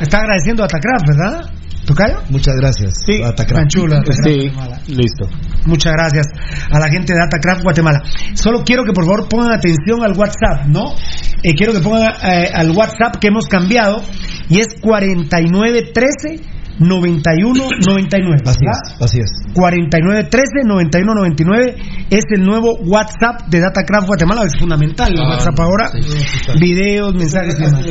Está agradeciendo a Datacraft, ¿verdad? ¿Tocayo? Muchas gracias. Sí. Atacraft. Tan chula, Datacraft sí, Guatemala. listo. Muchas gracias a la gente de Datacraft Guatemala. Solo quiero que por favor pongan atención al WhatsApp, ¿no? Eh, quiero que pongan eh, al WhatsApp que hemos cambiado y es 4913 9199. Así es, así es. 4913 9199 es el nuevo WhatsApp de Datacraft Guatemala, es fundamental el Ah, WhatsApp ahora. Videos, mensajes y demás.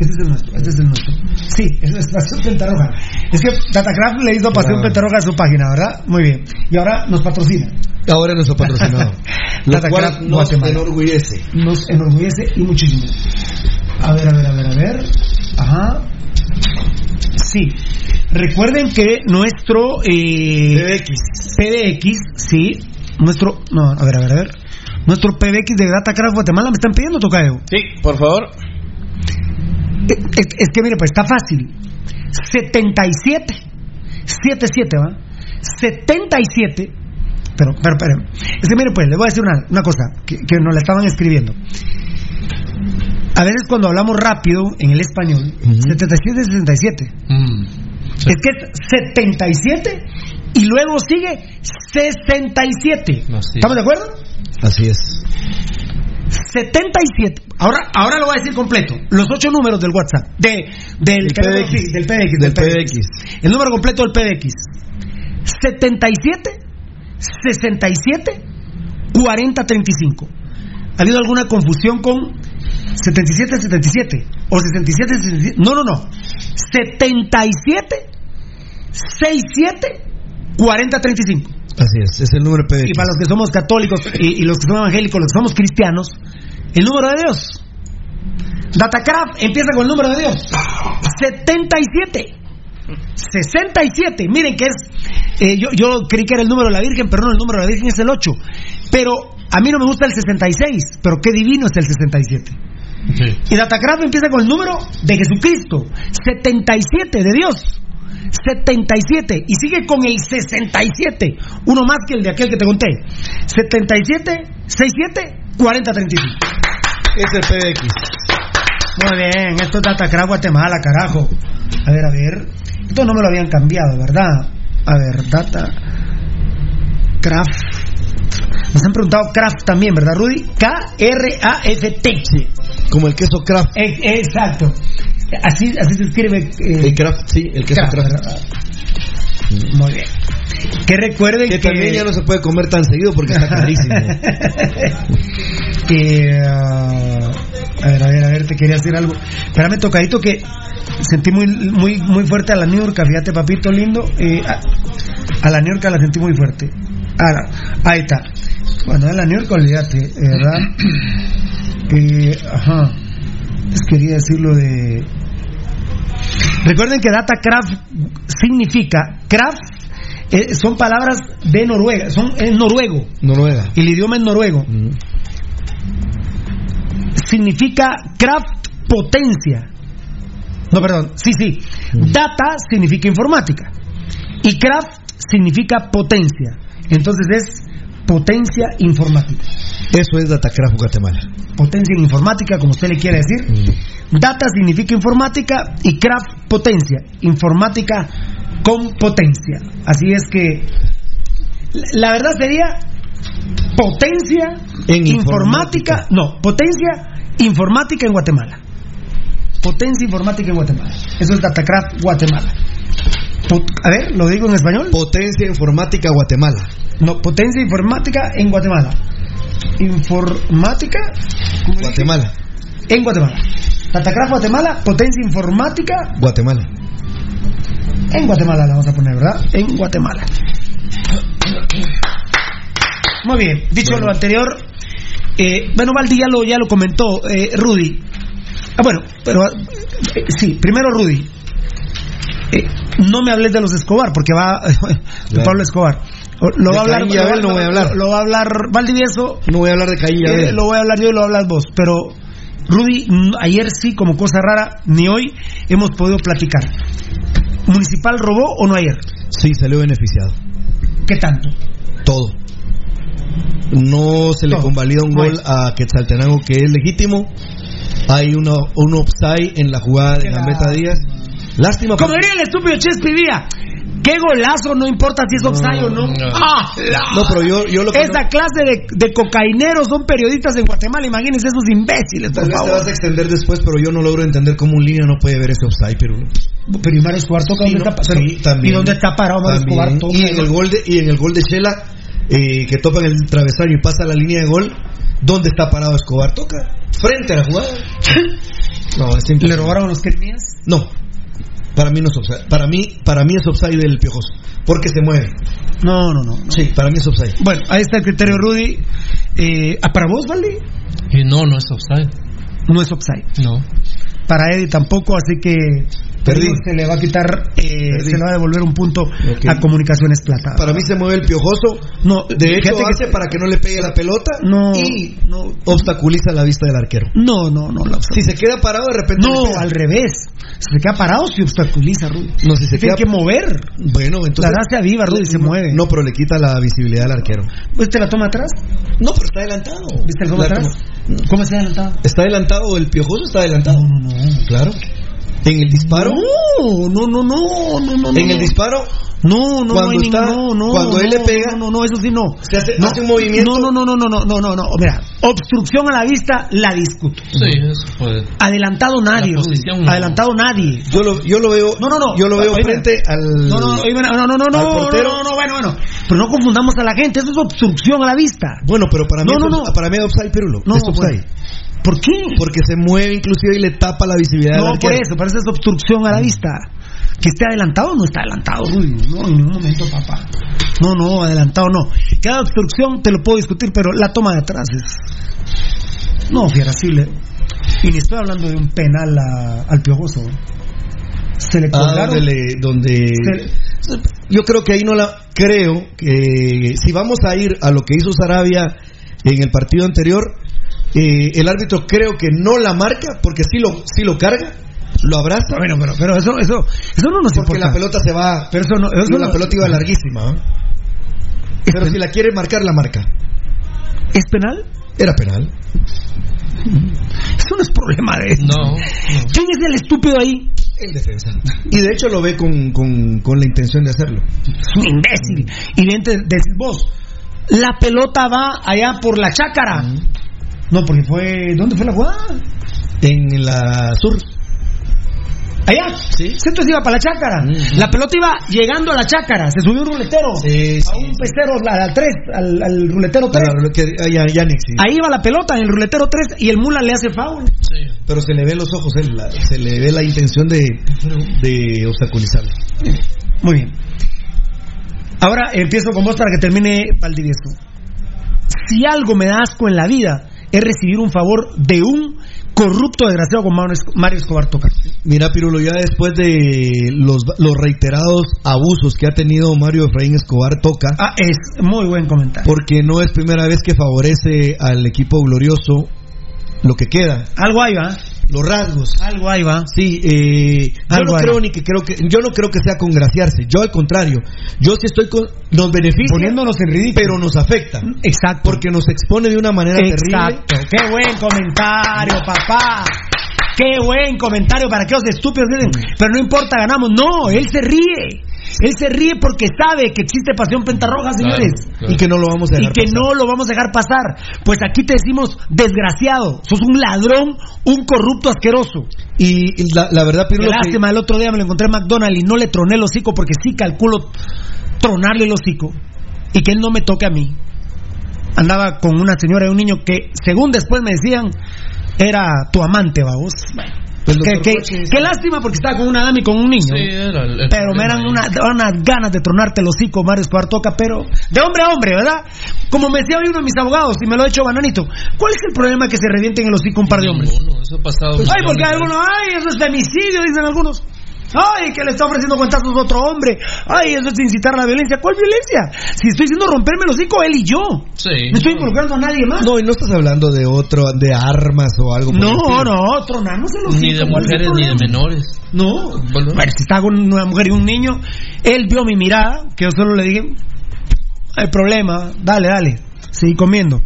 Este es el nuestro, este es el nuestro. Sí, es es Pasión Pentarroja. Es que Datacraft le hizo Pasión Claro. Pentarroja a su página, ¿verdad? Muy bien. Y ahora nos patrocina. Ahora es nuestro patrocinador. lo Datacraft nos Guatemala. enorgullece. Nos enorgullece y muchísimo. A ver, a ver, a ver, a ver. Ajá. Sí. Recuerden que nuestro eh, PBX. PBX, sí, nuestro, no, a ver, a ver, a ver, nuestro PBX de Datacraft Guatemala me están pidiendo tocayo. Sí, por favor. Es, es- es que mire, pues está fácil. 77, 77, ¿va? 77, pero, pero, pero, es que mire, pues, le voy a decir una, una cosa que, que nos la estaban escribiendo. A veces cuando hablamos rápido en el español, 77 es 67. Es que es 77 y luego sigue 67. ¿Estamos de acuerdo? Así es. 77. Ahora, ahora lo voy a decir completo. Los ocho números del WhatsApp. De, del, sí, del PBX. El número completo del PBX. 77, 67, 40, 35. ¿Ha habido alguna confusión con 77, 77? ¿O 67, 67? No, no, no. 77, 67, 40, 35. Así es, es el número PBX. Y para los que somos católicos y, y los que son evangélicos, los que somos cristianos, el número de Dios. Datacraft empieza con el número de Dios. 77. 67. Miren que es. eh, yo, yo creí que era el número de la Virgen, pero no, el número de la Virgen es el 8. Pero a mí no me gusta el 66, pero qué divino es el 67. Y Datacraft empieza con el número de Jesucristo. 77 de Dios. 77 y sigue con el 67, uno más que el de aquel que te conté. 77, 67, 40, 35. Es el PBX. Muy bien, esto es Datacraft Guatemala, carajo. A ver, a ver. Esto no me lo habían cambiado, ¿verdad? A ver, Data Craft. Nos han preguntado Craft también, ¿verdad, Rudy? K-R-A-F-T. Sí, como el queso Kraft. Eh, exacto. Así, así se escribe. eh, El Kraft, sí, el queso Kraft, Kraft. Muy bien. Que recuerden Que que. también ya no se puede comer tan seguido porque está carísimo. que, ah, a ver, a ver, a ver, te quería decir algo. Espérame, tocadito, que sentí muy, muy, muy fuerte a la Niurka, fíjate, papito lindo. eh, a, a la Niurka la sentí muy fuerte. Ah, la- ahí está. Bueno, a la Niurka, olvídate, eh, ¿verdad? Eh, ajá. Les quería decirlo de. Recuerden que Datacraft significa. Craft eh, son palabras de Noruega, son en noruego. Noruega. El idioma es noruego. Significa craft potencia. No, perdón. Sí, sí. Data significa informática. Y craft significa potencia. Entonces es potencia informática. Eso es Datacraft Guatemala. Potencia en informática, como usted le quiere decir. Data significa informática y craft potencia. Informática con potencia. Así es que la verdad sería potencia En informática, no, potencia informática en Guatemala. Potencia informática en Guatemala. Eso es Datacraft Guatemala. Pot- a ver, lo digo en español. Potencia Informática Guatemala. No, potencia informática en Guatemala. Informática. Guatemala. en Guatemala. Datacraft Guatemala, potencia informática Guatemala. en Guatemala la vamos a poner, ¿verdad? En Guatemala. Muy bien, dicho lo anterior, eh, bueno, Valdi ya lo, ya lo comentó, eh, Rudy. Ah, bueno, pero eh, sí, primero Rudy. Eh, no me hables de los Escobar, porque va Pablo Escobar. Lo va a hablar, y lo va- Abel no voy a hablar. Lo, lo va a hablar Valdivieso. No voy a hablar de Caín y Eh, Abel. lo voy a hablar yo y lo a hablar vos. Pero, Rudy, mm, ayer sí, como cosa rara, ni hoy hemos podido platicar. ¿Municipal robó o no ayer? Sí, salió beneficiado. ¿Qué tanto? Todo. No se le Todo. convalida un gol a Quetzaltenango que es legítimo. Hay uno, un offside en la jugada de Gambetta. Díaz. Lástima. Como diría el estúpido Chespi Vía, Qué golazo, no importa si es offside o no. Ah, la- No, pero yo, yo lo que Esa clase de, de cocaineros son periodistas en Guatemala, imagínense esos imbéciles, por Tal vez te vas a extender después, pero yo no logro entender cómo un línea no puede ver ese offside, pero Pero y Mario Escobar toca Sí, dónde no, está, pero- sí, también. ¿Y dónde está parado Mario. Escobar? Toca, y en el gol de y en el gol de Shela eh, que topa en el travesaño y pasa a la línea de gol, ¿dónde está parado Escobar? Toca frente a la jugada. No, es ¿Le robaron los Kermías? No. Para mí no es offside. Para mí, para mí es offside del piojoso. Porque se mueve. No, no, no. no. Sí, para mí es offside. Bueno, ahí está el criterio Rudy. Eh, ¿ah, ¿Para vos, Valdi? Y no, no es offside. No es offside. No. Para Eddie tampoco, así que Perdí. se le va a quitar, eh, se le va a devolver un punto a Comunicaciones Plata. Para mí se mueve el piojoso. No, De hecho, fíjate que- hace para que no le pegue la pelota No, y no, obstaculiza la vista del arquero. no, no, no. la- Si se queda parado, de repente. no, al revés. Si se queda parado, se obstaculiza, Rudy. No, si se Tiene queda que mover. Bueno, entonces. La gracia viva, Rudy, se no, mueve. No, pero le quita la visibilidad al arquero. ¿Viste la toma atrás? No, pero está adelantado. ¿Viste el toma atrás? toma- ¿Cómo está adelantado? ¿Está adelantado? ¿El piojoso está adelantado? No, no, no. Claro. En el disparo. No, no, no, no, no, no. En el disparo. No, no, cuando no, hay está, ningún, no, no, Cuando él le pega. No, no, eso sí no. Se hace, no, hace un movimiento. No, no, no, no, no, no, no, no. Mira, obstrucción a la vista la discuto. Sí, eso puede. Adelantado nadie. Posición, adelantado nadie. Yo lo, yo lo veo. No, no, no. Yo lo veo oiga, frente al. No, no, no, no, no, no, portero. no, no, no, bueno, bueno. Pero no confundamos a la gente. Eso es obstrucción a la vista. Bueno, pero para mí. No, no, no. Para mí es offside, Perulo. No, es. Bueno. ¿Por qué? Porque se mueve inclusive y le tapa la visibilidad No, por eso, parece es obstrucción a la vista. Que esté adelantado no está adelantado, Rudy. No, en ningún momento, papá. No, no, adelantado no. Cada obstrucción te lo puedo discutir, pero la toma de atrás es. No, fiera, sí le- Y ni estoy hablando de un penal a- al piojoso. Se le Ah, colgaron. donde, le- donde- Se- yo creo que ahí no la creo que si vamos a ir a lo que hizo Sarabia en el partido anterior eh, el árbitro creo que no la marca porque sí lo sí lo carga lo abraza Bueno, pero, pero eso, eso, eso no nos porque importa. la pelota se va Pero eso no, eso no- la pelota iba larguísima ¿eh? pero si la quiere marcar la marca ¿Es penal? era penal Eso no es problema de él. No, no. ¿Quién es el estúpido ahí? el defensa y de hecho lo ve con, con, con la intención de hacerlo Es un imbécil. Y bien te decís vos, la pelota va allá por la chácara. No, porque fue. ¿Dónde fue la jugada? en la sur Allá. Sí. Entonces iba para la chácara. La pelota iba llegando a la chácara. Se subió un ruletero. Sí, a un pecero, la- al 3, al, al ruletero 3. Para lo que- ah, ya, ya ni existe. Ahí va la pelota en el ruletero 3 y el mula le hace foul. Sí. Pero se le ve los ojos, él, la- se le ve la intención de, de obstaculizarlo. Muy bien. Ahora empiezo con vos para que termine Valdivieso. Si algo me da asco en la vida es recibir un favor de un corrupto desgraciado como Mario Esc- Mario Escobar Toca. Mira, Pirulo, ya después de los, los reiterados abusos que ha tenido Mario Efraín Escobar Toca, Ah, es muy buen comentario. porque no es primera vez que favorece al equipo glorioso lo que queda, Algo va. Los rasgos. Algo ahí va. Sí, eh, yo Algo no creo ni que creo que yo no creo que sea congraciarse. Yo al contrario, yo sí estoy con nos beneficia, Poniéndonos en ridículo. pero nos afecta Exacto. porque nos expone de una manera terrible. Exacto. Qué buen comentario, papá. Qué buen comentario para aquellos estúpidos dicen, pero no importa, ganamos. No, él se ríe. Él se ríe porque sabe que existe pasión pentarroja, señores. claro. Y que no lo vamos a Y dejar que pasar. no lo vamos a dejar pasar. Pues aquí te decimos, desgraciado, sos un ladrón, un corrupto asqueroso. Y la, la verdad, Pirulo, que- lástima, el otro día me lo encontré en McDonald's y no le troné el hocico porque sí calculo tronarle el hocico y que él no me toque a mí. Andaba con una señora y un niño que, según después me decían, era tu amante, vamos. Pues, qué, doctor qué- lástima porque estaba con una dama y con un niño. Sí, era el- el pero me eran ahí. una- unas ganas de tronarte el hocico, Mario Escobar Toca, pero de hombre a hombre, ¿verdad? Como me decía hoy uno de mis abogados, y me lo ha hecho Bananito, ¿cuál es el problema que se revienten el hocico un par de hombres? Ninguno, eso ha pasado. Ay, porque algunos, ay, eso es femicidio, dicen algunos. Ay, que le está ofreciendo cuentazos a otro hombre. Ay, eso es incitar a la violencia. ¿Cuál violencia? Si estoy diciendo romperme el hocico, él y yo. Sí. No estoy involucrando a nadie más. No, y no estás hablando de otro, de armas o algo. por No, estilo. no, tronarnos el hocico. Ni de ¿cuál es el mujeres ni de menores. No. Bueno. Si estaba con una mujer y un niño, él vio mi mirada, que yo solo le dije, hay problema, dale, dale, seguí comiendo.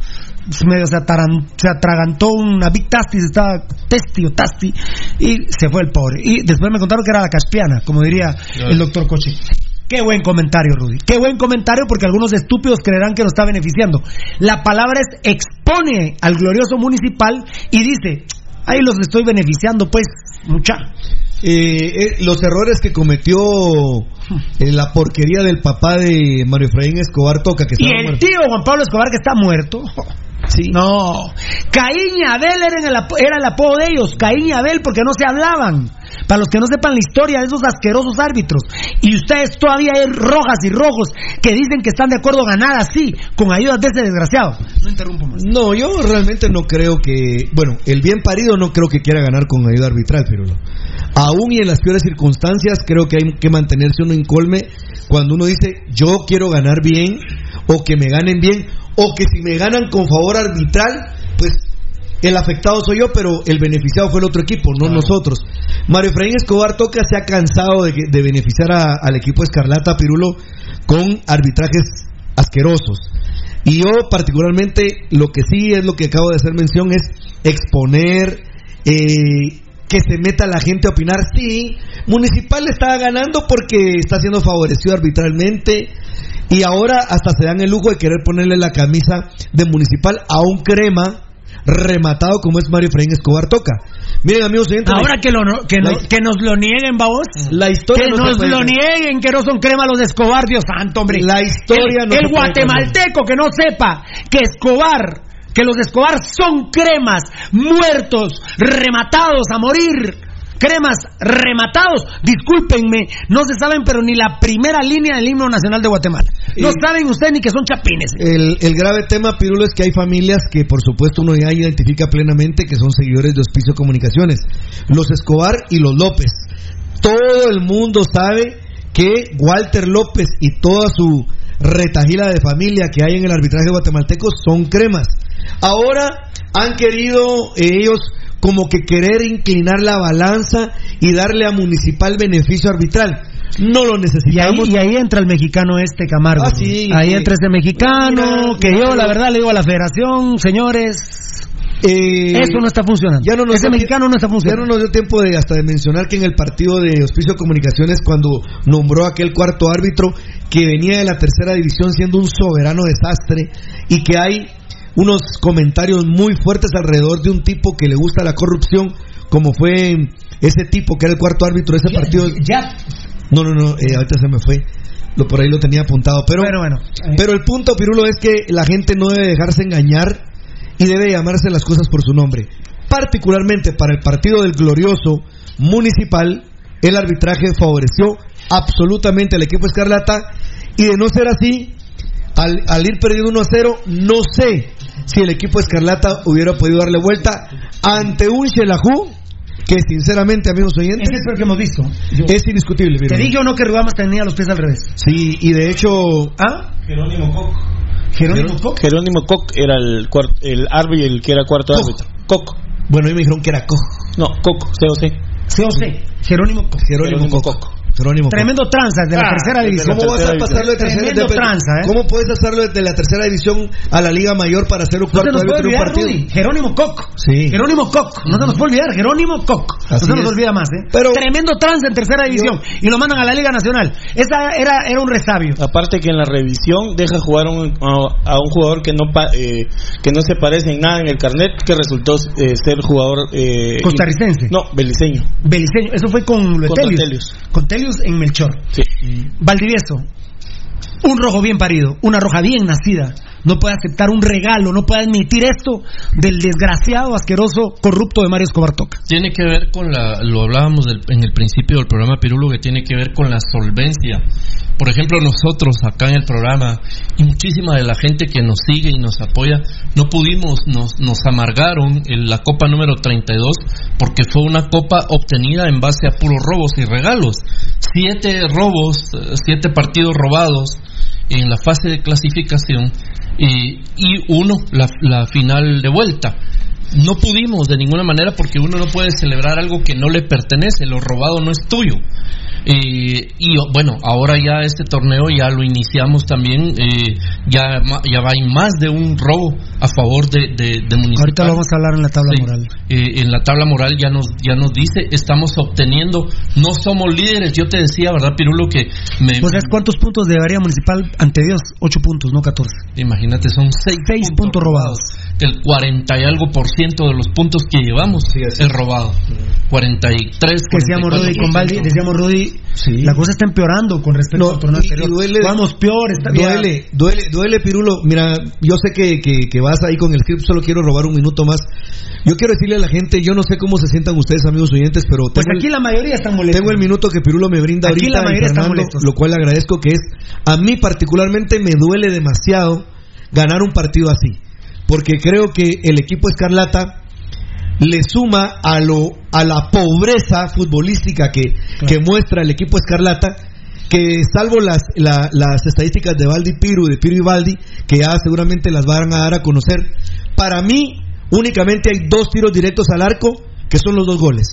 Pues medio se, ataran- se atragantó una Big Tasty, estaba testi o tasti, y se fue el pobre. Y después me contaron que era la caspiana, como diría Claro. el doctor Coche. Qué buen comentario, Rudy. Qué buen comentario porque algunos estúpidos creerán que lo está beneficiando. La palabra es expone al glorioso municipal y dice, ahí los estoy beneficiando, pues, mucha. Eh, eh, los errores que cometió eh, la porquería del papá de Mario Efraín Escobar Toca, que Y estaba el muerto. tío Juan Pablo Escobar que está muerto. No. Caín y Abel eran el era el apodo de ellos. Caín y Abel porque no se hablaban. Para los que no sepan la historia de esos asquerosos árbitros. Y ustedes todavía hay rojas y rojos que dicen que están de acuerdo a ganar así, con ayudas de ese desgraciado. No interrumpo más. No, yo realmente no creo que. Bueno, el bien parido no creo que quiera ganar con ayuda arbitral, pero. Aún y en las peores circunstancias, creo que hay que mantenerse uno incolme cuando uno dice yo quiero ganar bien, o que me ganen bien, o que si me ganan con favor arbitral, pues el afectado soy yo, pero el beneficiado fue el otro equipo, no nosotros. Mario Efraín Escobar Toca se ha cansado de, de beneficiar a- al equipo Escarlata Pirulo con arbitrajes asquerosos. Y yo particularmente lo que sí es lo que acabo de hacer mención es exponer, eh, que se meta la gente a opinar. Sí, Municipal estaba ganando porque está siendo favorecido arbitralmente y ahora hasta se dan el lujo de querer ponerle la camisa de Municipal a un crema rematado como es Mario Efraín Escobar Toca. Miren amigos oyentes, Ahora que, lo, que, no- la- que nos lo nieguen, babos. La historia Que no nos lo nieguen, que no son crema los de Escobar, Dios santo, hombre. La historia El, no el guatemalteco que no sepa que Escobar, que los de Escobar son cremas, muertos, rematados a morir. Cremas rematados, discúlpenme, no se saben, pero ni la primera línea del himno nacional de Guatemala. No saben ustedes ni que son chapines. El, el grave tema, Pirulo, es que hay familias que, por supuesto, uno ya identifica plenamente que son seguidores de Hospicio Comunicaciones. Los Escobar y los López. Todo el mundo sabe que Walter López y toda su retajila de familia que hay en el arbitraje guatemalteco son cremas. Ahora han querido eh, ellos como que querer inclinar la balanza y darle a Municipal beneficio arbitral. No lo Y ahí, necesitamos. y ahí entra el mexicano este Camargo. Ah, sí, ahí sí. entra ese mexicano Mira, que yo la verdad le digo a la federación, señores, Eh, eso no está funcionando. Ya no nos ese mexicano no está Ya no funcionando. nos dio tiempo de hasta de mencionar que en el partido de Hospicio Comunicaciones cuando nombró aquel cuarto árbitro que venía de la tercera división siendo un soberano desastre y que hay unos comentarios muy fuertes alrededor de un tipo que le gusta la corrupción como fue ese tipo que era el cuarto árbitro de ese partido. Ya, No, no, no, eh, ahorita se me fue. Lo, por ahí lo tenía apuntado. Pero, Pero bueno, eh. pero el punto, Pirulo, es que la gente no debe dejarse engañar y debe llamarse las cosas por su nombre. Particularmente para el partido del glorioso municipal, el arbitraje favoreció absolutamente al equipo Escarlata y de no ser así, al, al ir perdiendo 1 a 0, no sé si el equipo Escarlata hubiera podido darle vuelta ante un Shelahu que sinceramente, amigos oyentes, es el que hemos visto. Yo- es indiscutible. te Pirulo. dije o no que Ruamas tenía los pies al revés. Sí, y de hecho, ¿Ah? Jerónimo Koch. Jerónimo Koch. Jerónimo Koch era el, el árbitro, el que era cuarto Koch. árbitro. Koch. bueno, a mí me dijeron que era Koch. No, Koch, COC. COC. Jerónimo Koch. Jerónimo Jerónimo Koch. Koch. Jerónimo. Tremendo tranza de la Ah, tercera división. ¿Cómo vas a pasarlo de tercera Tremendo de- tranza, ¿eh? ¿Cómo puedes hacerlo desde la tercera división a la Liga Mayor para hacer un No cuarto puede árbitro de un partido? Rudy. Jerónimo Koch. Sí. Jerónimo Koch. No se nos puede olvidar. Jerónimo Koch. No Así se nos es. olvida más, ¿eh? Pero- Tremendo trance en tercera división. Y lo mandan a la Liga Nacional. Esa era, era un resabio. Aparte que en la revisión deja jugar un- a, a un jugador que no pa- eh, que no se parece en nada en el carnet, que resultó eh, ser jugador eh, Costarricense. No, beliceño. Beliceño. Eso fue con. Letelius. Con Telius en Melchor. Sí. Valdivieso, un rojo bien parido, una roja bien nacida, no puede aceptar un regalo, no puede admitir esto del desgraciado, asqueroso, corrupto de Mario Escobar Toca. Tiene que ver con la, lo hablábamos del- en el principio del programa Pirulo, que tiene que ver con la solvencia. Por ejemplo, nosotros acá en el programa y muchísima de la gente que nos sigue y nos apoya, no pudimos, nos, nos amargaron en la copa número 32 porque fue una copa obtenida en base a puros robos y regalos. Siete robos, siete partidos robados en la fase de clasificación y, y uno, la, la final de vuelta. No pudimos de ninguna manera porque uno no puede celebrar algo que no le pertenece, lo robado no es tuyo. Eh, y bueno, ahora ya este torneo ya lo iniciamos también, eh, ya, ya va en más de un robo a favor de, de, de Municipal. Ahorita lo vamos a hablar en la tabla Sí. moral. Eh, en la tabla moral ya nos ya nos dice estamos obteniendo no somos líderes yo te decía verdad Pirulo que me Pues, ¿sabes cuántos puntos debería Municipal ante Dios? 8 puntos, no 14. imagínate son seis, Seis puntos robados. El 40 y algo por ciento de los puntos que llevamos es robado 43 Que decíamos Rudy con Valdi, decíamos Rudy, la cosa está empeorando con respecto al torneo anterior. duele- Vamos peor, está bien. Duele, duele, duele, Pirulo. Mira, yo sé que, que, que vas ahí con el script, solo quiero robar un minuto más. Yo quiero decirle a la gente, yo no sé cómo se sientan ustedes, amigos oyentes, pero Pues tengo, aquí el, la mayoría están molestos. tengo el minuto que Pirulo me brinda Aquí ahorita la mayoría están Fernando, molestos. lo cual le agradezco que es, a mí particularmente me duele demasiado ganar un partido así, porque creo que el equipo Escarlata le suma a lo a la pobreza futbolística que, que muestra el equipo Escarlata que salvo las, la- las estadísticas de Valdi Piru, de Piru y Valdi, que ya seguramente las van a dar a conocer, para mí únicamente hay dos tiros directos al arco, que son los dos goles.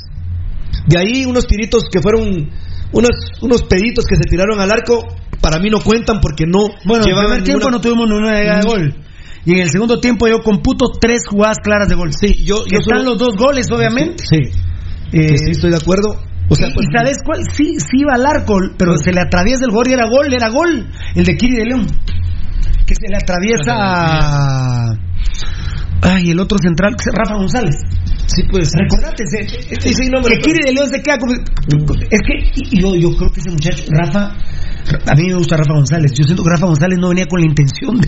De ahí unos tiritos que fueron unos, unos peditos que se tiraron al arco, para mí no cuentan porque no Bueno, en primer tiempo ninguna- no tuvimos llegada de gol. Y en el segundo tiempo yo computo tres jugadas claras de gol. Sí, yo, están solo- los dos goles, obviamente. Sí, Eh, que sí estoy de acuerdo. O sea, y, pues, y ¿sabes cuál? Sí, sí iba al arco, pero se le atraviesa el gol y era gol, era gol. El de Kiri de León. Que se le atraviesa. Ay, el otro central, Rafa González. Sí, pues. Recordate, se- Sí, sí, no, que pero- Kiri de León se queda como... Es que yo, yo creo que ese muchacho, Rafa... A mí me gusta Rafa González. Yo siento que Rafa González no venía con la intención de,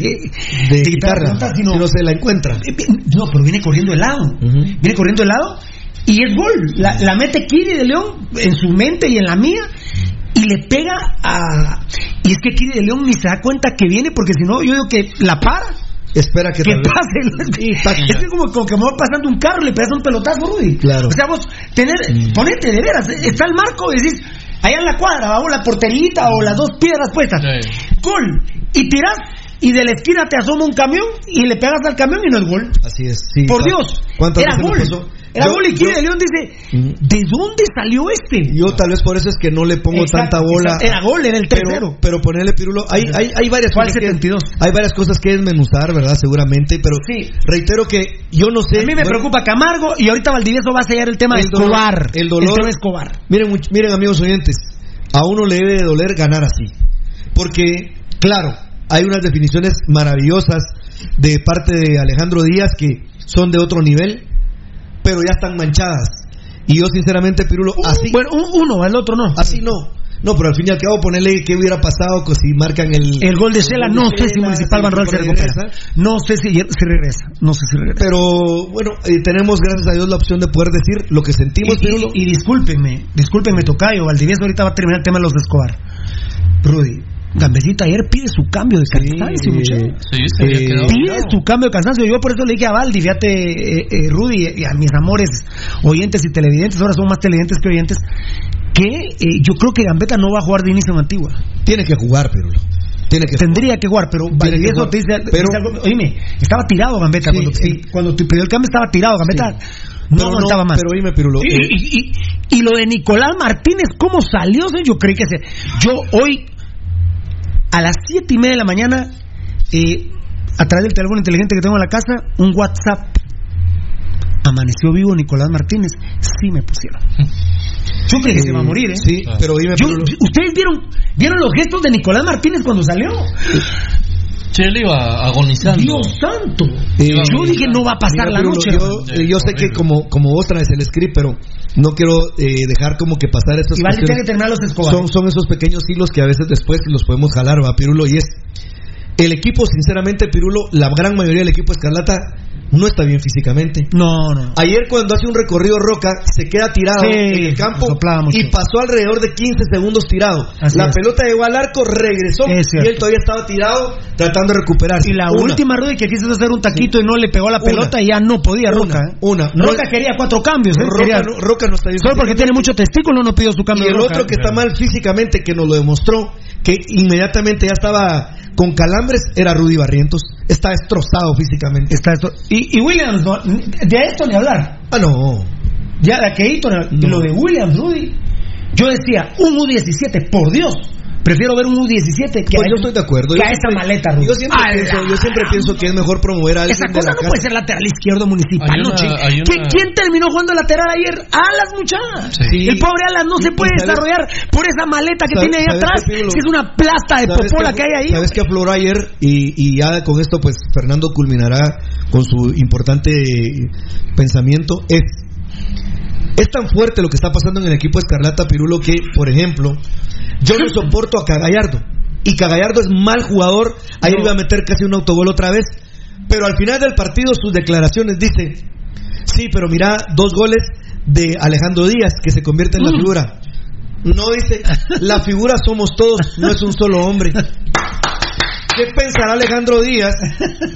de, la guitarra, si sino... no se la encuentra. No, pero viene corriendo el lado. Viene corriendo el lado y es gol. La, la mete Kiri de León en su mente y en la mía y le pega a. Y es que Kiri de León ni se da cuenta que viene porque si no, yo digo que la para. Espera que, Que pase. Es que como, como que me va pasando un carro y le pegas un pelotazo, Rudy. Claro. O sea, vos, tener, ponete de veras, está el marco y decís, allá en la cuadra, vamos, la porterita o las dos piedras puestas. Gol. Y tiras y de la esquina te asoma un camión y le pegas al camión y no es gol. Así es, sí. Por ¿Cu- Dios, ¿cuántas era veces gol. Era Yo- de León dice, ¿de dónde salió este? Yo tal vez por eso es que no le pongo Exacto, tanta bola. exacto. Era gol, era el pero, tercero. pero ponerle pirulo, hay, hay, hay varias cosas que 72. hay varias cosas que desmenuzar, ¿verdad? Seguramente, pero Sí. reitero que yo no sé. A mí me bueno, preocupa Camargo y ahorita Valdivieso va a sellar el tema de el dolor- Escobar. el dolor- tema de Escobar. Miren, miren amigos oyentes, a uno le debe de doler ganar así. Porque, claro, hay unas definiciones maravillosas de parte de Alejandro Díaz que son de otro nivel, pero ya están manchadas. Y yo sinceramente, Pirulo, así... Bueno, un- uno, el otro no. Así no. No, pero al fin y al cabo ponerle qué hubiera pasado pues, si marcan el... El gol de Shela, no sé si Municipal Banral se recupera. No sé si, si regresa. No sé si regresa. Pero bueno, eh, tenemos gracias a Dios la opción de poder decir lo que sentimos, Y, Pirulo. y, y discúlpenme, discúlpenme, Tocayo. Valdivieso ahorita va a terminar el tema de los de Escobar. Rudy, Gambesita ayer pide su cambio de cansancio. Sí, se había Eh, quedado. Pide su cambio de cansancio. Yo por eso le dije a Valdi, fíjate, eh, eh, Rudy, y a mis amores oyentes y televidentes, ahora son más televidentes que oyentes, que eh, yo creo que Gambetta no va a jugar de inicio en Antigua. Tiene que jugar, Pirulo. Tiene que Tendría que jugar, pero Valdivieso te dice, Pero- dice algo- oíme, estaba tirado Gambetta Sí, cuando, sí. eh, cuando te pidió el cambio estaba tirado Gambetta. No Pero aguantaba más. Pero oíme, Pirulo. Y, eh, y- y- y lo de Nicolás Martínez, ¿cómo salió? Yo creí que se. Yo hoy, a las siete y media de la mañana, eh, a través del teléfono inteligente que tengo en la casa, un WhatsApp. Amaneció vivo Nicolás Martínez. Sí me pusieron. Yo creí que se iba a morir, ¿eh? Sí, pero Yo- Pirulo. ¿Ustedes vieron, vieron los gestos de Nicolás Martínez cuando salió? Chele iba agonizando. Dios santo. Eh, yo dije, no va a pasar Mira, la noche. Yo, sé que como, como vos traes el script, pero no quiero eh, dejar como que pasar estos tiene que terminar los Escobar. son, son esos pequeños hilos que a veces después los podemos jalar, va, Pirulo, y es el equipo, sinceramente, Pirulo, la gran mayoría del equipo Escarlata no está bien físicamente. No, no. Ayer cuando hace un recorrido Roca, se queda tirado Sí, en el campo y pasó alrededor de 15 segundos tirado. Así la es. pelota llegó al arco, regresó Es y él todavía estaba tirado tratando de recuperarse. Y la Una. última Rudy que quiso hacer un taquito y no le pegó la Una. pelota y ya no podía Una, Roca. ¿eh? una. No Roca quería cuatro cambios. ¿eh? Roca, Quería- no, Roca no está bien Solo porque tiene mucho testículo no pidió su Y cambio. el Roca. otro que está mal físicamente, que nos lo demostró, que inmediatamente ya estaba con calambres, era Rudy Barrientos. Está destrozado físicamente. Está. Y, y Williams, no, de esto ni hablar. Ah, no. Ya de aquelito, y lo de Williams, Rudy. Yo decía, un U17, por Dios. Prefiero ver un U17 que Pues a, yo estoy de acuerdo. que Yo a esa maleta, Rubén. Yo siempre, pienso, yo siempre pienso que es mejor promover a alguien Esa de cosa la no casa. puede ser lateral izquierdo municipal, Hay no, una- chico. hay una- ¿Qui- ¿Quién terminó jugando lateral ayer? Alas, muchachos. Sí. El pobre Alas no se puede ¿sabes? desarrollar por esa maleta que ¿Sabes- tiene ahí atrás. Si es una plasta de ¿Sabes popola que, hay ahí. Sabes que afloró ayer y, y ya con esto pues Fernando culminará con su importante pensamiento es es tan fuerte lo que está pasando en el equipo Escarlata Pirulo que, por ejemplo, yo no soporto a Cagallardo. Y Cagallardo es mal jugador. Ayer iba a meter casi un autogol otra vez. Pero al final del partido sus declaraciones dice, sí, pero mira, dos goles de Alejandro Díaz que se convierte en la figura. No dice, la figura somos todos, no es un solo hombre. ¿Qué pensará Alejandro Díaz?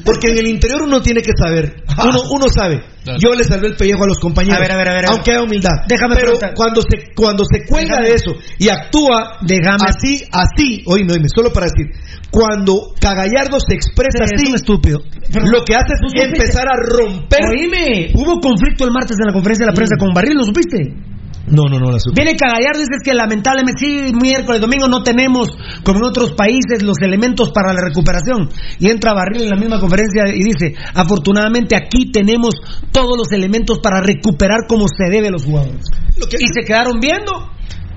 Porque en el interior uno tiene que saber. Uno, uno sabe. Yo le salvé el pellejo a los compañeros. A ver, a ver, a ver, aunque haya humildad. Déjame Pero preguntar. cuando se, cuando se cuelga Déjame. de eso y actúa Déjame. así, así, oíme, oíme, solo para decir, cuando Cagallardo se expresa Es así, un estúpido. lo que hace es empezar a romper. Oíme, hubo conflicto el martes en la conferencia de la prensa con Barril, ¿lo supiste? No, no, no la supe. Viene Cagallardo y dice que lamentablemente sí, miércoles, domingo no tenemos, como en otros países, los elementos para la recuperación. Y entra Barril en la misma conferencia y dice, afortunadamente aquí tenemos todos los elementos para recuperar como se debe a los jugadores. y se quedaron viendo.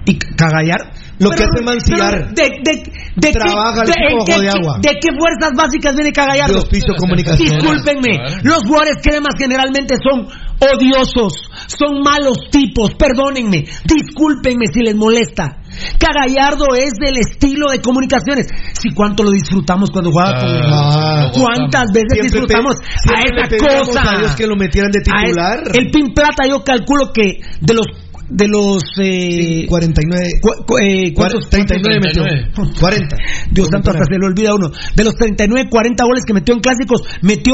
Y Cagallardo... Lo que hace mancillar. ¿De, de, de Trabaja qué, el de agua. ¿De qué fuerzas básicas viene Cagallardo? De Hospicio Comunicaciones. Discúlpenme, los jugadores cremas generalmente son odiosos, son malos tipos, perdónenme, discúlpenme si les molesta. Cagallardo es del estilo de comunicaciones. Si cuánto lo disfrutamos cuando jugaba con Ah, ¿Cuántas veces disfrutamos pe- a esa cosa? a Dios que lo metieran de es- titular. el pin plata yo calculo que de los de los eh, 49. cu- cu- eh, ¿cuántos? 39 metió. 39. 40. Dios santo, hasta se le olvida uno. De los 39, 40 goles que metió en clásicos, metió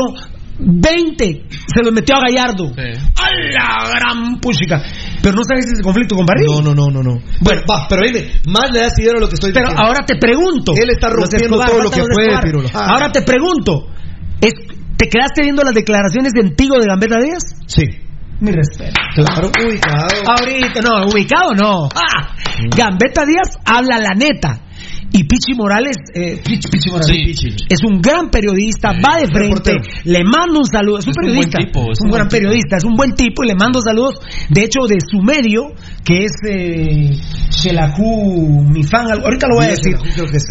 20. Se los metió a Gallardo. Sí. ¡A la gran puchica! Pero no sabes ese conflicto con Barril. No, no, no, no, no. Bueno, va, pero dime, más le da dinero a lo que estoy Pero diciendo. ahora te pregunto. Él está rompiendo Escobar, todo lo que puede. Pirulo. Ah. Ahora te pregunto. ¿es- ¿Te quedaste viendo las declaraciones de Antigo de Gambetta Díaz? Sí. Mi respeto. Claro, ubicado. Ahorita, no, ubicado no. Ah, Gambetta Díaz habla la neta. Y Pichi Morales, eh, Pichi, Pichi Morales, Sí, Pichi. es un gran periodista, va de frente, le mando un saludo, es un Es un periodista, buen tipo, es un un gran tipo. periodista, es un buen tipo y le mando saludos, de hecho de su medio, que es eh, Mifan, algo- ahorita lo voy a decir.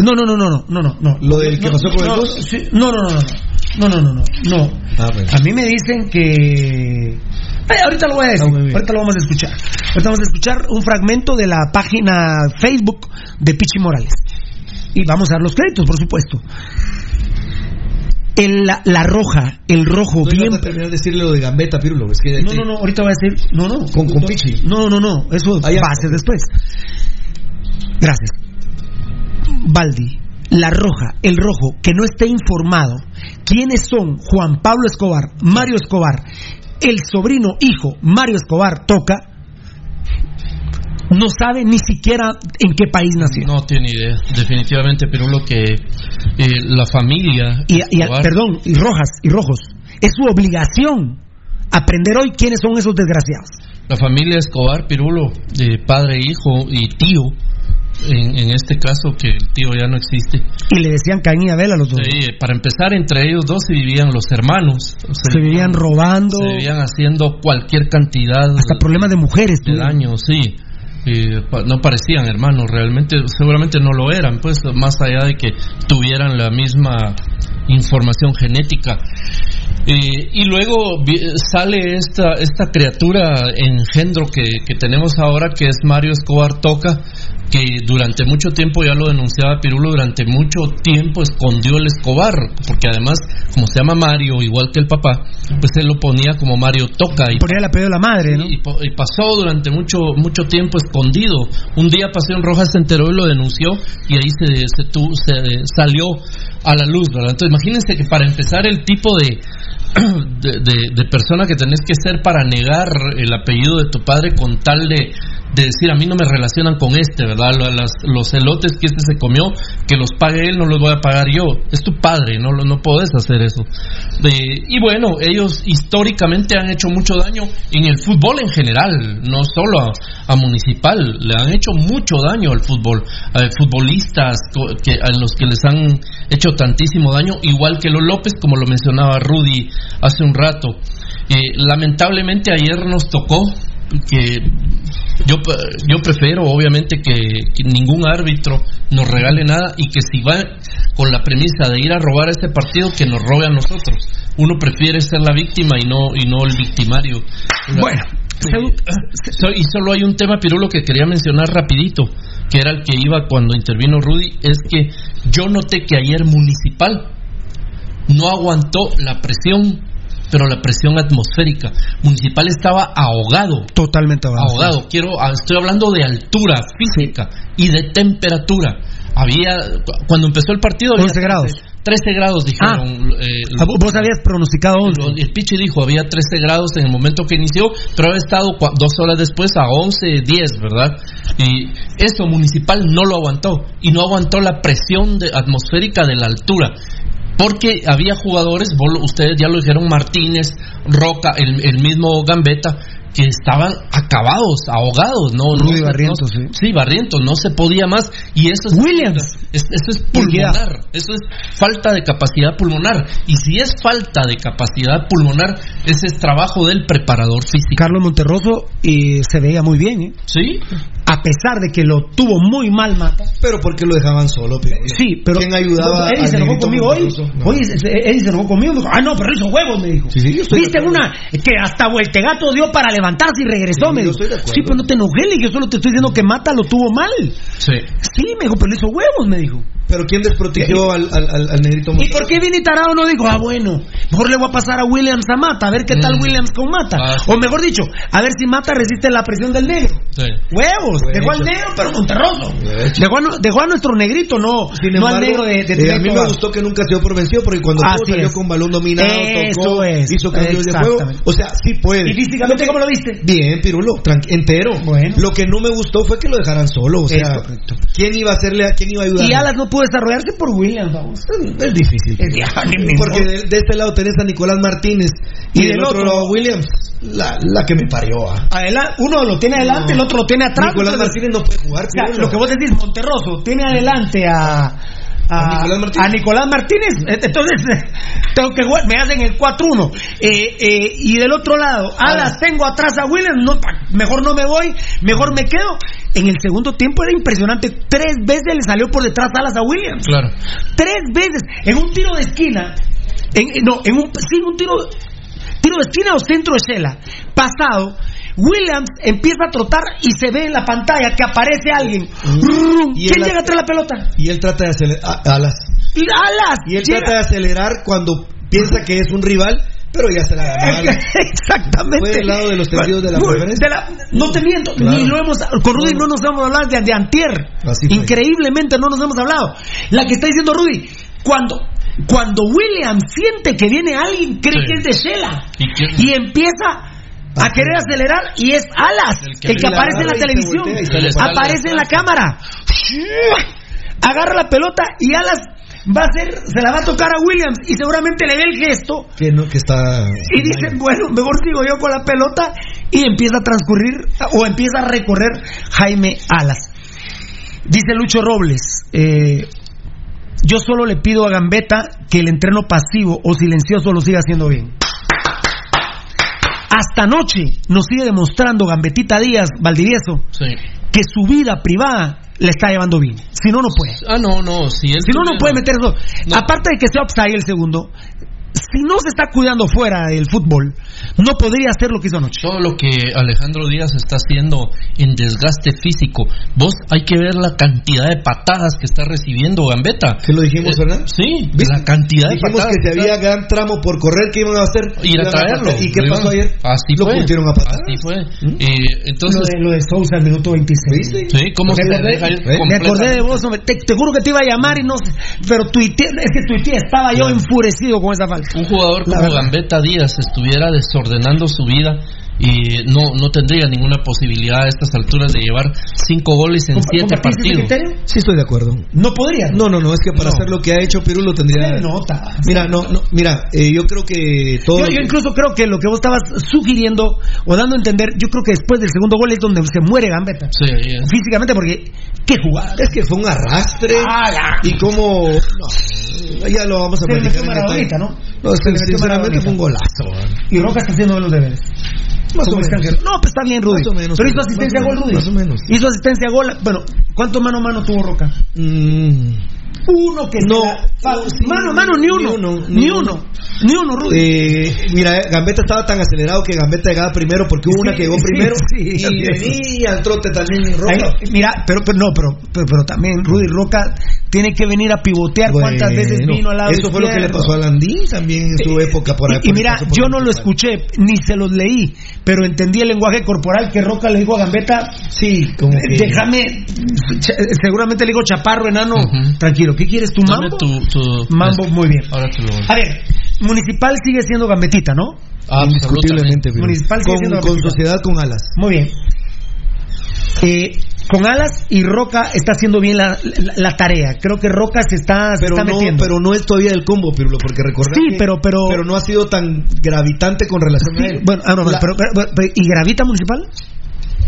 No, no, no, no, no, no, no, no. ¿Lo del que No, pasó con el no, bus? sí, No, no, no, no, no, no, no, no, no. Ah, pues. A mí me dicen que. Eh, ahorita lo voy a decir. Ah, bien. ahorita lo vamos a escuchar. Ahorita vamos a escuchar un fragmento de la página Facebook de Pichi Morales. Y vamos a dar los créditos, por supuesto. El, la, la roja, el rojo, No bien. ibas a terminar de decirle lo de Gambetta, Pirulo. Es que No, no, no, ahorita voy a decir. No, no. Con- con no, Pichi. No, no, no. Eso ya. va a ser después. Gracias. Baldi, la roja, el rojo, que no esté informado quiénes son Juan Pablo Escobar, Mario Escobar, el sobrino hijo Mario Escobar toca, no sabe ni siquiera en qué país nació. No tiene idea, definitivamente, pero lo que eh, la familia. y, perdón, y rojas y rojos, es su obligación aprender hoy quiénes son esos desgraciados. La familia Escobar, Pirulo, de padre, hijo y tío, en, en este caso que el tío ya no existe. Y le decían Caín y Abel a los dos. Sí, para empezar, entre ellos dos se vivían los hermanos. Se vivían robando, se vivían haciendo cualquier cantidad hasta problemas de mujeres. de daño, sí. Eh, no parecían hermanos, realmente, seguramente no lo eran, pues, más allá de que tuvieran la misma información genética. Eh, y luego sale esta, esta criatura engendro que, que tenemos ahora, que es Mario Escobar Toca, que durante mucho tiempo, ya lo denunciaba Pirulo, durante mucho tiempo escondió el Escobar, porque además, como se llama Mario, igual que el papá, pues él lo ponía como Mario Toca. Y Ponía el apellido de la madre, ¿no? y, po- y pasó durante mucho mucho tiempo escondido. Un día Pasión Roja se enteró y lo denunció y ahí se, se, tu- se salió a la luz, ¿verdad? Entonces imagínense que para empezar el tipo de, de, de- de persona que tenés que ser para negar el apellido de tu padre con tal de, de decir a mí no me relacionan con este, ¿verdad? Las- los elotes que este se comió, que los pague él, no los voy a pagar yo. Es tu padre, no, no podés hacer eso. Y bueno, ellos históricamente han hecho mucho daño en el fútbol en general, no solo a, a Municipal, le han hecho mucho daño al fútbol, a futbolistas que, a los que les han hecho tantísimo daño, igual que los López, como lo mencionaba Rudy hace un rato. Eh, lamentablemente ayer nos tocó que yo, yo prefiero obviamente que, que ningún árbitro nos regale nada y que si va con la premisa de ir a robar este partido que nos robe a nosotros. Uno prefiere ser la víctima y no y no el victimario. Bueno, So- y solo hay un tema Pirulo que quería mencionar rapidito que era el que iba cuando intervino Rudy es que yo noté que ayer municipal no aguantó la presión pero la presión atmosférica municipal estaba ahogado Totalmente ahogado. ahogado. Quiero, ah, estoy hablando de altura física y de temperatura. Había, cuando empezó el partido, había 11 grados. 13 grados dijeron. eh, Ah, vos habías pronosticado 11. lo- el Pichi dijo había 13 grados en el momento que inició, pero había estado dos horas después a 11, 10, ¿verdad? Y eso Municipal no lo aguantó y no aguantó la presión de- atmosférica de la altura. Porque había jugadores, vos ustedes ya lo dijeron, Martínez, Roca, el, el mismo Gambetta, que estaban acabados, ahogados, no, Rudy se- Barrientos, no- sí. sí, Barrientos, no se podía más y eso es Williams. es- eso es pulmonar, eso es falta de capacidad pulmonar y si es falta de capacidad pulmonar, ese es trabajo del preparador físico. Carlos Monterroso eh, se veía muy bien, ¿eh? Sí. A pesar de que lo tuvo muy mal Mata. Pero porque lo dejaban solo, pero Sí, pero. ¿Quién ayudaba Eddie se enojó conmigo hoy. No. Hoy Eddie se enojó conmigo. dijo, ah, no, pero hizo huevos, me dijo. Sí, sí, yo estoy Viste una que hasta Vueltegato dio para levantarse y regresó, Sí, me dijo. Sí, pero no te enojes, le dije, yo solo te estoy diciendo que Mata lo tuvo mal. Sí. Sí, me dijo, pero hizo huevos, me dijo. Pero ¿quién desprotegió al, al, al, al negrito ¿Y por qué Vini Tarado no dijo, ah, bueno, mejor le voy a pasar a Williams a Mata, a ver qué tal Mm. Williams con Mata? Ah, sí. O mejor dicho, a ver si Mata resiste la presión del negro. Sí. Huevos, Buen dejó al negro, pero Monterroso. Buen hecho. Dejó a, dejó a nuestro negrito, no, Sin no al negro de, de eh, a mí me gustó que nunca se dio por vencido porque cuando todo salió es. con balón dominado, Eso tocó, es, hizo cambios de juego. O sea, sí puede. ¿Y físicamente cómo lo viste? Bien, Pirulo, entero. Bueno. Lo que no me gustó fue que lo dejaran solo. O sea. ¿quién iba a hacerle, a, quién iba a ayudar? Y Alas no pudo desarrollarse por Williams, vamos. Es difícil. Es ni- Porque de, de este lado tenés a Nicolás Martínez y, Y del del otro, otro- lado Williams, la, la que me parió. ah. Adela- uno lo tiene adelante, el otro lo tiene atrás. Nicolás Martínez no puede jugar. o sea, lo que vos decís, Monterroso tiene adelante a. ¿A Nicolás Martínez? a Nicolás Martínez. Entonces, tengo que jugar- me hacen el 4-1. Eh, eh, y del otro lado, Alas, tengo atrás a Williams. No, mejor no me voy, mejor me quedo. En el segundo tiempo era impresionante. Tres veces le salió por detrás Alas a Williams. Claro. Tres veces. En un tiro de esquina. En, no, en un, sí, un tiro, tiro de esquina o centro de Shela. Pasado. Williams empieza a trotar y se ve en la pantalla que aparece alguien. Rum. Y ¿Quién él- llega atrás de la pelota? Y él trata de acelerar. Alas. Y Alas. Y él llega- trata de acelerar cuando piensa que es un rival, pero ya se la ganó. Alas. Exactamente. Fue del lado de los tendidos de la preferencia. de la- no te miento, Claro. ni lo hemos. Con Rudy no nos hemos hablado de, de Antier. Así fue. Increíblemente no nos hemos hablado. La que está diciendo Rudy, cuando. Cuando William siente que viene alguien, cree Sí. que es de Shela. Y empieza a querer acelerar y es Alas, El el que aparece en la televisión. Aparece en la cámara. Agarra la pelota y Alas va a hacer, se la va a tocar a Williams y seguramente le ve el gesto Que, no, que está. y dice, bueno, mejor sigo yo con la pelota y empieza a transcurrir o empieza a recorrer Jaime Alas. Dice Lucho Robles, eh, yo solo le pido a Gambetta que el entreno pasivo o silencioso lo siga haciendo bien. Hasta anoche nos sigue demostrando Gambetita Díaz Valdivieso Sí. que su vida privada le está llevando bien. Si no, no puede. Ah, no, no. Si, él Si no, no puede meter eso. No. Aparte de que sea offside el segundo, si no se está cuidando fuera del fútbol, no podría hacer lo que hizo anoche. todo lo que Alejandro Díaz está haciendo en desgaste físico. Vos hay que ver la cantidad de patadas que está recibiendo Gambetta. ¿Qué lo dijimos, Eh? Sí, ¿Viste? la cantidad de Dijimos patadas. que si había gran tramo por correr, ¿qué iban a hacer? ir a traerlo. ¿Y qué pasó ayer? Así Lo fue. pusieron a patar. Así fue. ¿Mm? Eh, entonces, lo, de, lo de Sousa al minuto 26. ¿Viste? sí, ¿cómo se deja acordé, me acordé de vos, hombre. te, te juro que te iba a llamar y no sé, pero tuiteé, es que tuiteé, estaba yo enfurecido con esa falta. Un jugador como. Gambetta Díaz estuviera desordenando su vida y no, no tendría ninguna posibilidad a estas alturas de llevar cinco goles en ¿Compa- siete partidos. criterio? Sí, estoy de acuerdo. No podría. No, no, no, es que para No. hacer lo que ha hecho Pirulo tendría. Se nota. Mira, no, no, mira, eh, yo creo que todo. Yo, yo incluso creo que lo que vos estabas sugiriendo o dando a entender, yo creo que después del segundo gol es donde se muere Gambetta. Sí, ahí es. Físicamente, porque qué jugada. Es que fue un arrastre. Ah, ya. Y como. No, ya lo vamos a Se le platicar. ¿no? No, es Se metió sinceramente fue un golazo. man. Y Roca está haciendo los deberes. Más o menos. No, pues está bien, Rudy. Más o menos, Pero hizo asistencia a gol, Rudy. más o menos. Hizo asistencia a gol. Bueno, ¿cuánto mano a mano tuvo Roca? Mm, Uno que No, sí, mano mano, ni uno. ni uno, Ni ni uno. Ni uno, Rudy. eh, mira, Gambetta estaba tan acelerado que Gambetta llegaba primero porque hubo una que llegó primero sí, y venía al trote también Roca. Ahí, mira, pero, pero no, pero, pero, pero también Rudy Roca tiene que venir a pivotear cuántas Bueno, veces vino al lado Eso fue lo que le pasó a Landín también en su época por ahí. Y, y mira, yo no lo escuché, ni se los leí, pero entendí el lenguaje corporal que Roca le dijo a Gambetta. Sí, como que. Déjame, seguramente le digo chaparro, enano, tranquilo. ¿Qué quieres, tu mambo? tu- tu- Mambo, muy bien. Ahora te lo A ver, Municipal sigue siendo Gambetita, ¿no? Indiscutiblemente, pero- Municipal sigue con, siendo con Gambetita. sociedad con alas. Muy bien. Eh, con Alas y Roca está haciendo bien la, la- la tarea. Creo que Roca se está, se Pero está no, metiendo. pero no es todavía el combo, Pirulo, porque recordar Sí, que- pero- pero- pero no ha sido tan gravitante con relación Sí, a él. bueno, ah, no, La- pero, pero- pero- ¿y Gravita Municipal?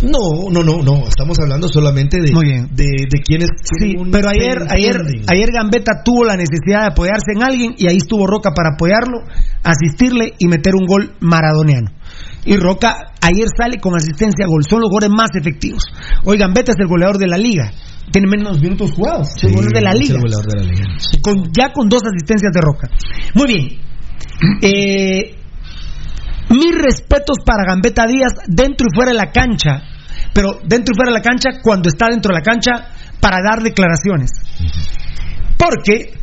No, no, no, no, estamos hablando solamente de, Muy bien. de, de quienes Sí, pero ayer, ayer, ayer Gambetta tuvo la necesidad de apoyarse en alguien y ahí estuvo Roca para apoyarlo, asistirle y meter un gol maradoniano. Y Roca ayer sale con asistencia a gol, son los goles más efectivos. Hoy Gambetta es el goleador de la liga, tiene menos minutos jugados, es el goleador de la es el liga, goleador de la liga. con, ya con dos asistencias de Roca. Muy bien. Eh, mis respetos para Gambetta Díaz dentro y fuera de la cancha, pero dentro y fuera de la cancha cuando está dentro de la cancha para dar declaraciones. Porque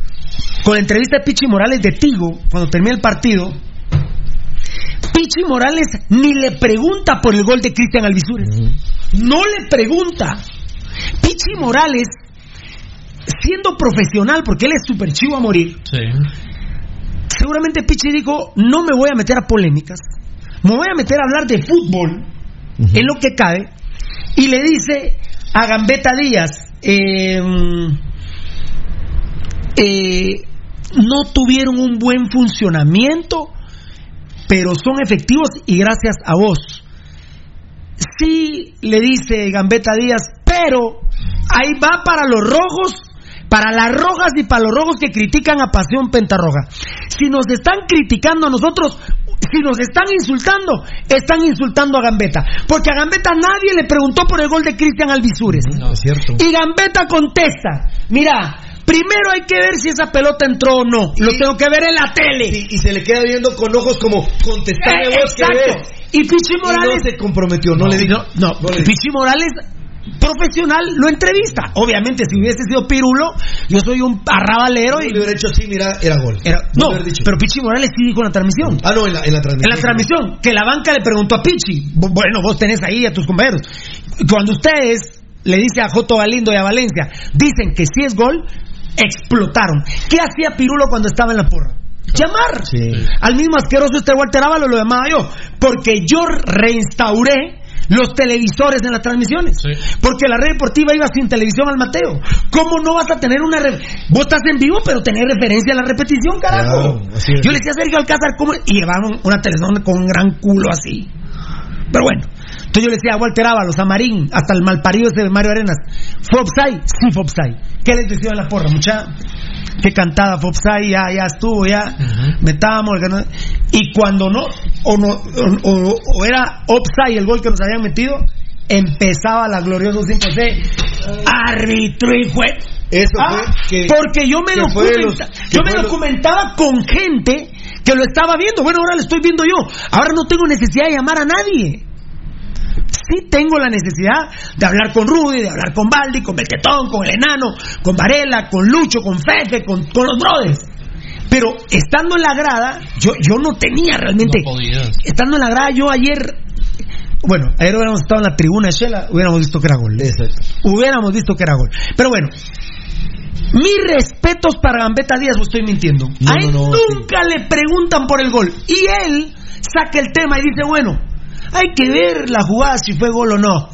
con la entrevista de Pichi Morales de Tigo, cuando termina el partido, Pichi Morales ni le pregunta por el gol de Cristian Alvisures. No le pregunta. Pichi Morales, siendo profesional, porque él es super chivo a morir, Sí. seguramente Pichi dijo, no me voy a meter a polémicas, me voy a meter a hablar de fútbol, en lo que cabe, y le dice a Gambetta Díaz, eh, eh, no tuvieron un buen funcionamiento, pero son efectivos y gracias a vos. Sí, le dice Gambetta Díaz, pero ahí va para los rojos, para las rojas y para los rojos que critican a Pasión Pentarroja. Si nos están criticando a nosotros, si nos están insultando, están insultando a Gambetta. Porque a Gambetta nadie le preguntó por el gol de Cristian Alvisures. No, es cierto. Y Gambetta contesta, mira, primero hay que ver si esa pelota entró o no. Lo tengo que ver en la tele. Y, y se le queda viendo con ojos como contestame Eh, vos que ves. Y Pichi Y Morales no se comprometió, no, le dijo. no, no, dijo. Pichi Morales profesional lo entrevista. Obviamente, si hubiese sido Pirulo, yo soy un arrabalero y le hubiera hecho así, mira, era gol. era- No dicho. pero Pichi Morales sí dijo en la transmisión. Ah, no, en la, en la En transmisión. la transmisión, que la banca le preguntó a Pichi. Bu- Bueno, vos tenés ahí a tus compañeros. Cuando ustedes le dicen a Joto Galindo y a Valencia, dicen que si es gol, explotaron. ¿Qué hacía Pirulo cuando estaba en la porra? Llamar. Sí. Al mismo asqueroso este Walter Ávalo lo llamaba yo. Porque yo reinstauré los televisores en las transmisiones. Sí. Porque la red deportiva iba sin televisión al Mateo. ¿Cómo no vas a tener una... re- Vos estás en vivo, pero tenés referencia a la repetición, carajo. Claro. Yo le decía a Sergio Alcázar, ¿cómo? Y llevaban una televisión con un gran culo así. Pero bueno. Entonces yo le decía a Walter Ábalos, a Marín, hasta el malparido ese de Mario Arenas. ¿Fue offside? Sí, fue offside. ¿Qué les decía la porra, mucha? Qué cantada, fue offside, ya, ya estuvo, ya. Metábamos. el ganador. Y cuando no, o, no o, era offside el gol que nos habían metido, empezaba la gloriosa 5C. Árbitro y fue. Eso Ah, fue que- porque yo me, documenta- los- yo me los- documentaba con gente que lo estaba viendo. Bueno, ahora lo estoy viendo yo. Ahora no tengo necesidad de llamar a nadie. Sí tengo la necesidad de hablar con Rudy, de hablar con Baldi, con Bequetón, con el enano, con Varela, con Lucho, con Fefe, con, con los brothers. Pero estando en la grada, yo, yo no tenía realmente. No. Estando en la grada, yo ayer. Bueno, ayer hubiéramos estado en la tribuna de Shela, hubiéramos visto que era gol. Exacto. Hubiéramos visto que era gol. Pero bueno, mis respetos para Gambetta Díaz, o estoy mintiendo. No, a él no, no, nunca le preguntan por el gol. Y él saca el tema y dice, bueno, hay que ver la jugada si fue gol o no.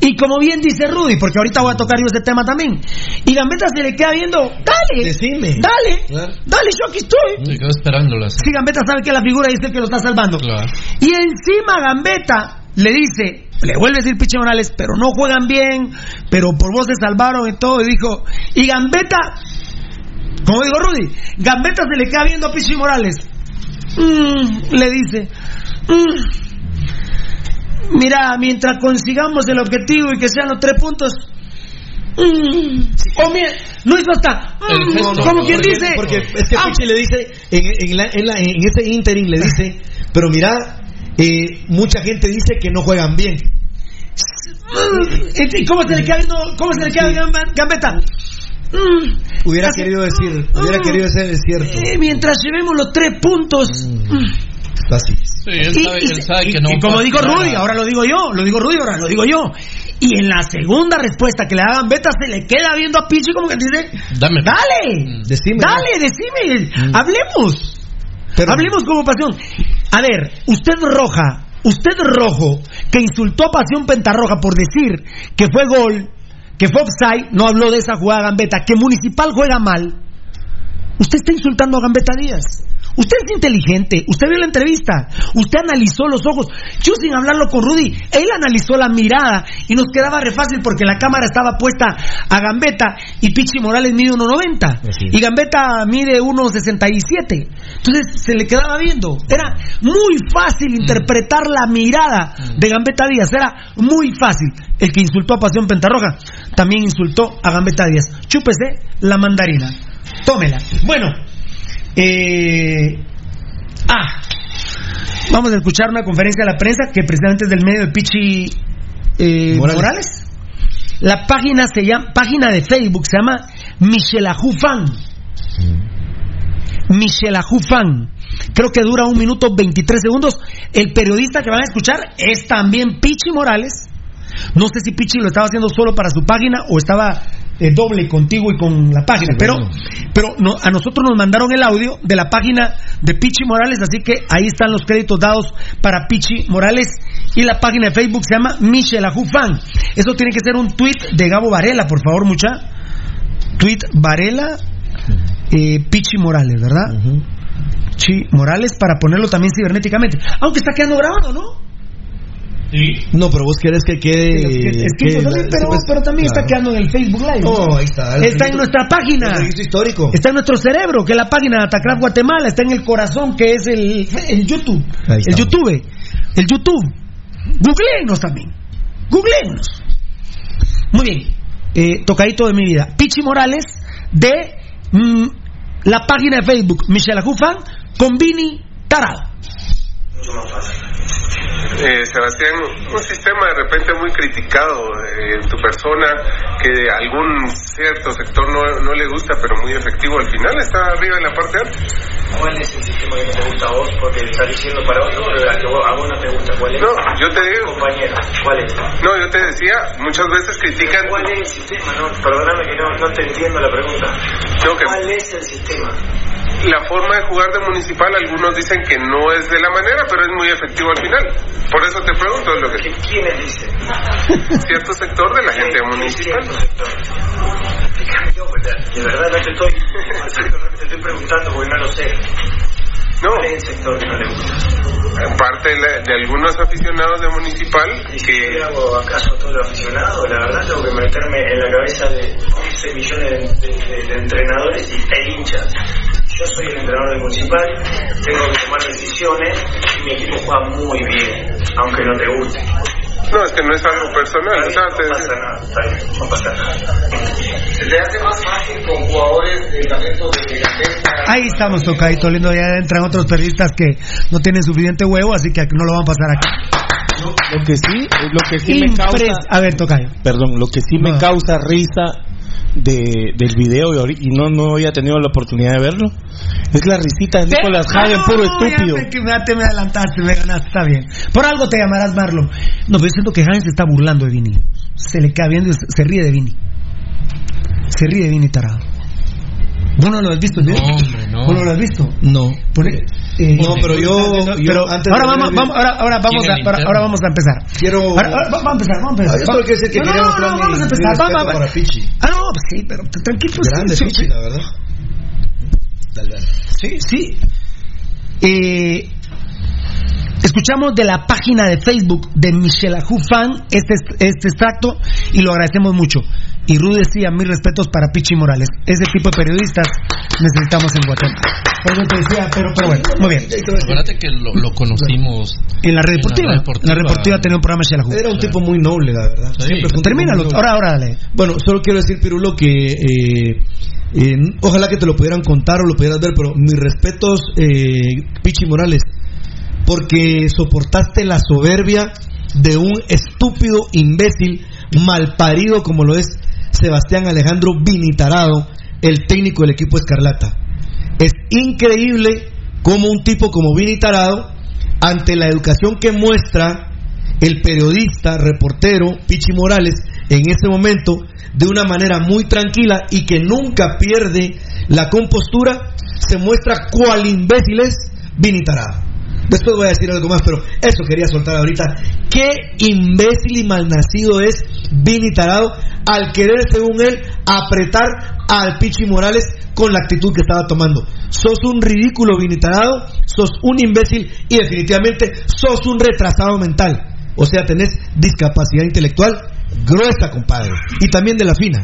Y como bien dice Rudy, porque ahorita voy a tocar yo ese tema también. Y Gambetta se le queda viendo, dale, Decime. dale, Claro. dale, yo aquí estoy. Se quedó esperándolas. Si Gambetta sabe que la figura el que lo está salvando. Claro. Y encima Gambetta le dice, le vuelve a decir Piche Morales, pero no juegan bien, pero por vos se salvaron y todo. Y dijo, y Gambetta, como dijo Rudy, Gambetta se le queda viendo a Piche Morales. Mm, le dice, mm, mira, mientras consigamos el objetivo y que sean los tres puntos. mm, o mira, no hizo hasta. Mm, gesto, como ¿no? quien Porque- dice. Porque es que ah, Pichi le dice, en, en, la- en, la- en ese interim le dice, pero mira, eh, mucha gente dice que no juegan bien. ¿Y cómo se le queda viendo, cómo se le queda Gambetta? Hubiera así- querido decir, hubiera querido ser cierto. Eh, mientras llevemos los tres puntos. mm. Así. Sí, él Y- sabe, y- él sabe y- que no. y como dijo. Rudy, ahora lo digo yo, lo digo Rudy, ahora lo digo yo. Y en la segunda respuesta que le da Gambetta se le queda viendo a Pichi como que dice, Dame. dale, Decime. dale, decime, hablemos. Pero- Hablemos como pasión. A ver, usted roja, usted rojo, que insultó a Pasión Pentarroja por decir que fue gol, que fue offside, no habló de esa jugada Gambetta, que Municipal juega mal. Usted está insultando a Gambetta Díaz. Usted es inteligente, usted vio la entrevista, usted analizó los ojos. Yo sin hablarlo con Rudy, él analizó la mirada y nos quedaba re fácil porque la cámara estaba puesta a Gambetta y Pichi Morales mide 1.90 Así es. y Gambetta mide 1.67. Entonces se le quedaba viendo. Era muy fácil interpretar la mirada de Gambetta Díaz, era muy fácil. El que insultó a Pasión Pentarroja también insultó a Gambetta Díaz. Chúpese la mandarina. Tómela. Bueno, eh, ah, vamos a escuchar una conferencia de la prensa que precisamente es del medio de Pichi eh, Morales. Morales. La página se llama, página de Facebook se llama Michelajú Fan. Michelajú Fan. Creo que dura un minuto 23 segundos. El periodista que van a escuchar es también Pichi Morales. No sé si Pichi lo estaba haciendo solo para su página o estaba eh, doble contigo y con la página. pero pero no, a nosotros nos mandaron el audio de la página de Pichi Morales, así que ahí están los créditos dados para Pichi Morales. Y la página de Facebook se llama Michel Fan. Eso tiene que ser un tweet de Gabo Varela, por favor, mucha. Tweet Varela, eh, Pichi Morales, ¿verdad? Pichi Morales para ponerlo también cibernéticamente. Aunque está quedando grabado, ¿no? No, pero vos querés que quede. Es que- que- pero, también está quedando en el Facebook Live. ¿no? Oh, ahí está. El Está en nuestra página. el registro histórico. Está en nuestro cerebro, que es la página de Atacraf Guatemala. Está en el corazón, que es el, el YouTube. El. YouTube. El YouTube. Googleenos también. Googleenos. Muy bien. Eh, tocadito de mi vida. Pichi Morales de mm, la página de Facebook Michelle Ajufan con Vini Tarado. Eh, Sebastián, un sistema de repente muy criticado eh, en tu persona, que algún cierto sector no, no le gusta, pero muy efectivo al final, está arriba en la parte alta. ¿Cuál es el sistema que no te gusta a vos? Porque estás diciendo para otro, pero a, que vos, a vos no te gusta. ¿Cuál es? No, yo te digo. Compañero, ¿cuál es? No, yo te decía, muchas veces critican. ¿Cuál es el sistema? No, perdóname que no, no te entiendo la pregunta. Que- ¿Cuál es el sistema? La forma de jugar de municipal, algunos dicen que no es de la manera, pero es muy efectivo al final. Por eso te pregunto, lo que ¿Quiénes dicen? cierto sector de la gente municipal. Explícame yo, pues, de verdad no te estoy, te estoy preguntando porque no lo sé. No. ¿Cuál es el sector que no le gusta? Parte de, la- de algunos aficionados de municipal ¿Y que hago acaso a todos los aficionados? La verdad tengo que meterme en la cabeza de 11 millones de, de- de- de entrenadores y, e hinchas. Yo soy el entrenador del municipal, tengo que tomar decisiones y mi equipo juega muy bien, aunque no te guste. No, es que no es algo personal. o sea, No te- pasa nada, está bien, no pasa nada. Se hace más fácil con jugadores de talento de. Ahí estamos tocadito lindo, ya entran otros periodistas que no tienen suficiente huevo, así que no lo van a pasar aquí. Lo que sí, lo que sí me causa, A ver, tocayo. perdón, lo que sí me causa risa de, del video y, no no había tenido la oportunidad de verlo es la risita de Nicolas Hagen, puro estúpido. Ya, que me, te me adelantaste, me ganaste, está bien. Por algo te llamarás Marlon. No, pero siento que Hagen se está burlando de Vini. Se le queda viendo se ríe de Vini. Se ríe de Vini tarado. ¿Vos no lo has visto el video? No, hombre, no. no. ¿Vos no lo has visto? No. Pone- eh, No, pero yo- yo pero antes ahora, vamos, vamos- ahora, ahora vamos ¿Quién a, ahora, ahora vamos a empezar. Quiero- Ahora- ahora- vamos a empezar, vamos a empezar. Ah, yo solo quiero decir que no, no, no, mi- vamos a empezar. Vamos, para Pichi. Ah, no, pues sí, pero tranquilo. pues, Grande sí, Pichi, sí. la verdad. Dale, dale. Sí, sí. Eh, escuchamos de la página de Facebook de Michelle Ajú Fan este, este extracto y lo agradecemos mucho. Y Rudy decía, mis respetos para Pichi Morales. Ese tipo de periodistas necesitamos en Guatemala. Te decía, pero, pero bueno, muy bien. Acuérdate que lo, lo conocimos En la red deportiva. En la red deportiva tenía un programa Ajú. Era un tipo muy noble, la verdad. Sí. Termínalo, ahora, ahora dale. Bueno, solo quiero decir, Pirulo, que eh, eh, ojalá que te lo pudieran contar o lo pudieras ver, pero mis respetos, eh, Pichi Morales, porque soportaste la soberbia de un estúpido imbécil malparido como lo es Sebastián Alejandro Vinitarado, el técnico del equipo Escarlata. Es increíble cómo un tipo como Vinitarado, ante la educación que muestra el periodista, reportero Pichi Morales en ese momento, de una manera muy tranquila y que nunca pierde la compostura, se muestra cual imbécil es Vinitarado. Después voy a decir algo más, pero eso quería soltar ahorita. Qué imbécil y malnacido es Vini Tarado al querer, según él, apretar al Pichi Morales con la actitud que estaba tomando. Sos un ridículo, Vini Tarado, sos un imbécil y definitivamente sos un retrasado mental. O sea, tenés discapacidad intelectual gruesa, compadre. Y también de la fina.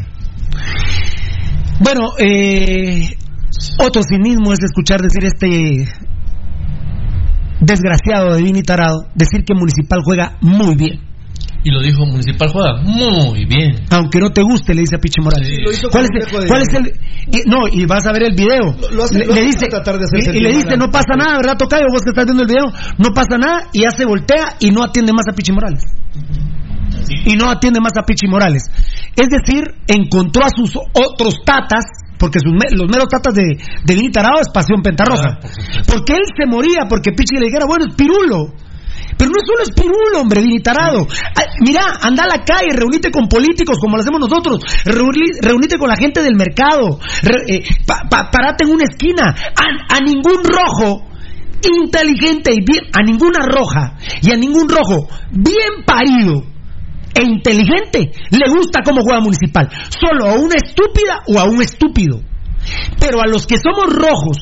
Bueno, eh, otro cinismo es escuchar decir este desgraciado de Vini Tarado decir que Municipal juega muy bien. Y lo dijo, Municipal juega muy bien. Aunque no te guste, le dice a Pichi Morales. Sí. ¿Cuál, es, cuál el.? y- no, y vas a ver el video. Lo- lo hace- le, lo le hace dice, y- le dice, no pasa nada, ¿verdad, Tocayo? Vos que estás viendo el video, no pasa nada, y ya se voltea y no atiende más a Pichi Morales. Y no atiende más a Pichi Morales. Es decir, encontró a sus otros tatas, porque sus los meros tatas de, de Vini Tarado es Pasión Pentarroja. Ah, porque él se moría porque Pichi le dijera, bueno, es Pirulo. Pero no es solo es pirulo, hombre, vinitarado. Mira, anda a la calle, reunite con políticos como lo hacemos nosotros. Reuni- reunite con la gente del mercado. Re- eh, pa- pa- parate en una esquina. A, a ningún rojo inteligente y bien, a ninguna roja y a ningún rojo bien parido e inteligente le gusta cómo juega municipal. Solo a una estúpida o a un estúpido. Pero a los que somos rojos,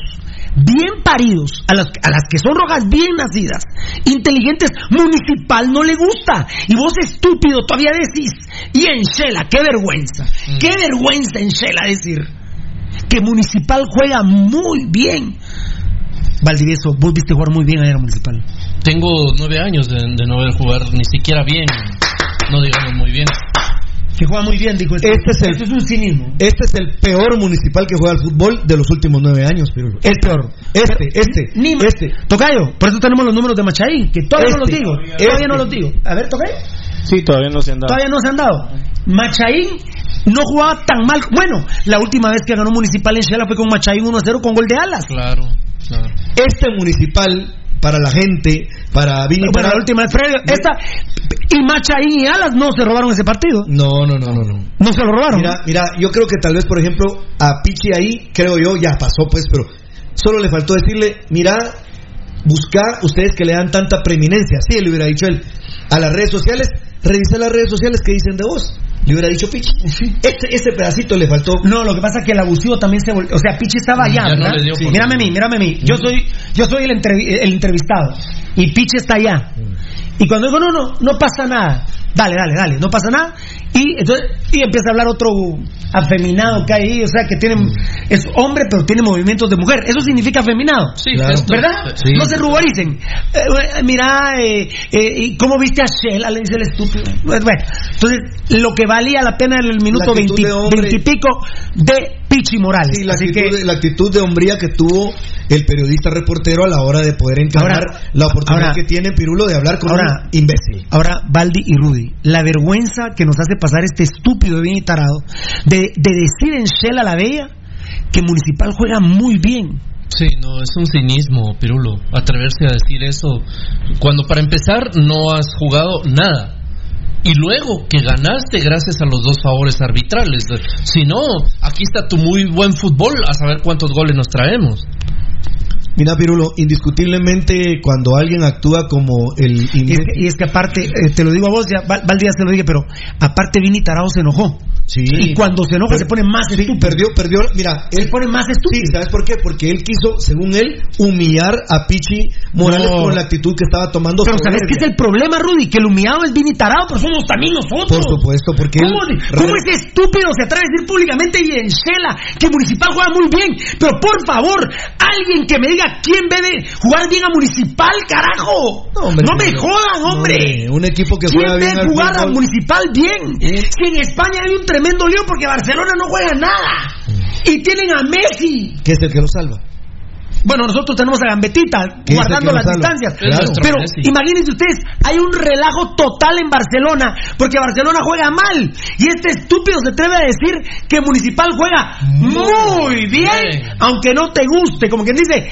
bien paridos, a las, a las que son rojas bien nacidas, inteligentes, municipal no le gusta. Y vos estúpido todavía decís, y en Shela, qué vergüenza, qué vergüenza en Shela decir que municipal juega muy bien. Valdivieso, vos viste jugar muy bien ayer a municipal. Tengo nueve años de, de no ver jugar ni siquiera bien, no digamos muy bien. Que juega muy bien, dijo Este es el- Esto es un cinismo. Este es el peor municipal que juega al fútbol de los últimos nueve años, Pirulo. Es peor. Este, este, Ni este. Tocayo, por eso tenemos los números de Machaín, que todavía no los Este, digo. este. Todavía no los digo. A ver, Tocayo. Sí, todavía no se han dado. Todavía no se han dado. Machaín no jugaba tan mal. Bueno, la última vez que ganó Municipal en Shela fue con Machaín 1-0 con gol de alas. Claro, claro. Este municipal, para la gente, para Vini Bueno, la última Fred, esta, y Machaín y Alas no se robaron ese partido. No, no, no, no, no. No se lo robaron. Mira, mira, yo creo que tal vez, por ejemplo, a Pichi ahí, creo yo, ya pasó, pues, pero solo le faltó decirle, mira, buscar ustedes que le dan tanta preeminencia. Sí, le hubiera dicho él a las redes sociales, revisa las redes sociales que dicen de vos. Le hubiera dicho Pichi. Este, este pedacito le faltó. No, lo que pasa es que el abusivo también se volvió. O sea, Pichi estaba allá. Ya no ¿verdad? le dio Sí. Mírame a mí, mírame a mí. Yo soy, yo soy el, entrevi- el entrevistado. Y Pichi está allá. Y cuando digo, no, no, no pasa nada. Dale, dale, dale, no pasa nada. Y entonces y empieza a hablar otro afeminado que hay ahí, o sea, que tiene, es hombre pero tiene movimientos de mujer. Eso significa afeminado. Sí, Claro. ¿Verdad? sí. No se ruboricen. Eh, eh, mira, eh, eh, ¿y ¿cómo viste a Shell? Le dice el estúpido. Bueno, entonces, lo que valía la pena en el minuto 20, de hombre. 20 y pico de Pichi Morales. Sí, la Así actitud, que, de, la actitud de hombría que tuvo el periodista reportero a la hora de poder encarar Ahora- la oportunidad ahora- que tiene Pirulo de hablar con ahora- un imbécil. Ahora, Baldi y Rudy, la vergüenza que nos hace pasar este estúpido de bien y tarado de, de decir en Shell a la Bella que Municipal juega muy bien. Sí, no, es un cinismo, Pirulo, atreverse a decir eso cuando para empezar no has jugado nada. Y luego que ganaste gracias a los dos favores arbitrales. Si no, aquí está tu muy buen fútbol, a saber cuántos goles nos traemos. Mira, Pirulo, indiscutiblemente cuando alguien actúa como el Y es, que, y es que aparte, eh, te lo digo a vos, ya Val, Val Díaz te lo dije, pero aparte Vini Tarao se enojó. Sí. Y cuando se enoja se pone más Sí, estúpido. perdió, perdió, mira, Se pone más estúpido. Sí, ¿sabes por qué? Porque él quiso, según él, humillar a Pichi Morales No. con la actitud que estaba tomando. Pero ¿sabes qué es el problema, Rudy? Que el humillado es Vini Tarao, pero somos también nosotros. Por supuesto, porque él- ¿Cómo, cómo ese estúpido se atreve a decir públicamente y en Shela que Municipal juega muy bien? Pero por favor, alguien que me diga quién ve de jugar bien a Municipal, carajo. No, hombre, me no, jodan, no, hombre. un equipo que ¿Quién juega ve bien al jugar a? Municipal bien? Si en España hay un tremendo lío porque Barcelona no juega nada. Y tienen a Messi. Que es el que lo salva. Bueno, nosotros tenemos a Gambetita ¿Qué es el guardando las distancias. Claro. Pero imagínense ustedes, hay un relajo total en Barcelona porque Barcelona juega mal. Y este estúpido se atreve a decir que Municipal juega muy bien, aunque no te guste. Como quien dice,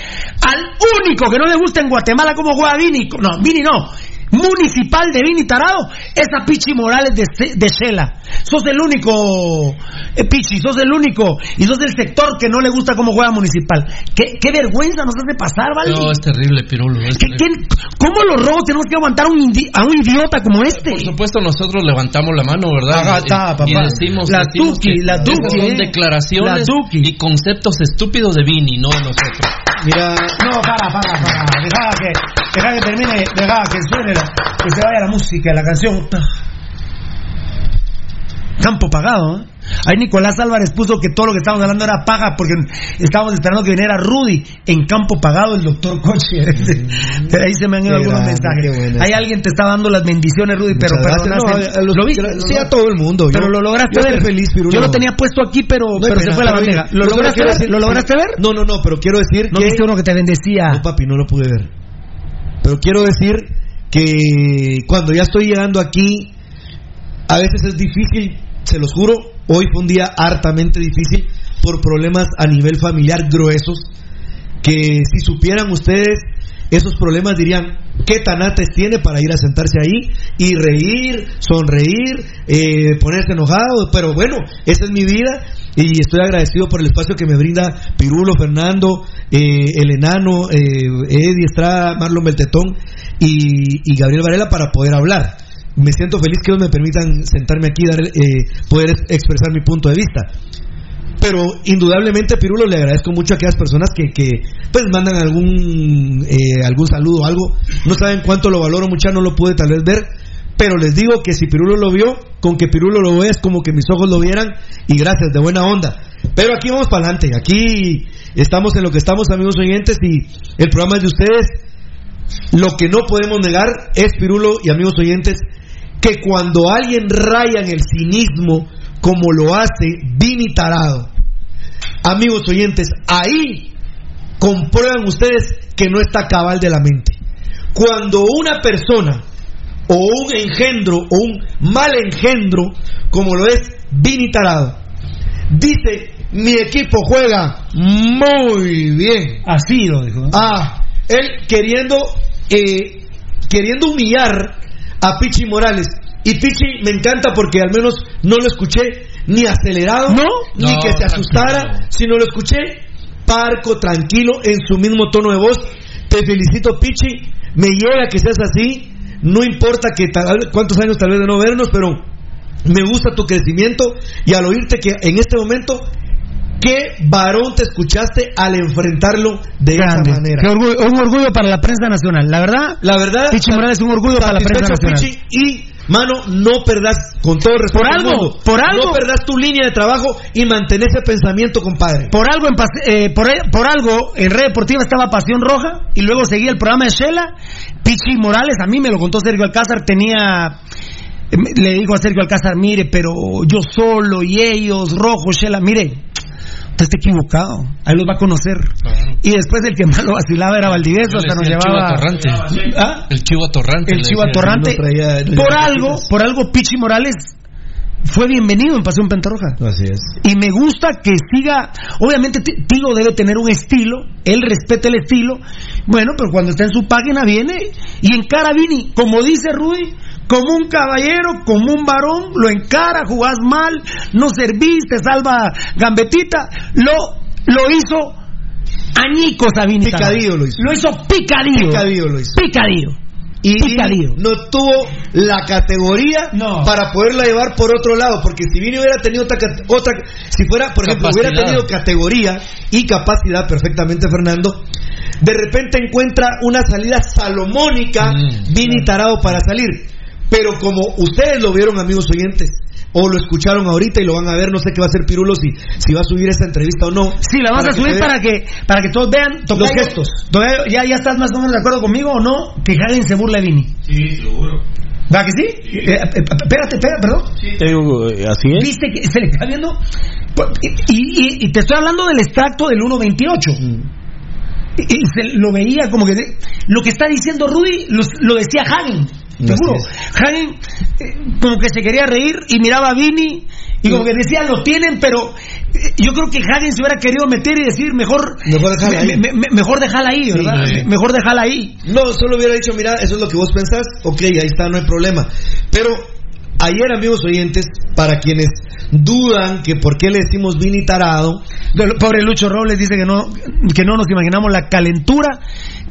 al único que no le gusta en Guatemala cómo juega Vini. No, Vini no. Municipal de Vini Tarado es a Pichi Morales de, de Shela. Sos el único, eh, Pichi, sos el único. Y sos el sector que no le gusta cómo juega Municipal. ¿Qué, qué vergüenza nos hace pasar, ¿vale? No, es terrible, Pirulo. es ¿Qué- terrible. qué- ¿Cómo los robos tenemos que aguantar a un, indi- a un idiota como este? Por supuesto, nosotros levantamos la mano, ¿verdad? Ajá, Y- papá. decimos, La decimos Tuki, que la Tuki, son eh. declaraciones La Tuki. y conceptos estúpidos de Vini, no de nosotros. Mira, No, para, para, para. Deja que, deja que termine, deja que suene, que se vaya la música, la canción. Campo pagado, ¿eh? Ahí Nicolás Álvarez puso que todo lo que estábamos hablando era paga porque estábamos esperando que viniera Rudy en campo pagado el doctor Coche. Pero ahí se me han ido algunos grande, mensajes. Ahí alguien te está dando las bendiciones, Rudy, pero Muchas perdonaste. No, a los- lo viste. sí, a todo el mundo. Pero Yo- lo lograste yo ver. feliz. Yo lo tenía puesto aquí, pero, No hay pero se fue la bandeja. ¿Lo lograste ver? ¿Lo lograste ver? No, no, no, pero quiero decir ¿No que... viste uno que te bendecía? No, papi, no lo pude ver. Pero quiero decir que cuando ya estoy llegando aquí, a veces es difícil, se los juro, hoy fue un día hartamente difícil por problemas a nivel familiar gruesos, que si supieran ustedes esos problemas dirían, ¿qué tanates tiene para ir a sentarse ahí y reír, sonreír, eh, ponerse enojado? Pero bueno, esa es mi vida y estoy agradecido por el espacio que me brinda Pirulo, Fernando, eh, el enano, eh, Eddie Estrada, Marlon Beltetón y, y Gabriel Varela para poder hablar. Me siento feliz que ellos me permitan sentarme aquí y dar, eh, poder expresar mi punto de vista. Pero indudablemente, Pirulo, le agradezco mucho a aquellas personas que, que pues mandan algún eh, algún saludo o algo. No saben cuánto lo valoro, mucha no lo pude tal vez ver. Pero les digo que si Pirulo lo vio, con que Pirulo lo ve es como que mis ojos lo vieran. Y gracias, de buena onda. Pero aquí vamos para adelante. Aquí estamos en lo que estamos, amigos oyentes. Y el programa es de ustedes. Lo que no podemos negar es, Pirulo y amigos oyentes, que cuando alguien raya en el cinismo, como lo hace Vini Tarado, amigos oyentes, ahí comprueban ustedes que no está cabal de la mente. Cuando una persona o un engendro o un mal engendro, como lo es Vini Tarado, dice mi equipo juega muy bien. Así lo dijo. Ah, él queriendo eh, queriendo humillar a Pichi Morales. Y Pichi me encanta porque al menos no lo escuché ni acelerado, ¿No? ni No, que se asustara, tranquilo. sino lo escuché parco, tranquilo, en su mismo tono de voz. Te felicito, Pichi. Me llega que seas así. No importa que tal- cuántos años tal vez de no vernos, pero me gusta tu crecimiento y al oírte que en este momento qué varón te escuchaste al enfrentarlo de Grande. esa manera. Qué orgullo- un orgullo para la prensa nacional. La verdad, La verdad, Pichi Morales es un orgullo para la prensa nacional. Pichi, y mano, no perdas con todo respeto Por algo, mundo, por algo. no perdas tu línea de trabajo y mantén ese pensamiento, compadre. Por algo, en eh, por, por algo, en Red Deportiva estaba Pasión Roja y luego seguía el programa de Shela. Pichi Morales, a mí me lo contó Sergio Alcázar, tenía. eh, Le dijo a Sergio Alcázar, mire, pero yo solo y ellos, Rojo, Shela, mire, usted está equivocado, ahí los va a conocer. Y después el que más lo vacilaba era Valdivieso, hasta nos el chivo llevaba. atorrante. ¿Ah? El chivo atorrante. El chivo atorrante. Por algo, por algo, Pichi Morales fue bienvenido en Pasión Pentarroja. Así es. Y me gusta que siga. Obviamente, Ti- Tigo debe tener un estilo. Él respeta el estilo. Bueno, pero cuando está en su página viene y encara a Vini. Como dice Rudy, como un caballero, como un varón, lo encara, jugás mal, no servís, te salva Gambetita. Lo, lo hizo añicos a Vini Tarado. Picadillo lo hizo. Lo hizo picadillo. Picadillo lo hizo. Picadillo. Y Picadillo. no tuvo la categoría No. para poderla llevar por otro lado, porque si Vini hubiera tenido otra, otra si fuera, por ejemplo, hubiera tenido categoría y capacidad perfectamente Fernando, de repente encuentra una salida salomónica Mm, Vini Tarado para salir. Pero como ustedes lo vieron, amigos oyentes, o lo escucharon ahorita y lo van a ver, no sé qué va a hacer Pirulo si, si va a subir esta entrevista o no. Sí, la vamos a subir para que para que todos vean Tocayo, Los gestos. Tocayo, ¿ya, ¿Ya estás más o menos de acuerdo conmigo o no? Que Hagen se burla de Vini. Sí, seguro. ¿Va que sí? Eh, eh, espérate, espera, perdón. Te digo, eh, así es. ¿Viste que se le está viendo? Y, y- y te estoy hablando del extracto del 1.28. Y, y se lo veía como que... lo que está diciendo Rudy lo, lo decía Hagen. Te juro. Hagen eh, como que se quería reír y miraba a Vini y como que decía, lo tienen, pero eh, yo creo que Hagen se hubiera querido meter y decir, mejor... Mejor dejarla ahí. me- me- me- mejor dejarla ahí, ¿verdad? Sí. Mejor dejarla ahí. No, solo hubiera dicho, mira, eso es lo que vos pensás, ok, ahí está, no hay problema. Pero ayer, amigos oyentes, para quienes dudan que por qué le decimos Vini tarado, Pobre Lucho Robles dice que no, que no nos imaginamos la calentura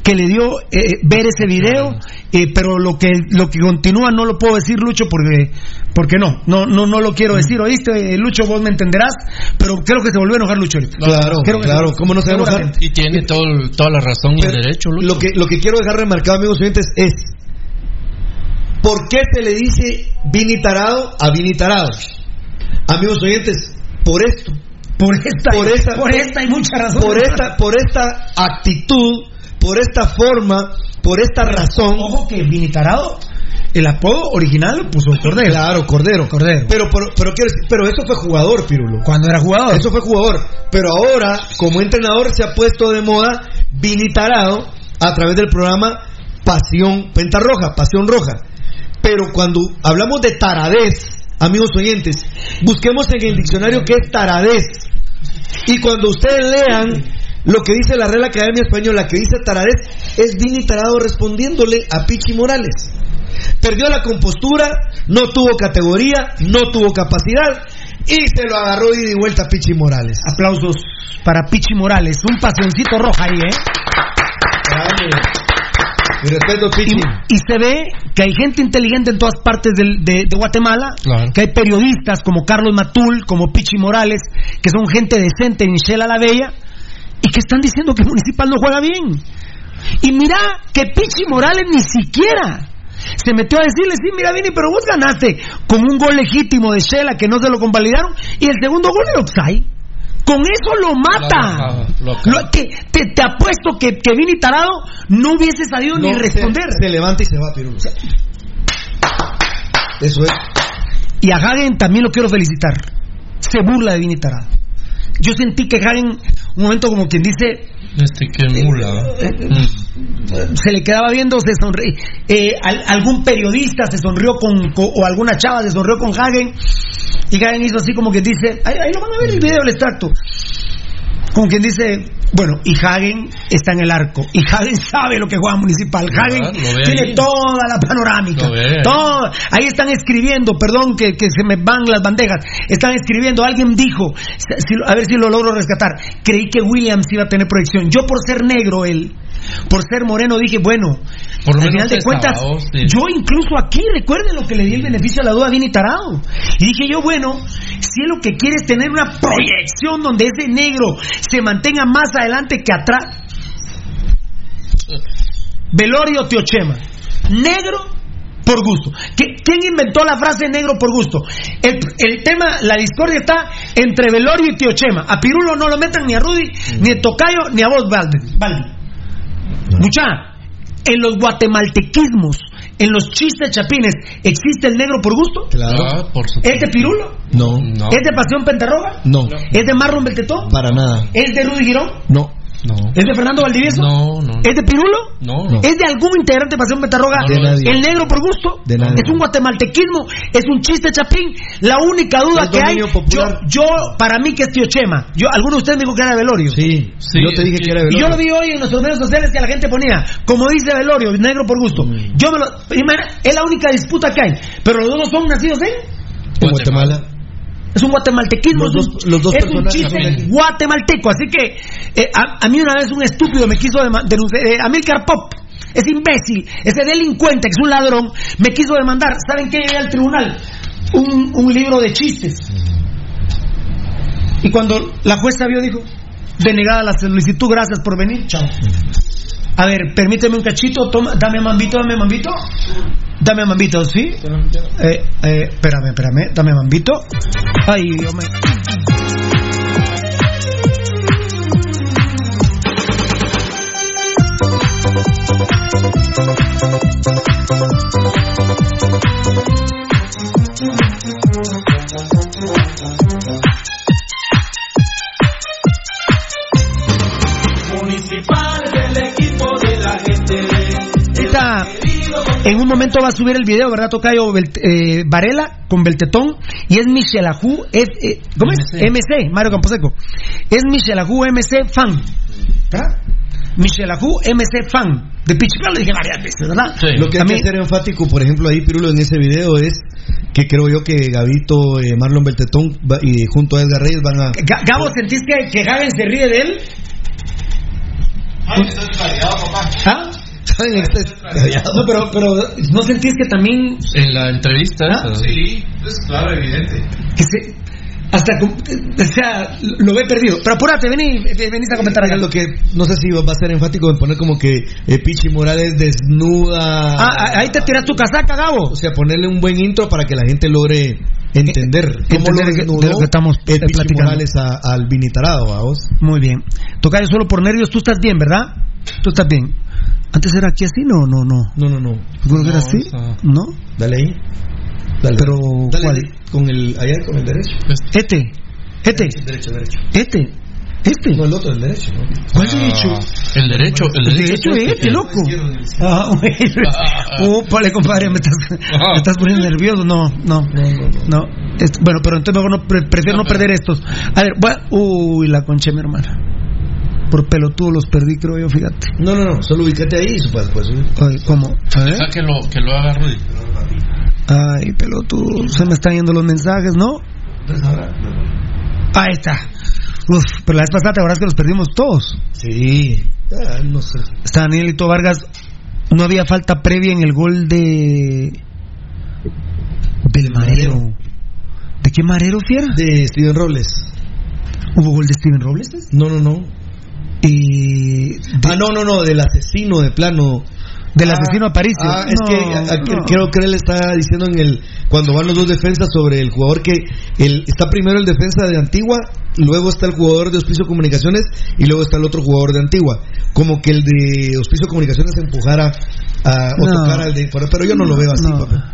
que le dio eh, ver ese video, eh, pero lo que lo que continúa no lo puedo decir Lucho porque porque no, no no no lo quiero decir, oíste eh, Lucho, vos me entenderás, pero creo que se volvió a enojar Lucho ahorita. claro, Creo que claro. ¿cómo no se va a enojar? Y tiene todo, toda la razón y el derecho, Lucho. Lo que, lo que quiero dejar remarcado, amigos oyentes, es ¿por qué se le dice Vini tarado a Vini tarado? Amigos oyentes, por esto. Por esta, Por esta- por esta hay mucha razón. Por esta, por esta actitud, por esta forma, por esta razón. Ojo que Vinitarado, el apodo original lo puso Cordero. Claro, Cordero. Cordero. Pero, pero, pero, quiero decir, pero eso fue jugador, Pirulo. Cuando era jugador. Eso fue jugador. Pero ahora, como entrenador, se ha puesto de moda Vini Tarado a través del programa Pasión Pentarroja, Pasión Roja. Pero cuando hablamos de taradez, amigos oyentes, busquemos en el diccionario qué es taradez. Y cuando ustedes lean lo que dice la Real Academia Española, que dice taradez, es Vini Tarado respondiéndole a Pichi Morales. Perdió la compostura, no tuvo categoría, no tuvo capacidad y se lo agarró y de vuelta a Pichi Morales. Aplausos para Pichi Morales, un pasioncito roja ahí, ¿eh? Mi respeto, Pichi. Y, y se ve que hay gente inteligente en todas partes del- de, de Guatemala, Claro. que hay periodistas como Carlos Matul, como Pichi Morales, que son gente decente en Shela la Bella, y que están diciendo que el Municipal no juega bien. Y mira que Pichi Morales ni siquiera se metió a decirle, sí, mira, Vini, pero vos ganaste con un gol legítimo de Shela que no se lo convalidaron, y el segundo gol era offside. Con eso lo mata. Lo lo te, te, te apuesto que, que Vini Tarado no hubiese sabido ni No, se- responder. Se, levanta y se va, Pirulo. Eso es. Y a Hagen también lo quiero felicitar. Se burla de Vini Tarado. Yo sentí que Hagen, un momento como quien dice, Este que mula. Mm. se le quedaba viendo, se sonríe. eh, al- algún periodista se sonrió con, con- o alguna chava se sonrió con Hagen y Hagen hizo así como quien dice, ahí, ahí lo van a ver el video, el extracto. Como quien dice, bueno, y Hagen está en el arco. Y Hagen sabe lo que juega Municipal. Hagen Ah, ve tiene ahí. toda la panorámica. Ahí. Todo. Ahí están escribiendo, perdón que, que se me van las bandejas. Están escribiendo, alguien dijo, si- a ver si lo logro rescatar. Creí que Williams iba a tener proyección. Yo por ser negro, él, por ser moreno, dije, bueno, Por lo al menos final de cuentas, sábado, sí. yo incluso aquí, recuerden lo que le di el beneficio a la duda bien y tarado. Y dije yo, bueno, si es lo que quiere es tener una proyección donde ese negro se mantenga más adelante que atrás. Velorio Teochema. Negro por gusto. ¿Qui- ¿Quién inventó la frase negro por gusto? El, el tema, la discordia está entre Velorio y Teochema. A Pirulo no lo metan ni a Rudy, ni a Tocayo, ni a vos, Valde. Mucha, en los guatemaltequismos, en los chistes chapines, ¿existe el negro por gusto? Claro. Ah, por supuesto. ¿Es de Pirulo? No. No. ¿Es de Pasión Pentarroga? No. ¿Es de Marlon Beltetón? Para nada. ¿Es de Rudy Girón? No. No. ¿Es de Fernando Valdivieso? No, no. ¿Es de Pirulo? No. No. ¿Es de algún integrante de Pasión nadie. ¿El negro por gusto? De nadie. ¿Es un guatemaltequismo? ¿Es un chiste chapín? La única duda que hay, yo, yo, para mí que es Tío Chema. Yo, alguno de ustedes me dijo que era Velorio. Sí. Sí, yo te dije que, era Y yo Velorio. lo vi hoy en nuestros medios sociales que la gente ponía, como dice Velorio, negro por gusto. Yo me lo. Es la única disputa que hay. Pero los dos son nacidos en. En Guatemala. Es un guatemaltequismo. Los es un- dos- los dos es un chiste guatemalteco. Así que eh, a, a mí una vez un estúpido me quiso denunciar. eh, Amilcar Pop, ese imbécil, ese delincuente que es un ladrón, me quiso demandar. ¿Saben qué llevé al tribunal? Un, un libro de chistes. Y cuando la jueza vio, dijo: denegada la solicitud, gracias por venir, chao. A ver, permíteme un cachito, toma, dame mambito, dame mambito. Dame mambito, ¿sí? Eh, eh, espérame, espérame, dame mambito. Ay, Dios mío. Municipal en un momento va a subir el video, ¿verdad, Tocayo Bel- eh, Varela con Beltetón? Y es Michel Ajú, es, eh, ¿cómo es? MC, Mario Camposeco. Es Michel Ajú MC fan. ¿Verdad? Michel Ajú MC fan. De Pichipal lo dije varias veces, ¿verdad? Lo que hay A que mí- hacer enfático, por ejemplo, ahí, Pirulo, en ese video es que creo yo que Gavito, eh, Marlon Beltetón va- y junto a Edgar Reyes van a... Ga- Gabo, ¿sentís que, que Hagen se ríe de él? ¿Ah? No, pero, pero ¿no sentís que también En la entrevista. esa. Sí, es claro, evidente. que se, hasta o sea, lo ve perdido? Pero apúrate, vení, venís a comentar. Lo que no sé si va a ser enfático en poner como que eh, Pichi Morales desnuda. Ah, ahí te tiras tu casaca, Gabo. O sea, ponerle un buen intro para que la gente logre entender cómo entender lo de lo que estamos, eh, Pichi platicando. Morales a- al Vinitarado, vos. Muy bien. Tocayo solo por nervios, tú estás bien, ¿verdad? Tú estás bien. Antes era aquí así, no, no, no. No, no, no. ¿Seguro que era No, así? esa- ¿No? Dale ahí. Dale. Pero, Dale, ¿cuál? con el allá con el derecho. Este, este, Derecho, derecho. este, este. No, el otro, el derecho. ¿no? ¿Cuál derecho? El derecho, el El derecho. derecho es este, loco. Ah, bueno. Úpale, compadre, me estás, me estás poniendo nervioso. No, no, no. Es- bueno, pero entonces mejor no, pre- prefiero no perder estos. A ver, voy a- uy, la conché, mi hermana. Por pelotudo los perdí, creo yo, fíjate. No, no, no, solo ubícate ahí y su pues, pues, Ay, ¿Cómo? A ver. Deja que lo, que lo haga Rudy. Ay, pelotudo, se me están yendo los mensajes, ¿no? Ahí está. Uf, pero la vez pasada te acordás que los perdimos todos. Sí. Ah, no sé. Está Danielito Vargas. No había falta previa en el gol de. Del Marero. ¿De qué Marero, fiera? De Steven Robles. ¿Hubo gol de Steven Robles? No, no, no. Y. Ah, no, no, no, del asesino de plano. Del Ah, asesino Aparicio. Ah, es No, que a- a- no. creo que él está diciendo en el cuando van los dos defensas sobre el jugador que el, está primero el defensa de Antigua, luego está el jugador de Hospicio Comunicaciones y luego está el otro jugador de Antigua. Como que el de Hospicio Comunicaciones empujara a, o No. tocara al de pero yo no lo veo así, papá.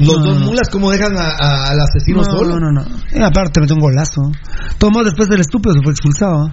Los No, dos mulas como dejan a- a- al asesino No, solo. no, no, no. Y aparte metió un golazo. Modo, después del estúpido se fue expulsado.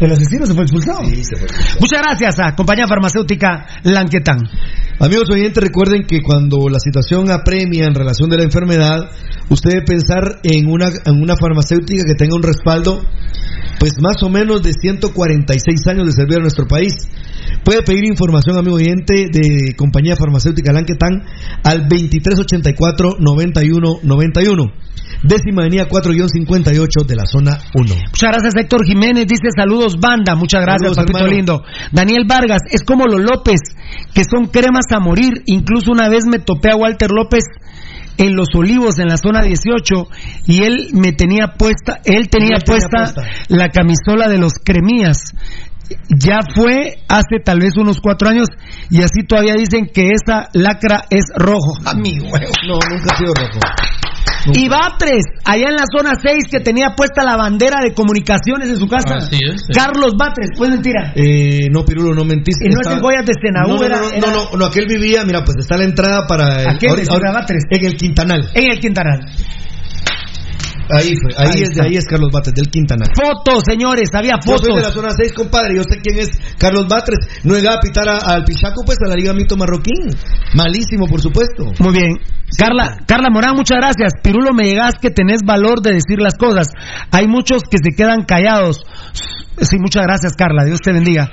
¿ah? El asesino se fue expulsado. Muchas gracias a Compañía Farmacéutica Lanquetán. Amigos oyentes, recuerden que cuando la situación apremia en relación de la enfermedad, usted debe pensar en una, en una farmacéutica que tenga un respaldo, pues más o menos de 146 años de servir a nuestro país. Puede pedir información, amigo oyente, de Compañía Farmacéutica Lanquetán al 2384-9191. Décima avenida 4-58 de la zona 1. Muchas gracias Héctor Jiménez, dice saludos banda, muchas gracias Saludos, papito hermano. lindo. Daniel Vargas, es como los López, que son cremas a morir, incluso una vez me topé a Walter López en Los Olivos, en la zona 18, y él me tenía puesta, él tenía, Él tenía puesta, puesta. la camisola de los cremías. Ya fue hace tal vez unos cuatro años y así todavía dicen que esa lacra es rojo. Amigo, No, nunca ha sido rojo. Y Batres, allá en la zona 6 que tenía puesta la bandera de comunicaciones en su casa. Así es, sí. Carlos Batres, pues mentira. Eh, no, Pirulo, no mentiste. Y no es en Goyas de Senaú, no, no, no, no, era- no, no, no, aquel vivía, mira, pues está la entrada para... el- Aquel de ahora- ahora- Batres. En el Quintanal. En el Quintanar. Ahí fue, ahí, Ahí es, está. ahí es Carlos Batres, del Quintanar. Fotos, señores, había Yo soy de la fotos. zona 6, compadre. Yo sé quién es Carlos Batres. No llega a pitar al Pichaco, pues a la Liga Mito Marroquín. Malísimo, por supuesto. Muy bien. Carla, Carla Morán, muchas gracias. Pirulo, me llegas que tenés valor de decir las cosas. Hay muchos que se quedan callados. Sí, muchas gracias, Carla. Dios te bendiga.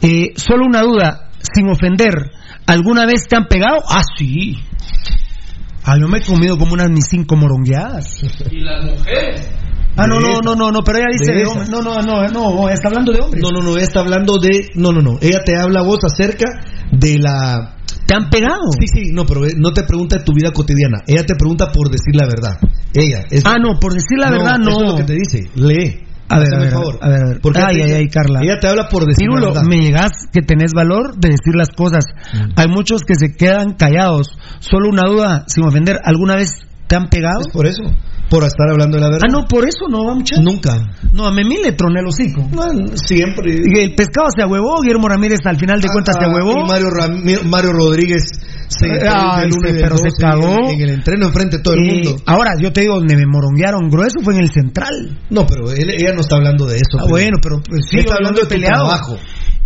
Eh, solo una duda, sin ofender. ¿Alguna vez te han pegado? Ah, sí. Ah, yo me he comido como unas mis cinco morongueadas. ¿Y las mujeres? Ah, no, De no, no, no, no, pero ella dice De de hombres. No, no, no, no, está hablando de hombres. No, no, no, ella está hablando de. No, no, no. Ella te habla a vos acerca de la. ¿Te han pegado? Sí, sí, no, pero eh, no te pregunta de tu vida cotidiana. Ella te pregunta por decir la verdad. Ella. Es... Ah, no, por decir la verdad, no. Eso es lo que te dice. Lee. A ver, a ver, favor. a ver, a ver. Porque Ay, ella ay, te- ay, Carla. Ella te habla por decir Pirulo, la me llegas que tenés valor de decir las cosas. Mm. Hay muchos que se quedan callados. Solo una duda, sin ofender. ¿Alguna vez te han pegado? Es por eso. Por estar hablando de la verdad. Ah, no, por eso no va mucho. Nunca. No, a Memín le troné el hocico. No, siempre. Y el pescado se ahuevó, Guillermo Ramírez al final de cuentas se Ah, ahuevó. Y Mario, Ram- Mario Rodríguez se, el uno y sí, el pero dos se cagó. En, el entreno enfrente de todo el Eh, mundo. ahora, yo te digo, donde me moronguearon grueso fue en el central. No, pero él- ella no está hablando de eso. Ah, pero- bueno, pero pues, sí, está yo hablando de peleado. trabajo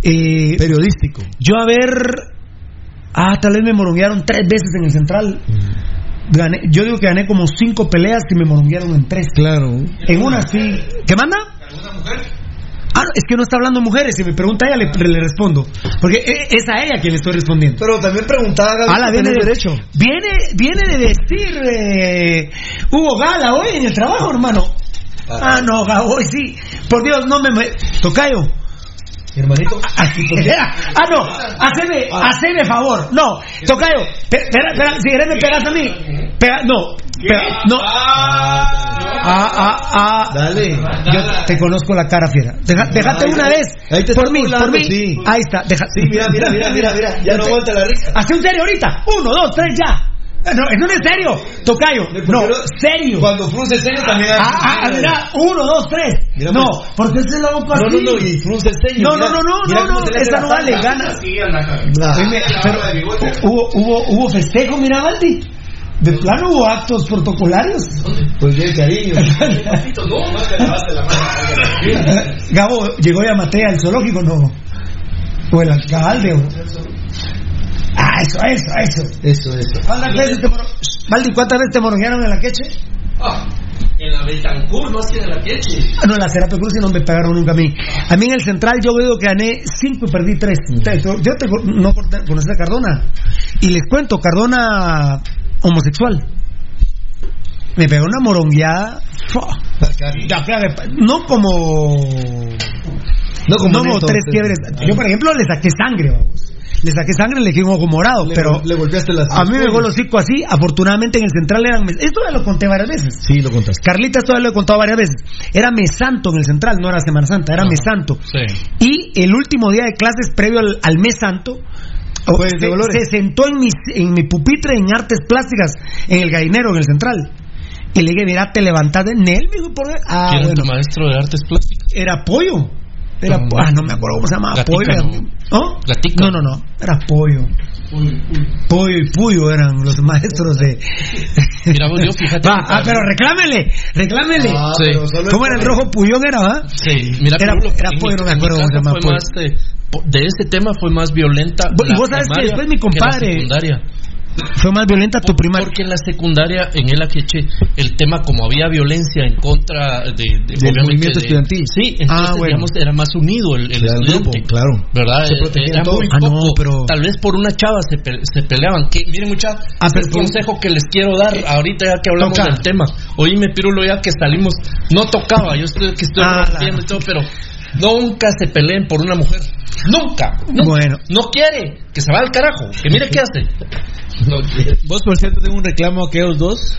Eh, periodístico. yo a ver. Ah, tal vez me moronguearon tres veces en el central. Gané- yo digo que gané como cinco peleas y me moronguearon en tres. Claro. En una sí. ¿Qué manda? Ah, no, es que no está hablando mujeres. Si me pregunta ella, le, le respondo. Porque e- es a ella quien le estoy respondiendo. Pero también preguntaba Gaby, Ah, la si viene de, derecho. Viene, viene de vestir eh, Hugo Gala hoy en el trabajo, hermano. Ah, no, Gabo, hoy sí. Por Dios, no me. me... Tocayo. Hermanito. Así, porque- ah, no, haceme, haceme favor. No, Tocayo, pe- espera, espera, si querés me pegas a mí. Pega, no, pega- no. Ah, ah, ah. Dale. Yo te conozco la cara, fiera. Deja- déjate una vez. ahí te por mí, por mí. sí. Ahí está, deja. Sí, mira, mira, mira, mira, mira. Ya no aguanta la risa. Hace un serio ahorita. Uno, dos, tres, ya. No, eso no es serio. Tocayo. No, serio. Cuando frunce el ceño también. Ah, ah, ah, mira, uno, dos, tres. Mira, no, pues. porque ese es la boca No, no, no, y frunce el ceño. No, no, no, no, mira no, esa no vale, gana. Hubo, hubo, hubo festejo, mira, Valdi. De plano hubo actos protocolares. Pues bien, cariño. Gabo, llegó ya Matea al zoológico, no. O el alcalde. O... Ah, eso, eso, eso. Eso, eso. ¿Cuántas veces te. Valdi, ¿cuántas veces te moronguearon en la queche? Ah, en la Betancourt, más que en la Queche. Ah, no, en la Serape Cruz y no me pagaron nunca a mí. A mí en el central yo veo que gané cinco y perdí tres. Te- Yo te, no conoces a Cardona. Y les cuento, Cardona homosexual. Me pegó una morongueada. No como. No como No tres quiebres. Yo, por ejemplo, le saqué sangre, vamos. Le saqué sangre, le dejé un ojo morado, Le- pero. le golpeaste las A mí me pegó el hocico así. Afortunadamente en el central eran. Esto ya lo conté varias veces. Sí, lo contaste. Carlita, esto ya lo he contado varias veces. Era mes santo en el central, no era Semana Santa, era mes santo. Sí. Y el último día de clases previo al, al mes santo, se, sentó en mi, en mi pupitre en artes plásticas, en el gallinero, en el central. Y le dije, mira, te levantaste en él, me dijo, por Ah, ¿Quién bueno. tu maestro de artes plásticas? Era pollo. Era, ah, no me acuerdo cómo se llamaba. Gatica, pollo. ¿no? ¿No? Gatica. No, no, no. Era pollo. Pollo y puyo eran los maestros de. Mira, vos, yo fíjate. Va, ah, pero reclámele, reclámele. Ah, Sí. pero solo ¿Cómo era el rojo puyón era, va? Sí, mira, Era- era pollo, no me acuerdo cómo se casa llama, fue pollo. más, eh, po- de ese tema fue más violenta. Y la vos sabes que después mi compadre- secundaria. Fue más violenta tu primaria. Porque en la secundaria, en el Aqueche, el tema, como había violencia en contra de, de- Del movimiento de- estudiantil. Sí, entonces, Ah, bueno. digamos, era más unido el, el el estudiante. grupo, claro. ¿Verdad? Se Eh, Era todos. muy Ah, no, poco. pero- Tal vez por una chava se, pe- se peleaban. Que, miren, mucha, Ah, el por- consejo que les quiero dar ahorita, ya que hablamos del tema. Oíme, Pirulo, ya que salimos, no tocaba. Yo estoy que estoy Ah, rompiendo y todo, pero nunca se peleen por una mujer. Nunca. nunca. Bueno. No quiere. Que se va al carajo. Que mire qué hace. Vos, por cierto, tengo un reclamo a aquellos dos.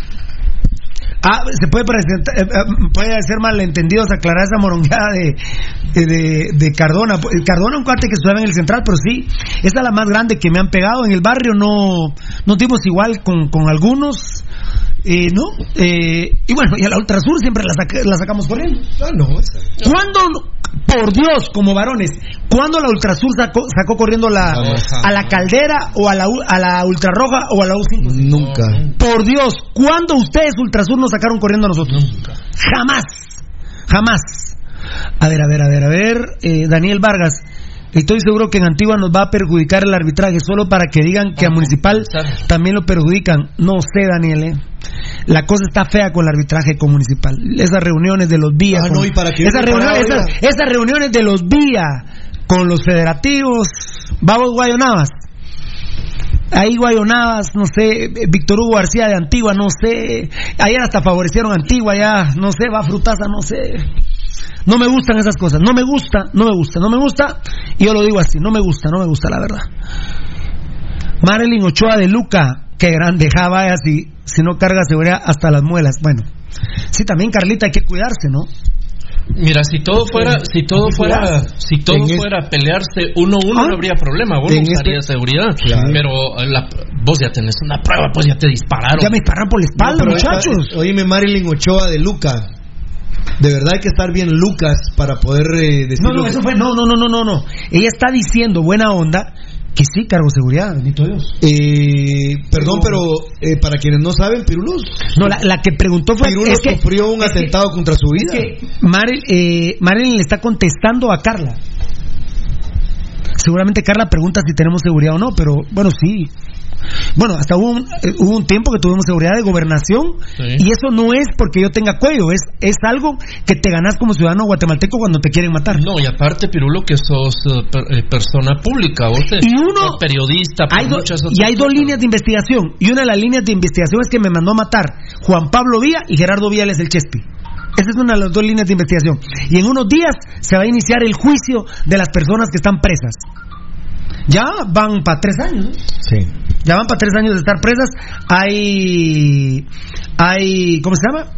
Ah, se puede presentar, eh, eh, puede ser malentendidos aclarar esa morongueada de, de, de Cardona. Cardona un cuate que estudiaba en el central, pero sí, esa es la más grande que me han pegado. En el barrio no, no dimos igual con, con algunos, eh, ¿no? Eh, y bueno, y a la Ultrasur siempre la, saca- la sacamos corriendo. Ah, no, esa. ¿Cuándo, por Dios, como varones, cuándo la Ultrasur sacó, sacó corriendo la, a la caldera o a la, a la Ultrarroja o a la U5? Nunca. Por Dios, ¿cuándo ustedes Ultrasur nos sacaron corriendo a nosotros? Jamás. Jamás. A ver, a ver, a ver, a ver. eh, Daniel Vargas. Estoy seguro que en Antigua nos va a perjudicar el arbitraje solo para que digan que a Municipal también lo perjudican. No sé, Daniel. eh. La cosa está fea con el arbitraje con Municipal. Esas reuniones de los días. Ah, con- no, y para que esas, reuniones, esas, esas reuniones de los días con los federativos. Vamos, Guayonavas. ahí Guayonavas, no sé, Víctor Hugo García de Antigua, no sé, ayer hasta favorecieron a Antigua, ya, no sé, va Frutaza, no sé. No me gustan esas cosas, no me gusta, no me gusta, no me gusta, y yo lo digo así, no me gusta, no me gusta la verdad. Marilyn Ochoa de Luca, qué grande, ja, vaya, si, si no carga seguridad hasta las muelas. Bueno, sí, también Carlita hay que cuidarse, ¿no? Mira, si todo fuera, si todo fuera, si todo es- fuera pelearse uno a uno, Ah. no habría problema. Vos no En usarías este- seguridad. Claro. Pero eh, la- vos ya tenés una prueba, pues ya te dispararon. Ya me dispararon por la espalda, esta- muchachos. Oíme, Marilyn Ochoa de Luca. De verdad hay que estar bien Lucas para poder eh, decir No, no, eso fue, no, no, no, no, no, no. Ella está diciendo, buena onda, que sí, cargo seguridad, bendito Dios. Eh, perdón, pero eh, para quienes no saben, Pirulos. No, la, la que preguntó fue Pirulos es que, sufrió un que- atentado contra su vida. es que Maril- eh, Marilyn le está contestando a Carla. Seguramente Carla pregunta si tenemos seguridad o no, pero bueno, sí. Bueno, hasta hubo un, eh, hubo un tiempo que tuvimos seguridad de gobernación Sí. y eso no es porque yo tenga cuello, es, es algo que te ganas como ciudadano guatemalteco cuando te quieren matar. No, y aparte, Pirulo, que sos eh, per- eh, persona pública, vos te- Y uno- sos periodista, Hay do- muchas otras y hay dos cosas. líneas de investigación. Y una de las líneas de investigación es que me mandó a matar Juan Pablo Villa y Gerardo Viales el Chespi. Esa es una de las dos líneas de investigación. Y en unos días se va a iniciar el juicio de las personas que están presas. Ya van para tres años. Sí. Ya van para tres años de estar presas. Hay. Hay. ¿Cómo se llama?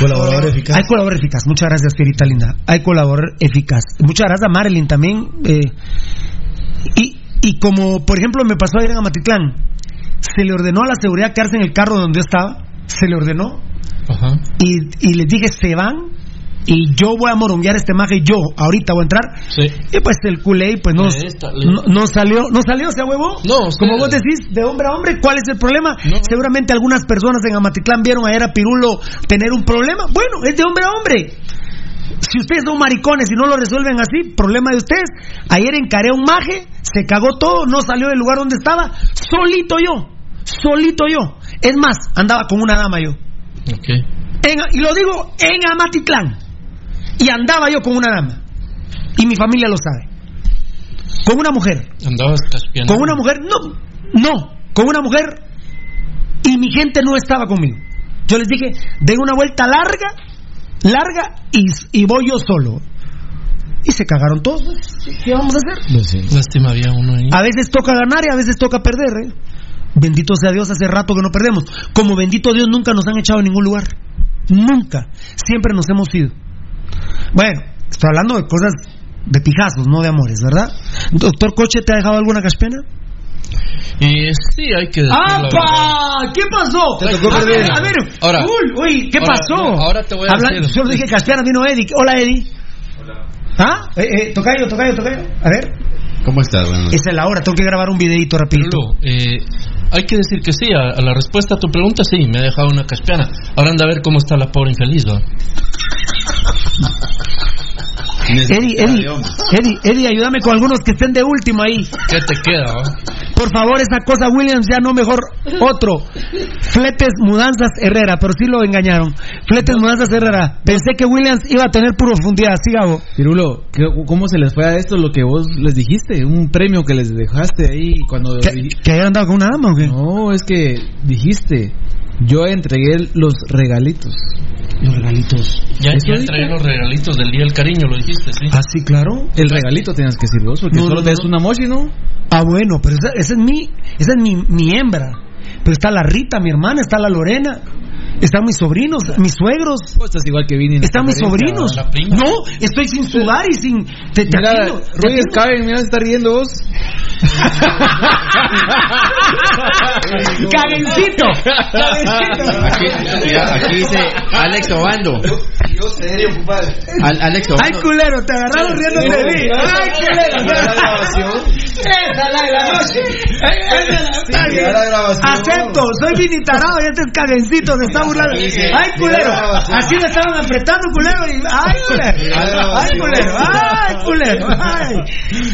Colaborador eficaz. Hay colaborador eficaz. Muchas gracias, Fierita Linda. Hay colaborador eficaz. Muchas gracias a Marilyn también. eh, y, y como, por ejemplo, me pasó ayer en Amatitlán, se le ordenó a la seguridad quedarse en el carro donde yo estaba. Se le ordenó. Ajá. Y, y les dije, se van. Y yo voy a moronguear este maje. Yo, ahorita voy a entrar. Sí. Y pues el culé, pues no, no, no salió, no salió, se huevo. No, usted- Como vos decís, de hombre a hombre, ¿cuál es el problema? Seguramente algunas personas en Amatitlán vieron ayer a Pirulo tener un problema. Bueno, es de hombre a hombre. Si ustedes son maricones y no lo resuelven así, problema de ustedes. Ayer encaré un maje, se cagó todo, no salió del lugar donde estaba, solito yo, solito yo. Es más, andaba con una dama yo. Ok. En- y lo digo en Amatitlán. Y andaba yo con una dama. Y mi familia lo sabe. Con una mujer. Andabas. Con una mujer. No, no. Con una mujer. Y mi gente no estaba conmigo. Yo les dije, den una vuelta larga, larga, y, y voy yo solo. Y se cagaron todos. ¿Qué vamos a hacer? Lástima, había uno ahí. A veces toca ganar y a veces toca perder. ¿eh? Bendito sea Dios, hace rato que no perdemos. Como bendito Dios nunca nos han echado en ningún lugar. Nunca. Siempre nos hemos ido. Bueno, estoy hablando de cosas de pijazos, no de amores, ¿verdad? Doctor Coche, ¿te ha dejado alguna caspena? Y sí, hay que. ¡Apa! ¿Qué pasó? Te tocó a ver, a ver. Ahora- Uy, uy, ¿qué ahora- pasó? no, ahora te voy a Habla- decir- Solo dije caspiana, vino Eddie. Hola, Eddie. ¿Ah? Eh, eh, tocayo, tocayo, tocayo. A ver. ¿Cómo estás? Bueno, Esa es la hora, tengo que grabar un videito rapidito. Pirulo, eh, hay que decir que sí, a, la respuesta a tu pregunta sí, me ha dejado una caspiana. Ahora anda a ver cómo está la pobre infeliz, ¿va? Eddie, Eddie, Eddie, Eddie, ayúdame con algunos que estén de último ahí. ¿Qué te queda, va? Por favor, esa cosa Williams ya no mejor otro. Fletes Mudanzas Herrera, pero sí lo engañaron. Fletes Mudanzas Herrera. Pensé que Williams iba a tener profundidad. Siga vos. Pirulo, ¿qué- ¿cómo se les fue a esto lo que vos les dijiste? Un premio que les dejaste ahí cuando... ¿Que, que hayan andado con una dama o qué? No, es que dijiste, yo entregué los regalitos. Los regalitos. Ya, ya traí los regalitos del Día del Cariño, lo dijiste, sí. Ah, sí, claro. El regalito tenías que decir vos, porque No, solo no, te no, das no. una mochi, ¿no? Ah, bueno, pero esa, esa es mi, esa es mi, mi hembra. Pero está la Rita, mi hermana, está la Lorena, están mis sobrinos, mis suegros. Vos estás igual que Vini. Están mis sobrinos. No, estoy sin sudar y sin. Te, te Mira, atiendo, te mira, se está riendo vos. Cabencito. Aquí, mira, aquí dice Alex Obando. Yo serio, compadre. Al- Alex Ay, Obando. culero, te agarraron riendo de mí. Ay, culero. Esa la de la noche. Esa es la- mira la grabación. Acepto, soy vinitarado y este es cadencito, se está burlando. Ay, culero. Así me estaban apretando, culero. y- Ay, culero. Ay, culero. Ay, culero. Ay,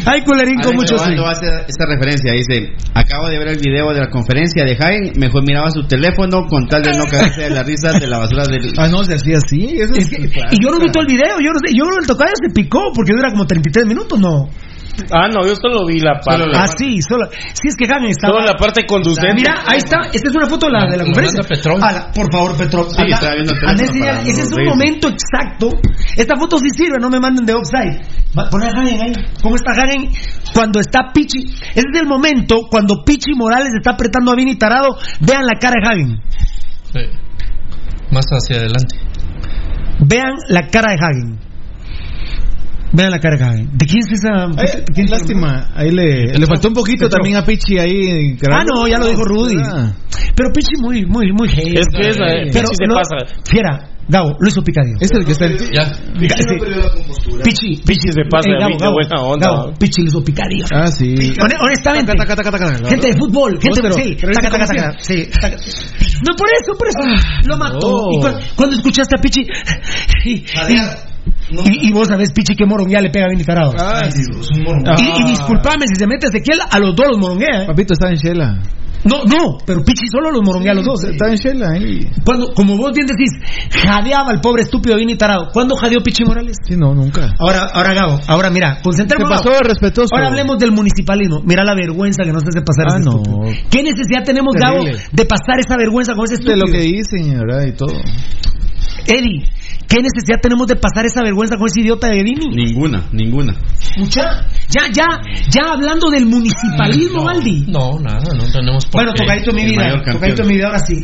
ay culerín con mucho hace esta referencia. Dice: Acabo de ver el video de la conferencia de Jaime. Mejor miraba su teléfono con tal de no caerse de la risa de la basura del. Ah, no, se hacía así. Eso Es que- y yo no vi todo el video, yo no sé, yo el tocayo se picó porque dura como 33 minutos, no. Ah, no, yo solo vi la parte. Ah, sí, solo. Sí, es que Hagen estaba. Solo la parte conducente. Mira, ahí está. Esta es una foto de la, de la conferencia. por favor, Petrov. Sí, estaba viendo Ese es un momento exacto. Esta foto sí sirve, no me manden de offside. Va, Poné a Hagen ahí. ¿Cómo está Hagen cuando está Pichi? Ese es el momento cuando Pichi Morales está apretando a Vini Tarado. Vean la cara de Hagen. Sí. Más hacia adelante. Vean la cara de Hagen. Vean la cara de Hagen. ¿De quién es esa? Ay, quién es lástima, ahí le, le faltó un poquito también a Pichi ahí. Ah, no, ya lo dijo Rudy. Ah. Pero Pichi muy, muy, muy heavy. Es que esa, eh, Pero Pichi se no- pasa. Fiera, Gabo, lo hizo Picadio. Es el que está en... Ya. Sí. Pichi, Pichi se pasa Eh, de Gabo, buena onda. Gabo, Pichi lo hizo Picadio. Ah, sí. Hone- Honestamente, Taca, taca, taca, gente de fútbol, gente pero- sí, pero taca, ¿viste taca, cómo taca, sí. No, por eso, por eso, lo mató. no. Y cu- cuando escuchaste a Pichi, y, y- y- y vos sabés, Pichi, que moronguea le pega a Vini Tarado. Ah, sí. Y, y disculpame si se mete Ezequiel, a los dos los moronguea. ¿eh? Papito está en Shela. No, no, pero Pichi solo los moronguea a los dos. ¿eh? Está en Shela ahí. Cuando, como vos bien decís, jadeaba al pobre estúpido Vini Tarado. ¿Cuándo jadeó Pichi Morales? Sí, no, nunca. Ahora, ahora Gabo, ahora mira, ¿Qué concentremos. pasó de respetuoso? Ahora hablemos del municipalismo. Mira la vergüenza que nos hace pasar Ah, ese no. estúpido. ¿Qué necesidad tenemos, Gabo, de pasar esa vergüenza con ese De estúpido? lo que dicen, ¿verdad? Y todo. Eddie, ¿qué necesidad tenemos de pasar esa vergüenza con ese idiota de Vini? Ninguna, ninguna. Mucha, ya, ya, ya hablando del municipalismo, Valdi. No, nada, no tenemos por Bueno, qué. tocadito mi vida, tocadito mi vida, ahora sí.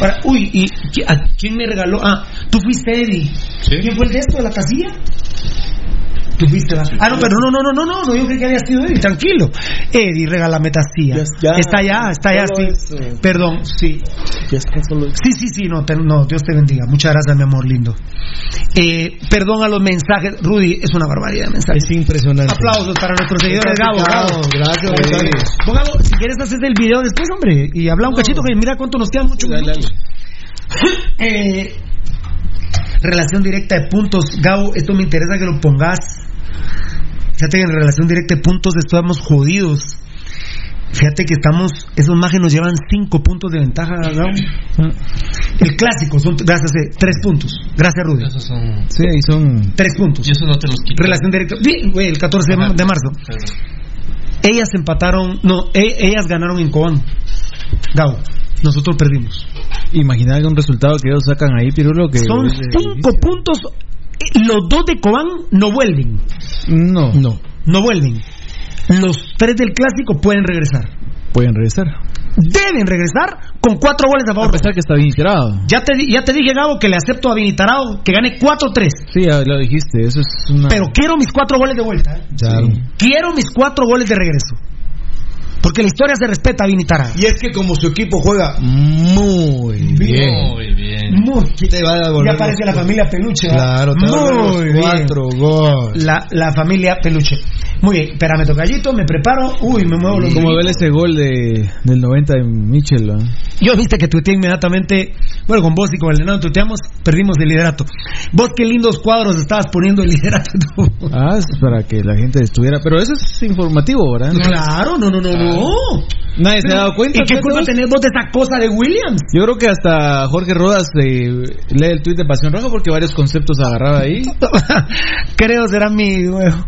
Ahora, uy, ¿y a quién me regaló? Ah, tú fuiste Eddie. Sí. ¿Quién fue el de esto de la casilla? Tú fuiste, ¿verdad? Ah, no, pero no, no, no, no, no, no, yo creí que había sido Eddie, tranquilo. Eddie, regálame ya- está allá, está allá, sí. Perdón, sí. Ya está solo Sí, sí, sí, no, te- no, Dios te bendiga. Muchas gracias, mi amor lindo. Eh, perdón a los mensajes, Rudy, es una barbaridad de mensajes. Es impresionante. Aplausos para nuestros seguidores, Gabo. Gabo. Gracias, gracias. Gabo, si quieres haces el video después, hombre, y habla un cachito que mira cuánto nos quedan, muchos minutos. Eh, relación directa de puntos, Gabo, esto me interesa que lo pongas. Fíjate que en relación directa de puntos estamos jodidos. Fíjate que estamos, esos mages nos llevan cinco puntos de ventaja, Gabo. El clásico son, gracias, eh, tres puntos. Gracias, Rudy. Esos son. Sí, ahí son. Tres puntos. Y eso no te los quito. Relación directa. Sí, güey, el 14 de, Ajá. de marzo. Ellas empataron, no, e- ellas ganaron en Cobán. Gabo, nosotros perdimos. Imaginar un resultado que ellos sacan ahí, Pirulo, que... Son es cinco puntos. Eh, Los dos de Cobán no vuelven. No, No, no vuelven. Los tres del clásico pueden regresar. pueden regresar. Deben regresar con cuatro goles a A favor. pesar que está bien inspirado. Ya te, di- ya te dije, Gabo, que le acepto a Vinitarao que gane 4-3. Sí, ya lo dijiste, eso es una... Pero quiero mis cuatro goles de vuelta. ¿eh? Claro. Quiero mis cuatro goles de regreso. Porque la historia se respeta a Vinitarao. Y es que como su equipo juega muy bien, Muy bien. Muy te va a devolver Ya aparece la familia Peluche. ¿verdad? Claro, te va a devolver Muy bien. cuatro goles. La, la familia Peluche. Muy bien, espérame, tocallito, me preparo. Uy, me muevo los Como duele ese gol de, del 90 de Mitchell, ¿no? Yo viste que tuiteé inmediatamente, bueno, con vos y con el enano tuiteamos, perdimos el liderato. Vos qué lindos cuadros estabas poniendo el liderato. Ah, es para que la gente estuviera... Pero eso es informativo, ¿verdad? Claro, no, no, no, no. Nadie se ha dado cuenta. ¿Y qué culpa ¿no? tenés vos de esa cosa de Williams? Yo creo que hasta Jorge Rodas eh, lee el tuit de Pasión Roja porque varios conceptos agarraba ahí. Creo será mi huevo.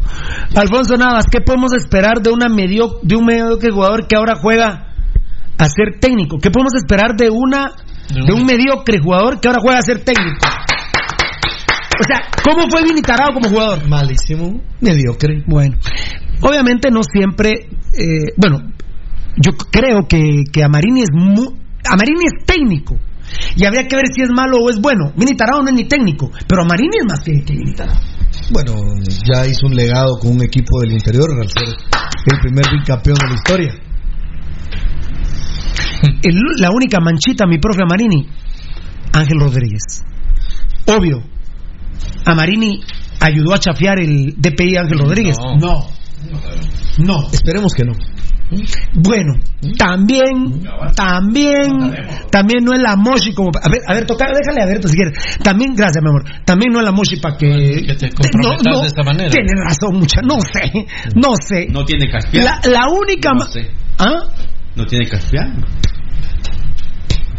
Alfonso Navas, ¿qué podemos esperar de una medio, de un mediocre jugador que ahora juega a ser técnico? ¿Qué podemos esperar de una de un mediocre jugador que ahora juega a ser técnico? O sea, ¿cómo fue Vini Tarado como jugador? Malísimo, mediocre. Bueno, obviamente no siempre, eh, bueno, yo creo que, que Amarini es mu- Amarini es técnico. Y habría que ver si es malo o es bueno. Vini Tarado no es ni técnico, pero Amarini es más que, que Vini Tarado. Bueno, ya hizo un legado con un equipo del interior al ser el primer bicampeón de la historia. El- la única manchita, mi profe Amarini, Ángel Rodríguez. Obvio, Amarini ayudó a chafiar el DPI Ángel Rodríguez. No. No. Esperemos que no. Bueno, también, también, también no es la moshi como. A ver, a ver, tocar, déjale a ver, si quieres. También, gracias, mi amor. También no es la moshi para que. Que te comprometas de esta manera. Tienes razón, mucha. No sé, no sé. No tiene caspiano. La, la única. No sé. ¿Ah? No tiene caspiano.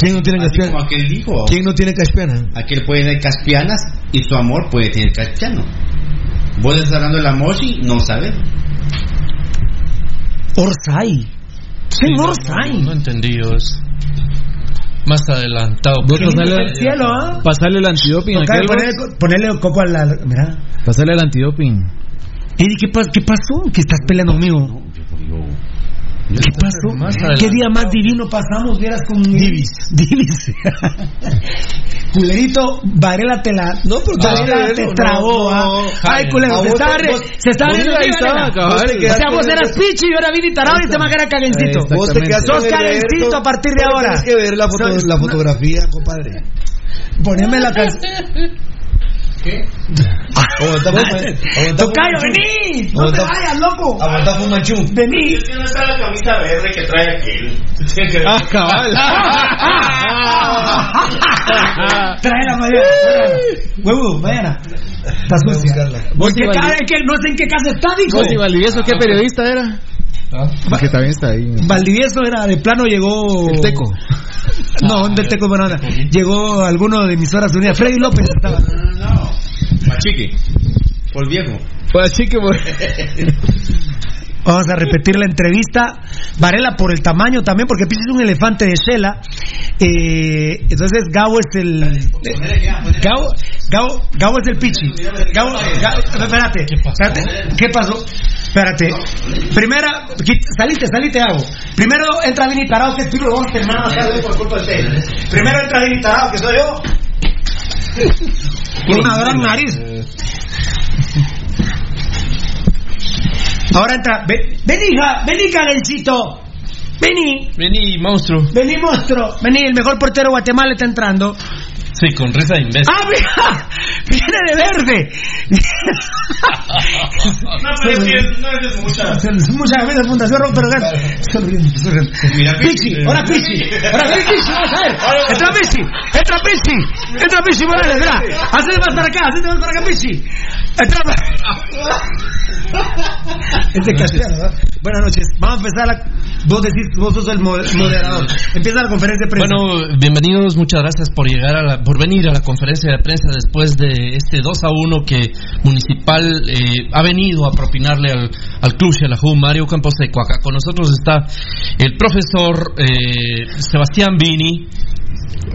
¿Quién no tiene Así caspiana? como aquel dijo. ¿Quién no tiene caspiana? Aquel puede tener caspianas y su amor puede tener caspiano. Vos estás hablando de la mochi, no sabes. Orsay. ¿Qué Sí, no, Orsay? No, no entendí eso. Más adelantado. Vos pasale, el cielo, ¿ah? pasale el antidoping aquel, ponerle, ponerle el coco a la... Mira. Pasale el antidoping. Eddie, ¿qué, ¿qué pasó? ¿Que estás peleando conmigo? ¿Qué pasó? Más ¿Qué día más divino pasamos? Vieras con Divis. Divis. Culerito, Varela te la. No, pero Varela no, te trabó. no, ah. no. Ay, culero, se vos- se estaba vos riendo Varela. O sea, vos eras Pichi y yo era Vini Tarado y este más era Cagencito. Vos te quedaste Sos Everton, a partir de ahora. Tienes que ver la fotografía, compadre. Poneme la canción. Aguanta, pues, aguanta, Tocayo, Fumanchu. vení. No te vayas, loco. Aguanta Fumanchu. Vení. Es que no está la camisa verde que trae aquel. Ah, cabal. Trae la mañana. Huevo, mañana. Está sucia. Vos Porque y Valdi- cada vez que no sé en qué casa está, dijo. Vos y Valdivieso, ¿qué periodista era? Que también está ahí. Valdivieso era de plano llegó. El Teco. No, del Teco. Llegó alguno de mis horas unidas. Freddy López estaba. Machique. Por viejo. Pues así que Vamos a repetir la entrevista. Varela por el tamaño también, porque Pichi es un elefante de Shela. Eh, entonces Gabo es el. Gabo, Gabo, Gabo es el Pichi. Gabo, Gabo- espérate, espérate. ¿Qué pasó? Espérate. Primera, salite, salite, Gabo. Primero entra Vini Tarado, que es Piro, vamos a terminar más tarde por culpa de ustedes. Primero entra Vini Tarado, que soy yo. Una gran nariz. Ahora entra. Ven, vení, hija, vení, cagencito. Vení. Vení, monstruo. Vení, monstruo. Vení, el mejor portero de Guatemala está entrando. Sí, con risa de imbécil. ¡Ah, mira! ¡Viene de verde! No, pero es que no es mucha. Muchas veces Fundación Rock, pero sonriendo, sonriendo. Mira, Pichi, ahora Pichi, vamos a ver. Entra Pichi, entra Pichi, entra Pichi Morales, mira. Hacete más para acá, hacete más para acá, Pichi. Entra. Es de castellano, ¿verdad? Buenas noches, vamos a empezar la... Vos decís, vos sos el mo- moderador. Empieza la conferencia de prensa. Bueno, bienvenidos, muchas gracias por llegar a la, por venir a la conferencia de prensa después de este 2 a 1 que Municipal eh, ha venido a propinarle al, al club y a la Ju Mario Campos de Acá con nosotros está el profesor eh, Sebastián Vini,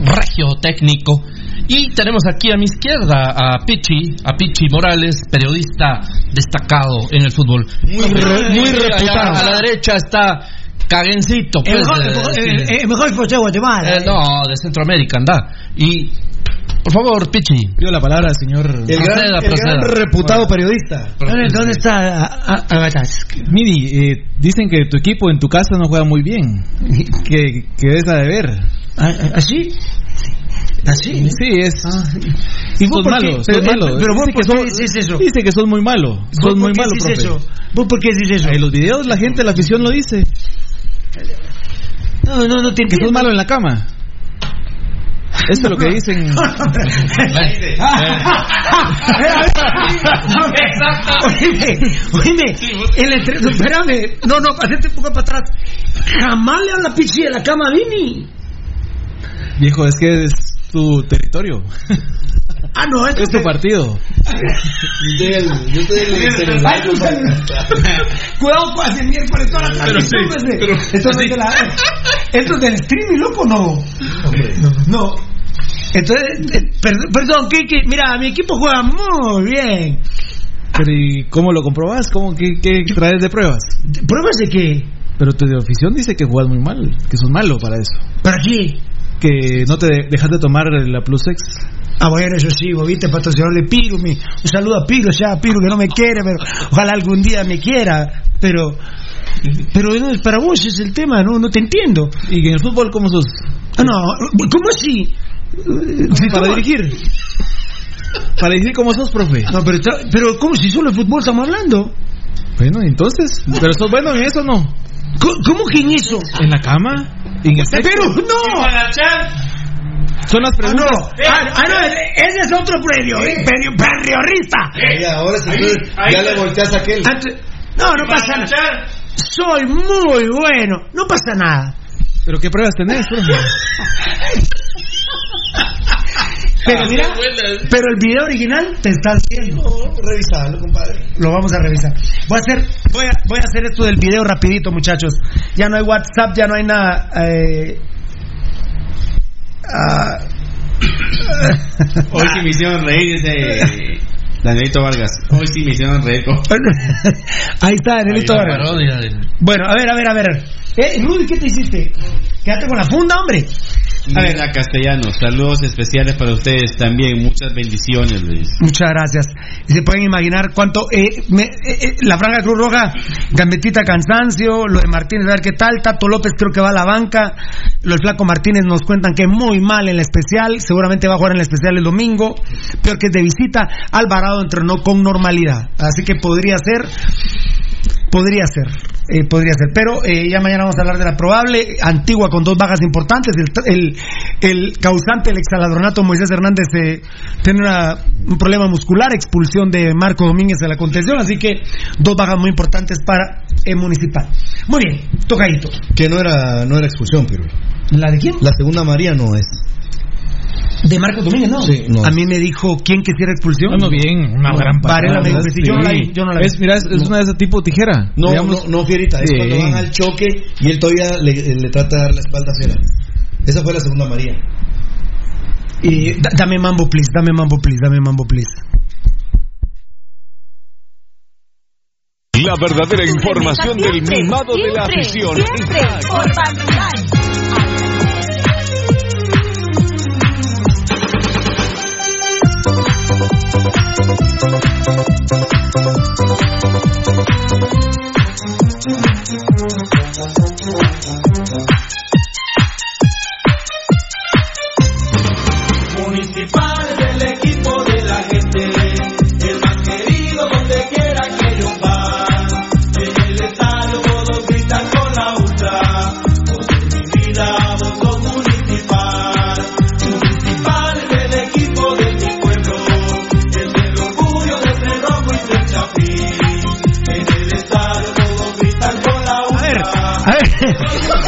regio técnico, y tenemos aquí a mi izquierda a Pichi, a Pichi Morales, periodista destacado en el fútbol. Muy re- muy reputado. A la derecha está Cagencito, el pues, mejor, eh, el mejor- sí. el- el mejor coche de Guatemala. Eh, no, de Centroamérica, anda. Y, por favor, Pichi. Pido la palabra, señor. El gran, el gran reputado periodista. ¿Dónde, está Agatas? Mini, eh, dicen que tu equipo en tu casa no juega muy bien. Que, que es a deber. ¿Así? ¿Así? Sí, es. ¿Y vos sos malo, sos Pero- malo. pero vos Dice que por qué sos- decís eso? Dice que sos muy malo. ¿Vos Sos por muy qué malo, profe. eso? ¿Vos por qué decís eso? En los videos la gente, la afición lo dice. No, no, no te Que sos malo en la cama. Esto es lo que dicen. Oíme, oíme, el entre... espérame, no, no, hacete un poco para atrás. Jamás le habla pichi de la cama a Vini. Viejo, es que es tu territorio. Ah, no, Es tu partido. Yo estoy en el celular. Ay, tu celular. Cuidado hacer miércoles toda la Pero sí, transmisión, ese. pero Esto, es de la- esto es del streaming, loco, no. No. Entonces, eh, perdón, Kiki, mira, mi equipo juega muy bien. Pero ¿y cómo lo comprobas? ¿Cómo, qué, qué traes de pruebas? ¿Pruebas de qué? Pero tu afición dice que juegas muy mal, que sos malo para eso. ¿Para qué? Que no te de- dejas de tomar la Plus X. Ah, bueno, eso sí, vos viste, patrocinador de Piro. mi- un saludo a Piro, ya, Piro que no me quiere, pero ojalá algún día me quiera. Pero, pero no, para vos es el tema, no, no te entiendo. ¿Y en el fútbol cómo sos? Ah, no, ¿cómo así? Para ¿Cómo? dirigir. Para dirigir cómo sos, profe. No, pero, pero ¿cómo si solo de fútbol estamos hablando? Bueno, entonces. ¿Pero sos bueno en eso o no? ¿Cómo, cómo que en eso? ¿En la cama? ¿En sexo? Pero no. Son las Ah, no, preguntas. ah, ah, no, ese es otro predio, eh, periodista. Ya, ahora sí, entonces, ya le volteas a aquel. Antes- No, no pasa nada. Soy muy bueno, no pasa nada. ¿Pero qué pruebas tenés, profe? Pero mira, pero el video original te está haciendo. revisalo, compadre. Lo vamos a revisar. Voy a hacer, voy a, voy a hacer esto del video rapidito, muchachos. Ya no hay WhatsApp, ya no hay nada. Eh, ah, Hoy sí me hicieron reír ese Danielito Vargas. Hoy sí me hicieron reír. Ahí está, Danielito Ahí Vargas. parodia Bueno, a ver, a ver, a ver. Eh, Rudy, ¿qué te hiciste? Quédate con la funda, hombre. A ver, a Castellanos, saludos especiales para ustedes también. Muchas bendiciones, Luis. Muchas gracias. Y se pueden imaginar cuánto. eh, me- eh, eh, la Franja Cruz Roja, Gambetita Cansancio, lo de Martínez, a ver qué tal. Tato López creo que va a la banca. Lo del Flaco Martínez nos cuentan que muy mal en la especial. Seguramente va a jugar en la especial el domingo. Peor que es de visita. Alvarado entrenó con normalidad. Así que podría ser. Podría ser, eh, podría ser. Pero eh, ya mañana vamos a hablar de la probable. Antigua con dos bajas importantes. El, el, el causante, el exaladronato Moisés Hernández, eh, tiene una- un problema muscular, expulsión de Marco Domínguez de la contención. Así que dos bajas muy importantes para el municipal. Muy bien, tocadito. Que no era, no era expulsión, pero. ¿La de quién? La segunda María no es. De Marco Domínguez, no. Sí, no. A mí me dijo quién quisiera expulsión. Bueno, bien, una gran Varela me dijo que sí, yo no la vi. Yo no la vi. Es, mira, es, es una de esas tipo tijera. No, Digamos- no, no, Fierita, es Sí. cuando van al choque y él todavía le, le trata de dar la espalda a Cera. Esa fue la segunda María. Y da- dame mambo, please, dame mambo, please, dame mambo, please. La verdadera información del mimado de la afición está aquí. Municipal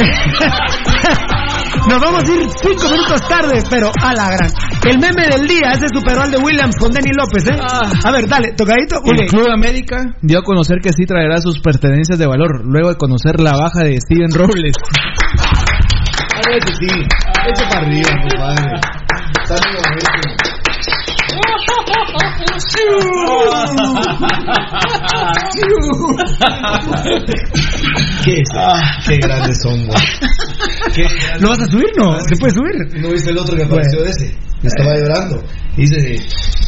Nos vamos a ir cinco minutos tarde, pero a la gran. El meme del día, ese superó al de Williams con Denny López, ¿eh? A ver, dale, tocadito. El. Club América dio a conocer que sí traerá sus pertenencias de valor, luego de conocer la baja de Steven Robles. A veces sí, echa para arriba, compadre. Está bien. ¿Qué? qué grandes son, güey. ¿Lo vas a subir? No, ¿se puede subir? ¿No viste el otro que apareció de ese? Estaba llorando. Dice,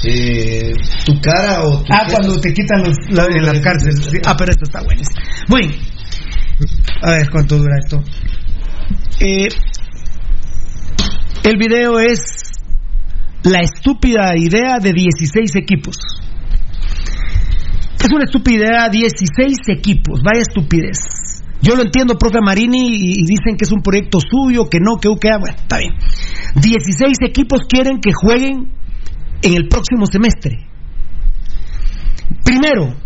eh, tu cara o tu Ah, cuando te quitan los, la- en las cárceles. Ah, pero esto está. Muy bien. A ver cuánto dura esto. Eh, el video es la estúpida idea de 16 equipos. Es una estúpida idea, 16 equipos, vaya estupidez. Yo lo entiendo, profe Marini, y, dicen que es un proyecto suyo, que no, que que ah, bueno, está bien. 16 equipos quieren que jueguen en el próximo semestre. Primero,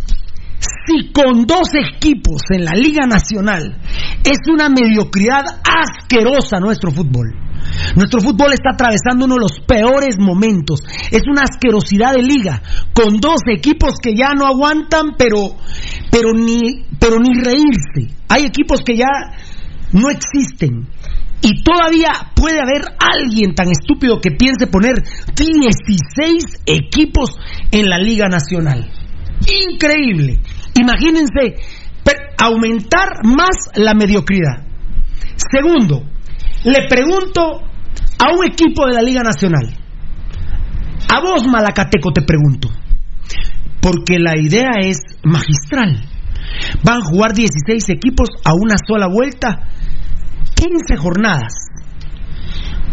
si con dos equipos en la Liga Nacional es una mediocridad asquerosa nuestro fútbol. Nuestro fútbol está atravesando uno de los peores momentos. Es una asquerosidad de liga, con dos equipos que ya no aguantan, pero, pero ni, pero ni reírse. Hay equipos que ya no existen. Y todavía puede haber alguien tan estúpido que piense poner 16 equipos en la Liga Nacional. Increíble. Imagínense aumentar más la mediocridad. Segundo, le pregunto a un equipo de la Liga Nacional. A vos, Malacateco, te pregunto. Porque la idea es magistral. Van a jugar 16 equipos a una sola vuelta, 15 jornadas.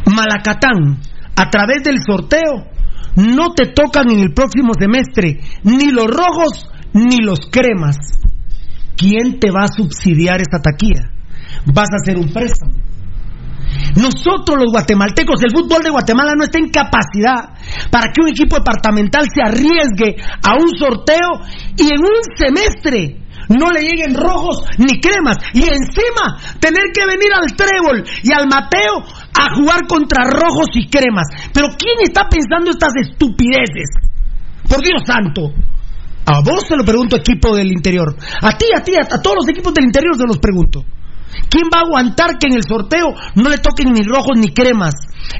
Malacatán, a través del sorteo, no te tocan en el próximo semestre ni los rojos ni los cremas. ¿Quién te va a subsidiar esta taquilla? Vas a hacer un préstamo. Nosotros los guatemaltecos, el fútbol de Guatemala no está en capacidad para que un equipo departamental se arriesgue a un sorteo y en un semestre no le lleguen rojos ni cremas y encima tener que venir al trébol y al Mateo a jugar contra rojos y cremas. Pero ¿quién está pensando estas estupideces? Por Dios santo. A vos se lo pregunto, equipo del interior. A ti, a ti, a, a todos los equipos del interior se los pregunto. ¿Quién va a aguantar que en el sorteo no le toquen ni rojos ni cremas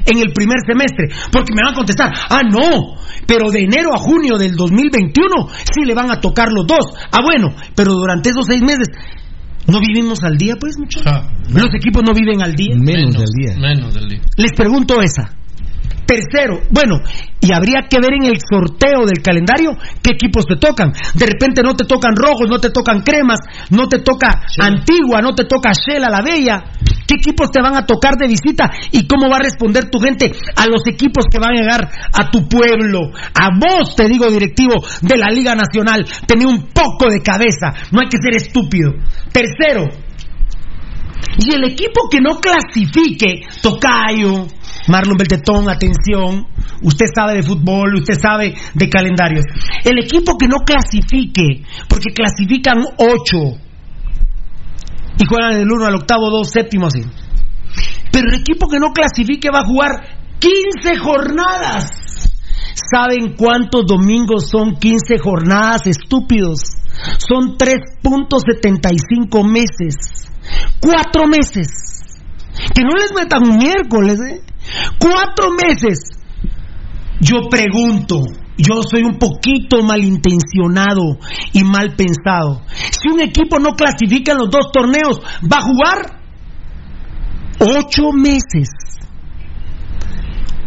en el primer semestre? Porque me van a contestar, ah, no, pero de enero a junio del 2021 sí le van a tocar los dos. Ah, bueno, pero durante esos seis meses no vivimos al día, pues, muchachos. Los equipos no viven al día. Menos del día. Menos del día. Les pregunto esa. Tercero, bueno, y habría que ver en el sorteo del calendario qué equipos te tocan. De repente no te tocan rojos, no te tocan cremas, no te toca Antigua, no te toca Shela la Bella. ¿Qué equipos te van a tocar de visita y cómo va a responder tu gente a los equipos que van a llegar a tu pueblo? A vos, te digo, directivo de la Liga Nacional, tenía un poco de cabeza, no hay que ser estúpido. Tercero, y el equipo que no clasifique, Tocayo, Marlon Beltetón, atención, usted sabe de fútbol, usted sabe de calendarios. El equipo que no clasifique, porque clasifican ocho y juegan del uno al octavo, dos, séptimo, así. Pero el equipo que no clasifique va a jugar 15 jornadas. ¿Saben cuántos domingos son 15 jornadas, estúpidos? Son 3.75 meses. Cuatro meses. Que no les metan un miércoles, ¿eh? Cuatro meses. Yo pregunto, yo soy un poquito malintencionado y mal pensado. Si un equipo no clasifica en los dos torneos, va a jugar ocho meses.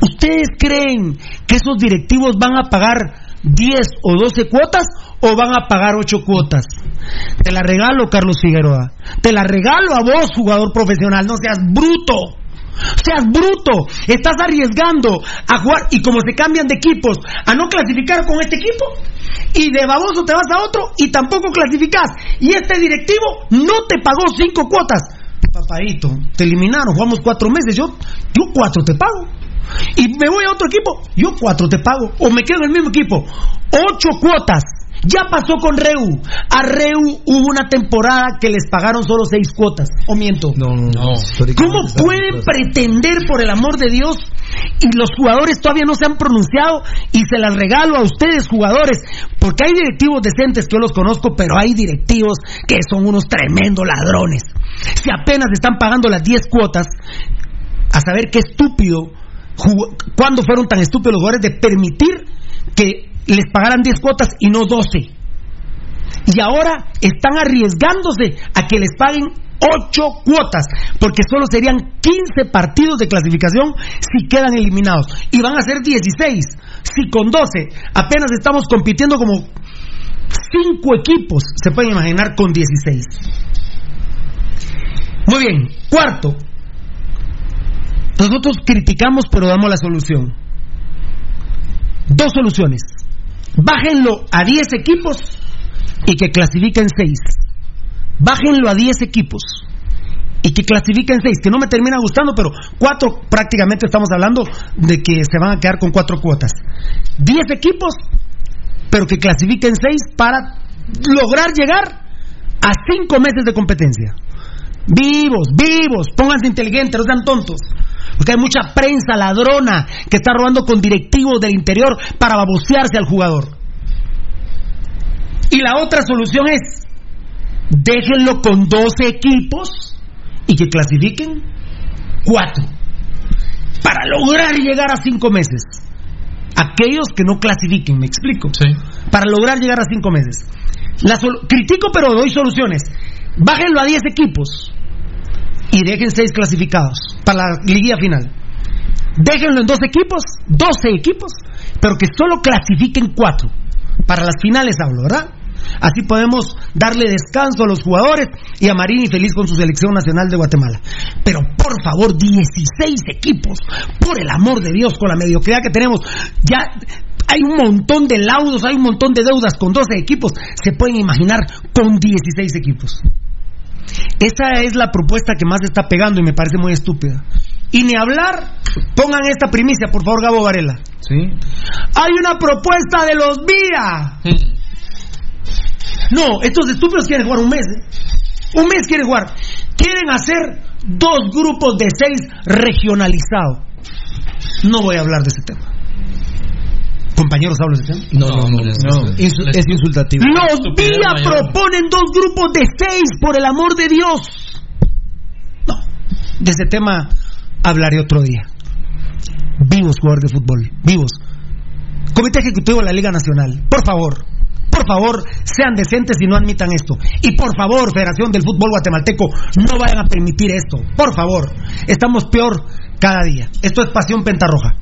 ¿Ustedes creen que esos directivos van a pagar 10 o 12 cuotas o van a pagar 8 cuotas? Te la regalo, Carlos Figueroa. Te la regalo a vos, jugador profesional. No seas bruto. Seas bruto. Estás arriesgando a jugar y como se cambian de equipos, a no clasificar con este equipo. Y de baboso te vas a otro y tampoco clasificás. Y este directivo no te pagó cinco cuotas. Papadito, te eliminaron, jugamos cuatro meses. Yo, yo cuatro te pago. Y me voy a otro equipo, yo cuatro te pago. O me quedo en el mismo equipo. Ocho cuotas. Ya pasó con Reu. A Reu hubo una temporada que les pagaron solo seis cuotas. ¿O miento? No, no, no. ¿Cómo pueden pretender, por el amor de Dios, y los jugadores todavía no se han pronunciado, y se las regalo a ustedes, jugadores, porque hay directivos decentes que yo los conozco, pero hay directivos que son unos tremendos ladrones. Si apenas están pagando las 10 cuotas, a saber qué estúpido, cuándo fueron tan estúpidos los jugadores de permitir que les pagaran 10 cuotas y no 12. Y ahora están arriesgándose a que les paguen 8 cuotas, porque solo serían 15 partidos de clasificación si quedan eliminados. Y van a ser 16. Si con 12 apenas estamos compitiendo como 5 equipos, se pueden imaginar con 16. Muy bien, cuarto. Nosotros criticamos pero damos la solución. Dos soluciones. Bájenlo a 10 equipos y que clasifiquen 6. Bájenlo a 10 equipos y que clasifiquen 6, que no me termina gustando, pero 4 prácticamente estamos hablando de que se van a quedar con 4 cuotas. 10 equipos, pero que clasifiquen 6 para lograr llegar a 5 meses de competencia. Vivos, vivos, pónganse inteligentes, no sean tontos. Porque hay mucha prensa ladrona que está robando con directivos del interior para babosearse al jugador. Y la otra solución es, déjenlo con 12 equipos y que clasifiquen 4. Para lograr llegar a 5 meses. Aquellos que no clasifiquen, me explico. Para lograr llegar a 5 meses. La critico pero doy soluciones. Bájenlo a 10 equipos y dejen 6 clasificados para la liguilla final. Déjenlo en dos equipos, 12 equipos, pero que solo clasifiquen 4. Para las finales hablo, ¿verdad? Así podemos darle descanso a los jugadores y a Marini feliz con su selección nacional de Guatemala. Pero por favor, 16 equipos, por el amor de Dios, con la mediocridad que tenemos, ya hay un montón de laudos, hay un montón de deudas con 12 equipos, se pueden imaginar con 16 equipos. Esa es la propuesta que más está pegando y me parece muy estúpida. Y ni hablar, pongan esta primicia, por favor, Gabo Varela. Sí. Hay una propuesta de los Vía. No, estos estúpidos quieren jugar un mes. ¿eh? Un mes quieren jugar. Quieren hacer dos grupos de seis regionalizados. No voy a hablar de ese tema. Compañeros, ¿hablo de ese tema? No, no, no. no. Es insultativo. Los mayor. proponen dos grupos de seis, por el amor de Dios. No, de ese tema hablaré otro día. Vivos jugadores de fútbol, vivos. Comité Ejecutivo de la Liga Nacional, por favor, por favor, sean decentes y no admitan esto. Y por favor, Federación del Fútbol Guatemalteco, no vayan a permitir esto. Por favor, estamos peor cada día. Esto es Pasión Pentarroja.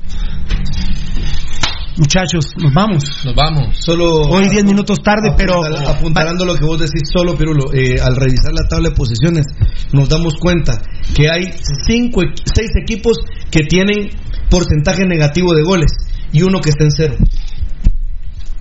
Muchachos, nos vamos. Nos vamos. Solo Hoy 10 minutos tarde, pero Apuntal- apuntalando lo que vos decís solo, Pirulo, eh, al revisar la tabla de posiciones nos damos cuenta que hay cinco, seis equipos que tienen porcentaje negativo de goles y uno que está en cero.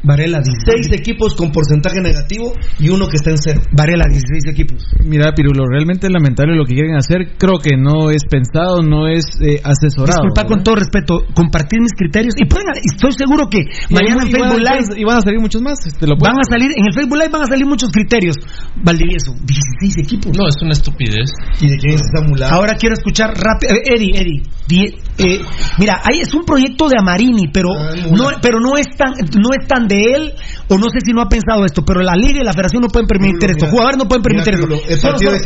Varela, Seis equipos con porcentaje negativo y uno que está en cero. Varela, 16 equipos. Mira, Pirulo, realmente es lamentable lo que quieren hacer. Creo que no es pensado, no es eh, asesorado. Disculpa ¿verdad? con todo respeto, compartir mis criterios y pueden, estoy seguro que Y mañana en Facebook Live Y van a salir muchos más. Te lo puedo- van a salir, en el Facebook Live van a salir muchos criterios. Valdivieso, 16 equipos. No, es una estupidez. ¿Y de quién es esa mulada? Ahora quiero escuchar rápido. eh, Eddie, Eddie. Die- eh, mira, ahí es un proyecto de Amarini, pero no, pero no es tan, no es tan de él, o no sé si no ha pensado esto, pero la liga y la federación no pueden permitir esto. mira, Jugadores no pueden Mira, permitir Pirulo, esto. el partido de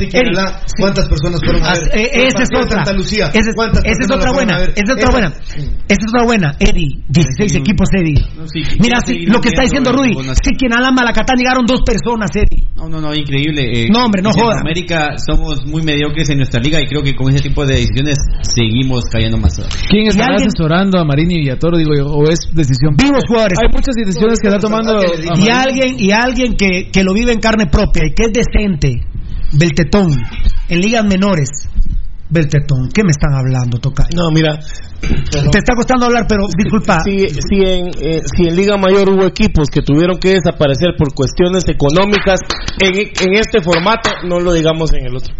¿cuántas personas fueron a Ah, ver? eh, El esa es otra. Santa Lucía, Esa es, ¿cuántas esa es personas otra buena. ver? Esa es otra buena. Esa es otra buena. Eddie, 16 equipos, Eddie. sí, Mira, sí, lo que está diciendo Rudy. la Sí, que en Alama, Malacatán llegaron dos personas, Eddie. No, no, no, increíble. eh, No, hombre, no en joda. América somos muy mediocres en nuestra liga y creo que con ese tipo de decisiones seguimos cayendo más. ¿Quién estará alguien- asesorando a Marini y Villatoro, digo yo, o es decisión? Vivos jugadores. Hay muchas decisiones que está tomando. Y alguien, y alguien que, que lo vive en carne propia y que es decente, Beltetón, en ligas menores. Beltetón, ¿qué me están hablando, Tocayo? No, mira. Te está costando hablar, pero disculpa. Si, si, en, eh, si en Liga Mayor hubo equipos que tuvieron que desaparecer por cuestiones económicas, en, en este formato, no lo digamos en el otro.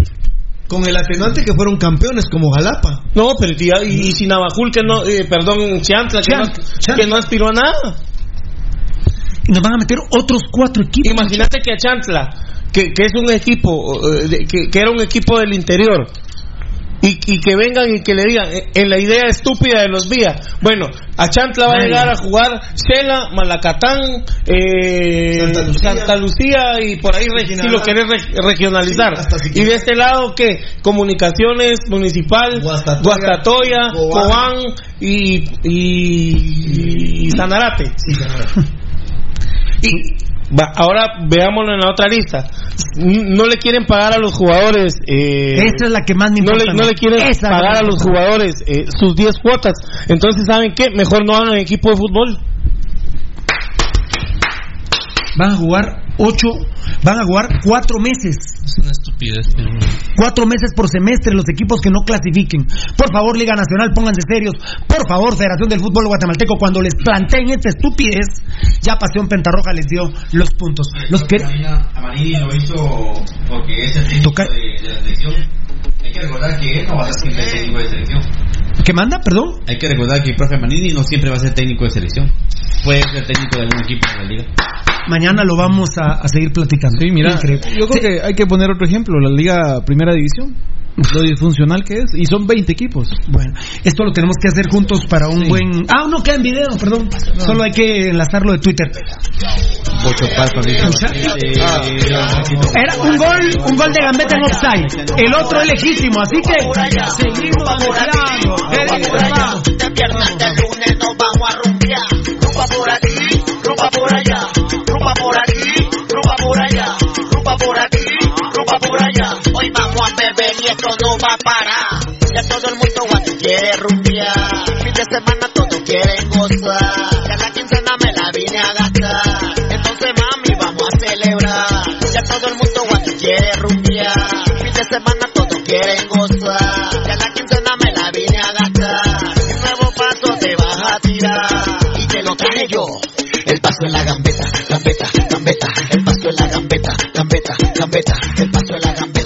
Con el atenuante que fueron campeones como Jalapa. No, pero tía, y, y si Navajul, que no, eh, perdón, Chantla, que, no, que no aspiró a nada. Y nos van a meter otros cuatro equipos. Imagínate que a Chantla, que, que es un equipo, eh, que era un equipo del interior, y, y que vengan y que le digan, eh, en la idea estúpida de los vías, bueno, a Chantla va a llegar a jugar Shela, Malacatán, eh, Santa Lucía. Santa Lucía y por ahí re- si lo querés re- regionalizar. Sí, y de este lado, que Comunicaciones, Municipal, Guastatoya, Guastatoya, Cobán. Cobán y, y, y Sanarate. Sí, claro. Y va, ahora veámoslo en la otra lista. No le quieren pagar a los jugadores. Eh, Esa es la que más me no importa. le, no le quieren Esa pagar a los jugadores eh, sus 10 cuotas. Entonces, ¿saben qué? Mejor no hagan equipo de fútbol. Van a jugar ocho, van a jugar cuatro meses. Es una estupidez. pero. Cuatro meses por semestre los equipos que no clasifiquen. Por favor, Liga Nacional, pónganse serios. Por favor, Federación del Fútbol Guatemalteco, cuando les planteen esta estupidez, ya Pasión Pentarroja les dio los puntos. Los que... A Marini lo hizo porque es el técnico Toca- de, de la selección. Hay que recordar que él no va a ser el técnico de selección. ¿Qué manda? Perdón. Hay que recordar que el profe Manini no siempre va a ser técnico de selección. Puede ser técnico de algún equipo de la liga. Mañana lo vamos a, a seguir platicando. Sí, mira, Increíble. yo creo que hay que poner otro ejemplo, la Liga Primera División. Lo disfuncional que es. Y son 20 equipos. Bueno, esto lo tenemos que hacer juntos para un Sí. buen. Ah, no queda en video, perdón. Solo hay que enlazarlo de Twitter. Bocho Pasto, Era un gol, un gol de Gambetta en offside. El otro es legítimo, así que seguimos negociando. Vamos. De viernes de lunes nos vamos a rumbear. Rumba por aquí, rumba por allá. Rumba por aquí, rumba por allá. Hoy vamos a beber y esto no va a parar. Ya todo el mundo guato quiere rumbear. Fin de semana todos quieren gozar. Ya la quincena me la vine a gastar. Entonces mami vamos a celebrar. Ya todo el mundo guato quiere rumbear. Fin de semana todos quieren gozar. Ya la quincena me la vine a gastar. Un nuevo paso te vas a tirar. Y te lo traje yo. El paso en la gambeta, gambeta, el paso de la gambeta, gambeta, gambeta, el paso de la gambeta.